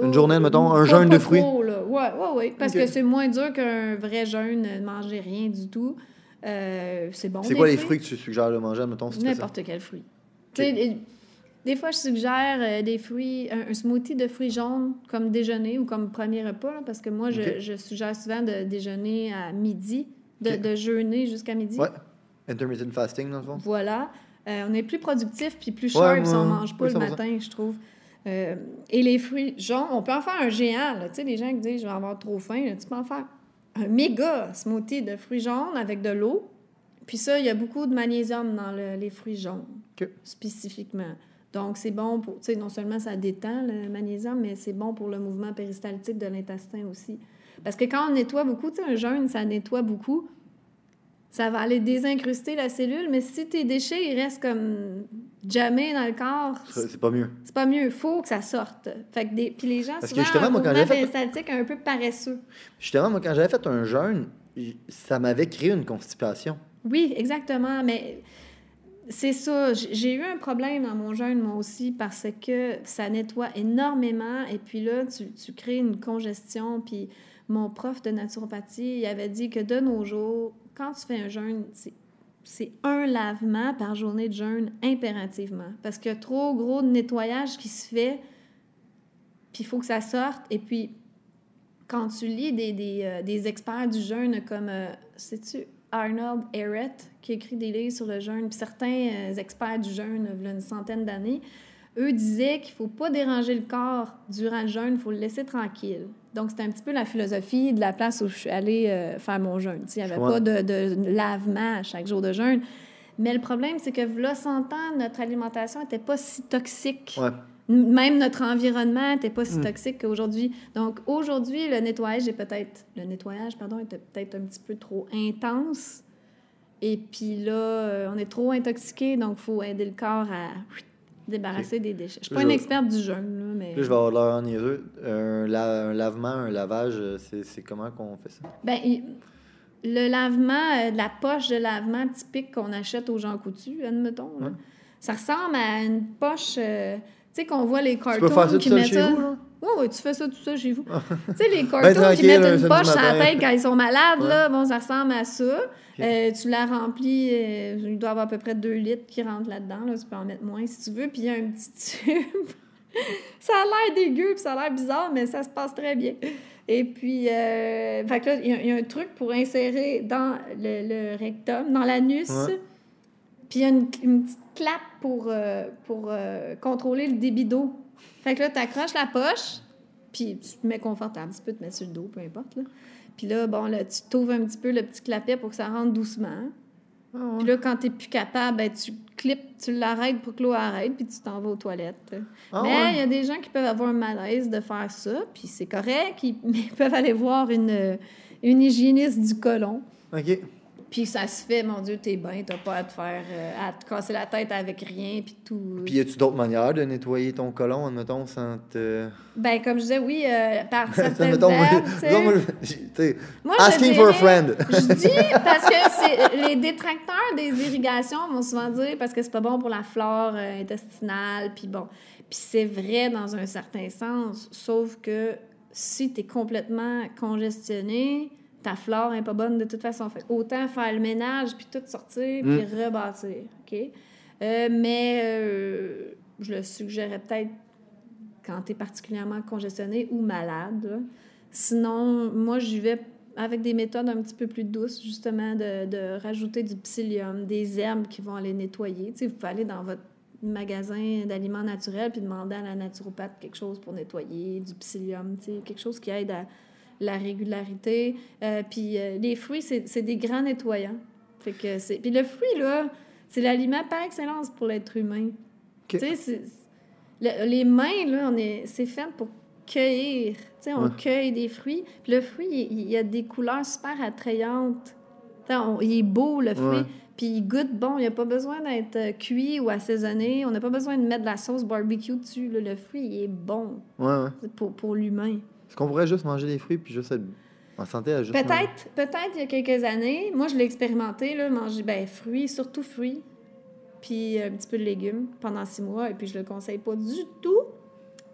Une euh, journée, mettons, un jeûne de fruits? trop, là. Ouais, ouais, ouais. Parce que c'est moins dur qu'un vrai jeûne, de manger rien du tout. Euh, c'est bon. C'est quoi les fruits que tu suggères de manger, mettons, si? N'importe quel fruit. Tu sais, des- fois, je suggère euh, des fruits, un, un smoothie de fruits jaunes comme déjeuner ou comme premier repas, là, parce que moi, je, je suggère souvent de déjeuner à midi, de, jeûner jusqu'à midi. Ouais. Intermittent fasting, dans le fond. Voilà. Euh, on est plus productif puis plus Ouais, sharp si moi, on mange pas oui, le 100%. matin, je trouve. Euh, et les fruits jaunes, on peut en faire un géant. Là. Tu sais, les gens qui disent je vais avoir trop faim, là, tu peux en faire un méga smoothie de fruits jaunes avec de l'eau. Puis ça, il y a beaucoup de magnésium dans le- les fruits jaunes, spécifiquement. Donc, c'est bon pour, tu sais, non seulement ça détend le magnésium, mais c'est bon pour le mouvement péristaltique de l'intestin aussi. Parce que quand on nettoie beaucoup, tu sais, un jeûne, ça nettoie beaucoup. Ça va aller désincruster la cellule, mais si tes déchets, ils restent comme jamais dans le corps, C'est pas mieux. c'est pas mieux. Il faut que ça sorte. Fait que des... Puis les gens, Parce que justement, en moi, quand fait- un peu paresseux. Justement, moi, quand j'avais fait un jeûne, ça m'avait créé une constipation. Oui, exactement. Mais c'est ça. J'ai eu un problème dans mon jeûne, moi aussi, parce que ça nettoie énormément. Et puis là, tu, tu crées une congestion. Puis mon prof de naturopathie, il avait dit que de nos jours, quand tu fais un jeûne, c'est c'est un lavement par journée de jeûne impérativement. Parce qu'il y a trop gros de nettoyage qui se fait, puis il faut que ça sorte. Et puis, quand tu lis des, des, euh, experts du jeûne comme, euh, sais-tu, Arnold Ehret, qui écrit des livres sur le jeûne, puis certains euh, experts du jeûne, il y a une centaine d'années, eux disaient qu'il ne faut pas déranger le corps durant le jeûne, il faut le laisser tranquille. Donc, c'était un petit peu la philosophie de la place où je suis allée euh, faire mon jeûne. Il n'y avait Ouais. pas de, de lavement à chaque jour de jeûne. Mais le problème, c'est que, là, 100 ans, notre alimentation n'était pas si toxique. Ouais. Même notre environnement n'était pas si Mm. toxique qu'aujourd'hui. Donc, aujourd'hui, le nettoyage est peut-être... Le nettoyage, pardon, était peut-être un petit peu trop intense. Et puis là, euh, on est trop intoxiqué, donc il faut aider le corps à débarrasser des déchets. Je suis pas une experte du jeûne, là, mais... Là, je vais avoir l'air niaiseux. Un, la- un lavement, un lavage, euh, c'est comment qu'on fait ça? Ben, il- le lavement, euh, de la poche de lavement typique qu'on achète aux gens coutus, admettons, Ouais. ça ressemble à une poche... euh, tu sais, qu'on voit les Tu cartons peux faire ça tout qui mettent chez ça... vous, là? Oui, oui, tu fais ça tout ça chez vous. (laughs) tu sais, les Ben, cartons qui mettent un une poche à la tête quand ils sont malades, Ouais. là, bon, ça ressemble à ça. Euh, tu la remplis, euh, il doit y avoir à peu près 2 litres qui rentrent là-dedans. Là, tu peux en mettre moins si tu veux. Puis il y a un petit tube. (laughs) ça a l'air dégueu, puis ça a l'air bizarre, mais ça se passe très bien. Et puis, euh, fait que là, il y, y a un truc pour insérer dans le, le rectum, dans l'anus. Ouais. Puis il y a une, une petite clap pour, pour contrôler le débit d'eau. Fait que là, tu accroches la poche, puis tu te mets confortable. Tu peux te mettre sur le dos, peu importe. Là. Puis là, bon, là, tu t'ouvres un petit peu le petit clapet pour que ça rentre doucement. Puis là, quand t'es plus capable, ben, tu clips, tu l'arrêtes pour que l'eau arrête, puis tu t'en vas aux toilettes. Ah, mais ouais. il y a des gens qui peuvent avoir un malaise de faire ça, puis c'est correct. Ils, (laughs) ils peuvent aller voir une, une hygiéniste du côlon. OK. Puis ça se fait, mon Dieu, t'es bien, t'as pas à te faire, euh, à te casser la tête avec rien, puis tout. Puis y a-tu d'autres manières de nettoyer ton colon, admettons, sans te... Ben, comme je disais, oui, euh, par (laughs) certaines Admettons, moi, for a friend. Je dis (laughs) parce que les détracteurs des irrigations vont souvent dire parce que c'est pas bon pour la flore euh, intestinale, puis bon. Puis c'est vrai dans un certain sens, sauf que si tu es complètement congestionné, ta flore n'est pas bonne de toute façon. Fait autant faire le ménage, puis tout sortir, puis rebâtir, OK? Euh, mais euh, je le suggérerais peut-être quand tu es particulièrement congestionné ou malade. Sinon, moi, j'y vais avec des méthodes un petit peu plus douces, justement, de, de rajouter du psyllium, des herbes qui vont aller nettoyer. Tu sais, vous pouvez aller dans votre magasin d'aliments naturels puis demander à la naturopathe quelque chose pour nettoyer, du psyllium, tu sais, quelque chose qui aide à la régularité. Euh, puis euh, les fruits, c'est des grands nettoyants. Fait que c'est... Puis le fruit, là, c'est l'aliment par excellence pour l'être humain. Tu sais, le- les mains, là, on est, c'est fait pour cueillir. Tu sais, on Ouais. cueille des fruits. Puis le fruit, il, il a des couleurs super attrayantes. Tu sais, on- il est beau, le fruit. Ouais. Puis il goûte bon. Il n'y a pas besoin d'être euh, cuit ou assaisonné. On n'a pas besoin de mettre de la sauce barbecue dessus. là. Le fruit, il est bon Ouais, pour, pour l'humain. Est-ce qu'on pourrait juste manger des fruits puis juste être en santé à juste? Peut-être, peut-être il y a quelques années, moi je l'ai expérimenté, là, manger ben, fruits, surtout fruits, puis un petit peu de légumes pendant six mois, et puis je le conseille pas du tout.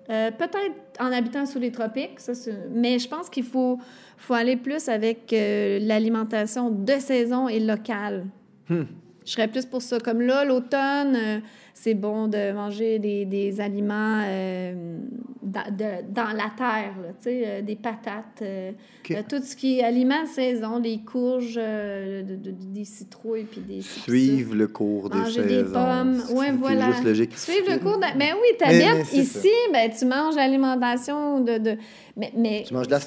Euh, peut-être en habitant sous les tropiques, ça, c'est- mais je pense qu'il faut, faut aller plus avec euh, l'alimentation de saison et locale. Hmm. Je serais plus pour ça. Comme là, l'automne, euh, c'est bon de manger des, des aliments euh, dans, de- dans la terre, là, tu sais, euh, des patates, euh, euh, tout ce qui est aliments saison, des courges, de- de- des citrouilles, puis des... puis. Suivre le cours des Manger des saisons. pommes. C'est- Ouais, c'est voilà. juste logique. Suivre le cours. de- Mais oui, tu Mais- mais habites c'est ici, ben, tu manges l'alimentation de, de. Mais, mais Tu manges de la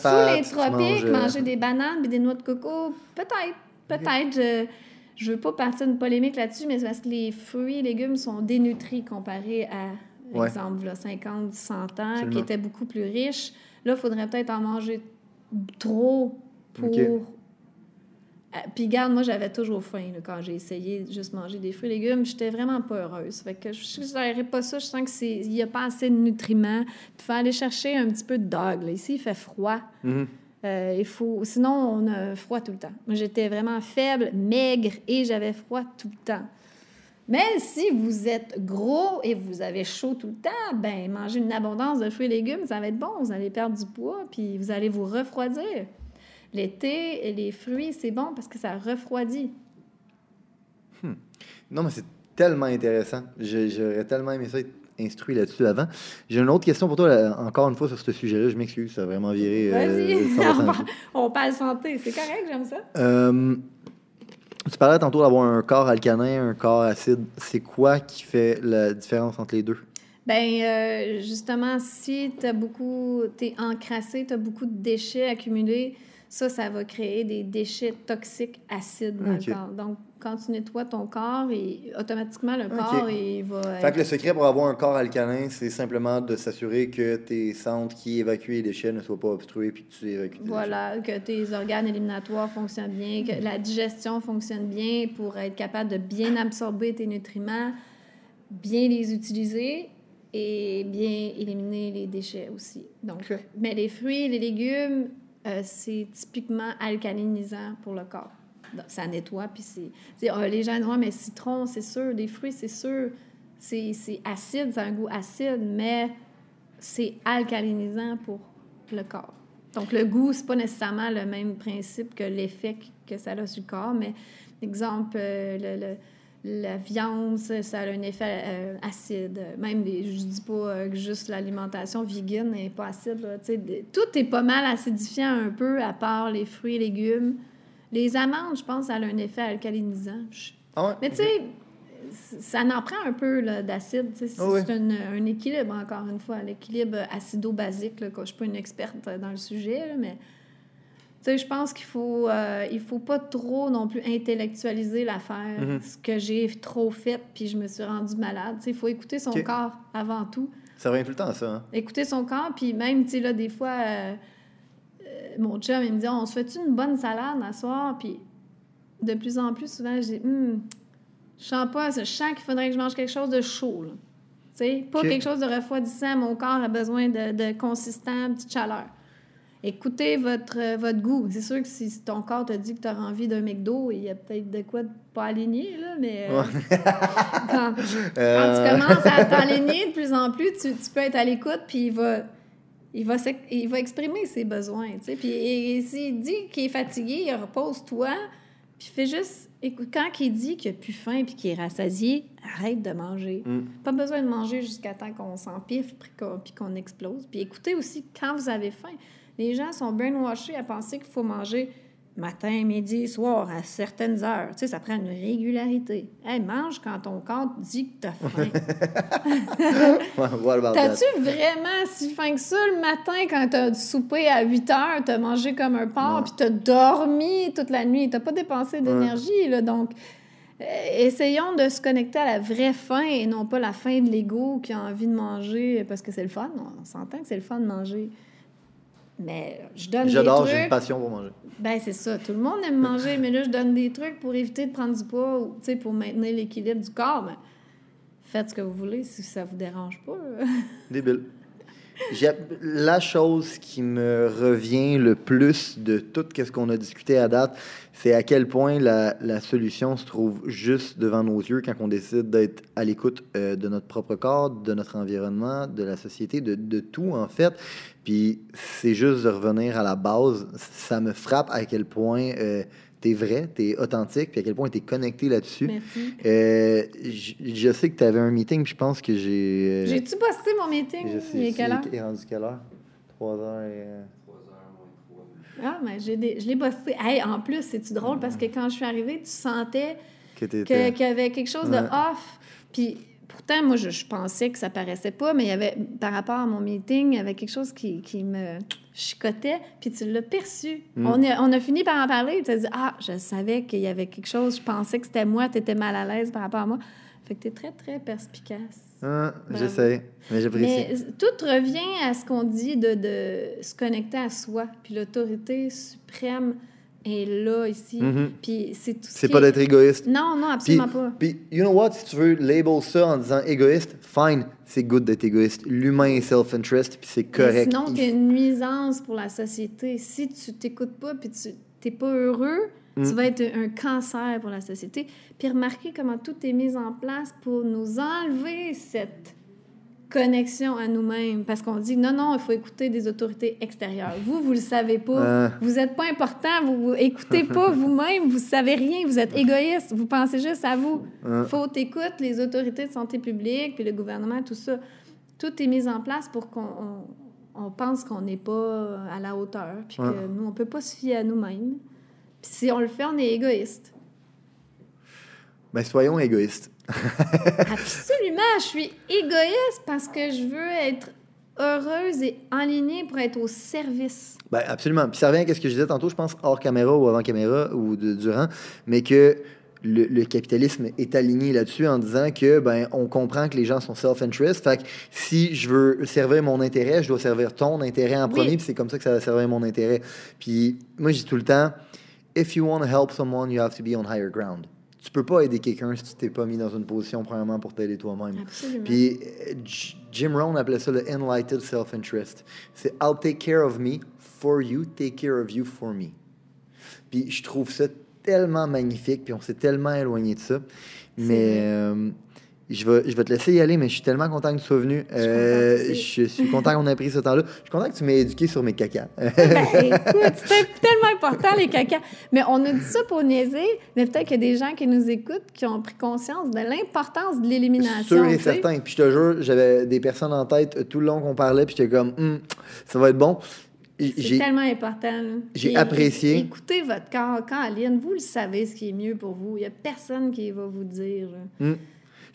sous les tropiques, manges, manger des bananes et des noix de coco, peut-être. Peut-être. Je veux pas partir d'une polémique là-dessus, mais c'est parce que les fruits et légumes sont dénutris comparés à, par Ouais. exemple, là, 50, 100 ans, qui étaient beaucoup plus riches. Là, il faudrait peut-être en manger trop pour. Euh, Puis garde, moi j'avais toujours faim là, quand j'ai essayé de juste manger des fruits et légumes. J'étais vraiment pas heureuse. Fait que je pas ça. Je sens que c'est il y a pas assez de nutriments. Puis faut aller chercher un petit peu de dog. Là. Ici, il fait froid. Mhm. Euh, il faut... Sinon, on a froid tout le temps. Moi, j'étais vraiment faible, maigre et j'avais froid tout le temps. Mais si vous êtes gros et vous avez chaud tout le temps, ben manger une abondance de fruits et légumes, ça va être bon. Vous allez perdre du poids, puis vous allez vous refroidir. L'été, les fruits, c'est bon parce que ça refroidit. Non, mais c'est tellement intéressant. J'aurais tellement aimé ça instruit là-dessus avant. J'ai une autre question pour toi, là, encore une fois, sur ce sujet-là. Je m'excuse, ça a vraiment viré. euh, Vas-y, 100%. (laughs) on, parle, santé. C'est correct, j'aime ça. Euh, tu parlais tantôt d'avoir un corps alcalin, un corps acide. C'est quoi qui fait la différence entre les deux? Ben euh, justement, si tu as beaucoup, tu es encrassé, tu as beaucoup de déchets accumulés, ça, ça va créer des déchets toxiques acides dans le corps. Donc, quand tu nettoies ton corps, et automatiquement, le corps, il va... Fait que le secret pour avoir un corps alcalin, c'est simplement de s'assurer que tes centres qui évacuent les déchets ne soient pas obstrués puis que tu évacues tes Voilà, que tes organes éliminatoires fonctionnent bien, que la digestion fonctionne bien pour être capable de bien absorber tes nutriments, bien les utiliser et bien éliminer les déchets aussi. Donc, Ok. mais les fruits, les légumes, euh, c'est typiquement alcalinisant pour le corps. Ça nettoie, puis c'est... c'est- ah, les gens disent, mais citron, c'est sûr, des fruits, c'est sûr, c'est c'est acide, a un goût acide, mais c'est alcalinisant pour le corps. Donc, le goût, c'est pas nécessairement le même principe que l'effet que ça a sur le corps, mais, exemple, euh, la viande, ça, a un effet euh, acide. Même, les, je dis pas euh, que juste l'alimentation vegan n'est pas acide. là, tout est pas mal acidifiant un peu, à part les fruits et légumes. Les amandes, je pense, ça a un effet alcalinisant. Ah ouais? mais tu sais, ça en prend un peu d'acide. C'est Ah oui. c'est un, un équilibre, encore une fois, l'équilibre acido-basique. Je ne suis pas une experte dans le sujet, là, mais je pense qu'il faut, euh, il faut pas trop non plus intellectualiser l'affaire. Mhm. Ce que j'ai trop fait, puis je me suis rendue malade. Il faut écouter son corps avant tout Ça revient tout le temps, ça. Hein? écouter son corps, puis même, tu sais, là, des fois, euh, mon chum, il me dit, on se fait une bonne salade à soir? Puis de plus en plus souvent, je dis, Hum, je sens pas, je sens qu'il faudrait que je mange quelque chose de chaud, là. Tu sais, pas quelque chose de refroidissant, mon corps a besoin de, de consistant, petite chaleur. Écoutez votre, euh, votre goût. C'est sûr que si ton corps te dit que tu as envie d'un McDo, il y a peut-être de quoi de pas aligné, là, mais... euh, (laughs) quand, quand Euh, tu commences à t'aligner de plus en plus, tu, tu peux être à l'écoute, puis il va, il, va s'ex- il va exprimer ses besoins. tu sais. Puis et, et s'il dit qu'il est fatigué, repose-toi, puis fais juste. Écoute, quand il dit qu'il n'a plus faim puis qu'il est rassasié, arrête de manger. Mm. Pas besoin de manger jusqu'à temps qu'on s'empiffe puis qu'on, puis qu'on explose. Puis écoutez aussi quand vous avez faim. Les gens sont brainwashés à penser qu'il faut manger matin, midi, soir, à certaines heures. Tu sais, ça prend une régularité. Hey, mange quand ton corps te dit que tu as faim. (laughs) T'as-tu vraiment si faim que ça le matin quand t'as soupé à 8 heures, t'as mangé comme un porc, puis t'as dormi toute la nuit, t'as pas dépensé d'énergie, là, donc... euh, essayons de se connecter à la vraie faim et non pas la faim de l'ego qui a envie de manger parce que c'est le fun. On s'entend que c'est le fun de manger. Mais je donne des J'adore, j'ai une trucs. passion pour manger. Ben, c'est ça. Tout le monde aime manger, mais là, je donne des trucs pour éviter de prendre du poids ou, tu sais, pour maintenir l'équilibre du corps. Mais faites ce que vous voulez si ça vous dérange pas. (laughs) Débile. J'ai- La chose qui me revient le plus de tout ce qu'on a discuté à date, c'est à quel point la, la solution se trouve juste devant nos yeux quand on décide d'être à l'écoute euh, de notre propre corps, de notre environnement, de la société, de, de tout en fait. Puis c'est juste de revenir à la base. Ça me frappe à quel point euh, tu es vrai, tu es authentique, puis à quel point tu es connecté là-dessus. Merci. Euh, je sais que tu avais un meeting, puis je pense que j'ai. euh, J'ai-tu posté mon meeting? je sais, Il est quelle heure? Il est rendu quelle heure? 3 heures et. euh, Ah, mais j'ai des- je l'ai. Hey, en plus, c'est-tu drôle? Parce que quand je suis arrivée, tu sentais que- qu'il y avait quelque chose de Ouais. off. Puis pourtant, moi, je, je pensais que ça paraissait pas, mais il y avait, par rapport à mon meeting, il y avait quelque chose qui, qui me chicotait, puis tu l'as perçu. Mm. On, a, on a fini par en parler, puis tu as dit Ah, je savais qu'il y avait quelque chose, je pensais que c'était moi, tu étais mal à l'aise par rapport à moi. Fait que tu es très, très perspicace. Ah, j'essaie, mais j'apprécie. Mais tout revient à ce qu'on dit de, de se connecter à soi. Puis l'autorité suprême est là, ici. Mhm. Puis c'est tout ce C'est pas est- d'être égoïste. Non, non, Puis, absolument pas. puis, you know what, si tu veux label ça en disant égoïste, fine, c'est good d'être égoïste. L'humain est self-interest, puis c'est Mais correct. sinon, Il- t'es une nuisance pour la société. Si tu t'écoutes pas puis tu t'es pas heureux, Mm. tu vas être un cancer pour la société. Puis remarquez comment tout est mis en place pour nous enlever cette connexion à nous-mêmes. Parce qu'on dit, non, non, il faut écouter des autorités extérieures. Vous, vous le savez pas. Euh. Vous n'êtes pas important. Vous, vous écoutez pas (laughs) vous-même. Vous savez rien. Vous êtes égoïste. Vous pensez juste à vous. Euh. faut t'écouter les autorités de santé publique, puis le gouvernement, tout ça. Tout est mis en place pour qu'on on, on pense qu'on n'est pas à la hauteur, puis Ouais. que nous, on peut pas se fier à nous-mêmes. Puis si on le fait, on est égoïste. Ben, soyons égoïstes. (laughs) Absolument, je suis égoïste parce que je veux être heureuse et alignée pour être au service. Ben, absolument. Puis ça revient à ce que je disais tantôt, je pense, hors caméra ou avant caméra ou de, durant, mais que le, le capitalisme est aligné là-dessus en disant que ben on comprend que les gens sont self-interest. Fait que si je veux servir mon intérêt, je dois servir ton intérêt en Oui. premier, puis c'est comme ça que ça va servir mon intérêt. Puis moi, je dis tout le temps, if you want to help someone, you have to be on higher ground. Tu peux pas aider quelqu'un si tu t'es pas mis dans une position, premièrement, pour t'aider toi-même. Puis Jim Rohn appelait ça le enlightened self-interest. C'est I'll take care of me for you, take care of you for me. Puis je trouve ça tellement magnifique, puis on s'est tellement éloigné de ça. Mais euh, je, vais, je vais te laisser y aller, mais je suis tellement content que tu sois venu. Euh, je suis content qu'on ait pris ce temps-là. Je suis content que tu m'aies éduqué sur mes cacas. (laughs) Ben, écoute, c'est tellement important, les cacas. Mais on a dit ça pour niaiser, mais peut-être qu'il y a des gens qui nous écoutent qui ont pris conscience de l'importance de l'élimination. Sûr et certain. Puis je te jure, j'avais des personnes en tête euh, tout le long qu'on parlait, puis j'étais comme, Hum, ça va être bon. C'est tellement important. j'ai apprécié. Écoutez votre corps. Quand Aline, vous le savez ce qui est mieux pour vous. Il n'y a personne qui va vous dire. là.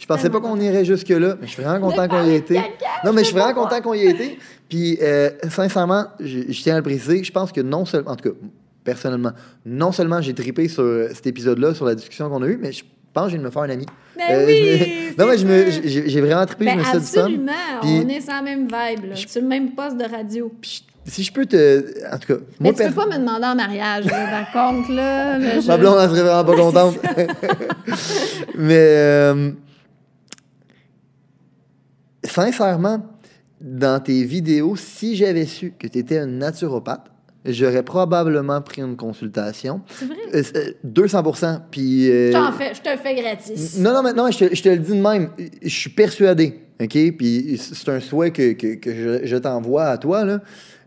Je pensais pas qu'on irait jusque-là, mais je suis vraiment content qu'on y ait été. Non, mais je suis vraiment content qu'on y ait été. Puis, euh, sincèrement, je, je tiens à le préciser, je pense que non seulement, en tout cas, personnellement, non seulement j'ai tripé sur euh, cet épisode-là, sur la discussion qu'on a eue, mais je pense que je de me faire un ami. Ben Euh, oui, me- (laughs) Non, mais je me- j'ai vraiment trippé, je Ben, me suis dit ça. absolument. On est sur la même vibe. Là. Sur le même poste de radio. Puis, si je peux te. En tout cas, Mais moi, tu peux pas me demander en mariage, par contre, là. là, je- Ma blonde, elle serait vraiment pas (laughs) contente. (laughs) Mais euh, sincèrement, dans tes vidéos, si j'avais su que tu étais un naturopathe, j'aurais probablement pris une consultation. C'est vrai? Euh, euh, 200 Puis. euh, fais, je te le fais gratis. non, non, mais non, je te, je te le dis de même. Je suis persuadé, OK? Puis c'est un souhait que, que, que je, je t'envoie à toi, là,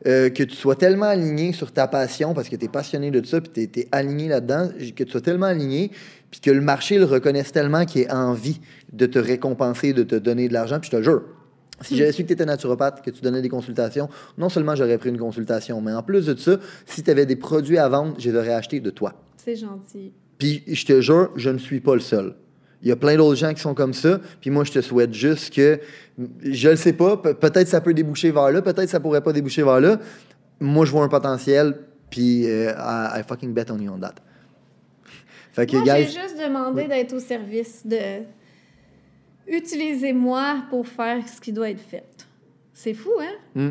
euh, que tu sois tellement aligné sur ta passion, parce que tu es passionné de ça, puis tu es, aligné là-dedans, que tu sois tellement aligné, puis que le marché le reconnaisse tellement qu'il ait envie de te récompenser, de te donner de l'argent. Puis je te jure, si j'avais su que tu étais naturopathe, que tu donnais des consultations, non seulement j'aurais pris une consultation, mais en plus de ça, si tu avais des produits à vendre, je les aurais achetés de toi. C'est gentil. Puis je te jure, je ne suis pas le seul. Il y a plein d'autres gens qui sont comme ça. Puis moi, je te souhaite juste que, je le sais pas, pe- peut-être ça peut déboucher vers là, peut-être ça pourrait pas déboucher vers là. Moi, je vois un potentiel, puis I, I fucking bet on you on that. Fait que, Moi, j'ai juste demandé d'être au service de. Utilisez-moi pour faire ce qui doit être fait. C'est fou, hein? Hmm.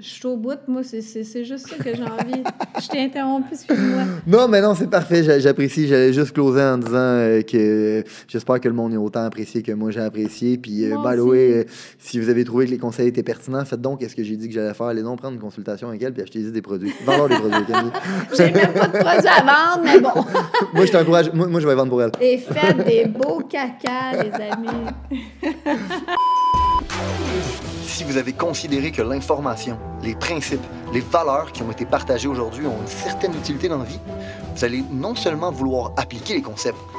Je suis au bout, moi, c'est- juste ça que j'ai envie. Je t'ai interrompu, excuse-moi. non, mais non, c'est parfait, j'a- j'apprécie. J'allais juste closer en disant euh, que j'espère que le monde est autant apprécié que moi j'ai apprécié. Puis, euh, by the way, euh, si vous avez trouvé que les conseils étaient pertinents, faites donc ce que j'ai dit que j'allais faire? Allez donc prendre une consultation avec elle, puis achetez-y des produits. Vendez des produits, Camille. (laughs) J'ai même pas de produit à vendre, mais bon. (laughs) moi, je t'encourage. Moi, moi, je vais vendre pour elle. Et faites des beaux cacas, les amis. (laughs) Si vous avez considéré que l'information, les principes, les valeurs qui ont été partagées aujourd'hui ont une certaine utilité dans la vie, vous allez non seulement vouloir appliquer les concepts,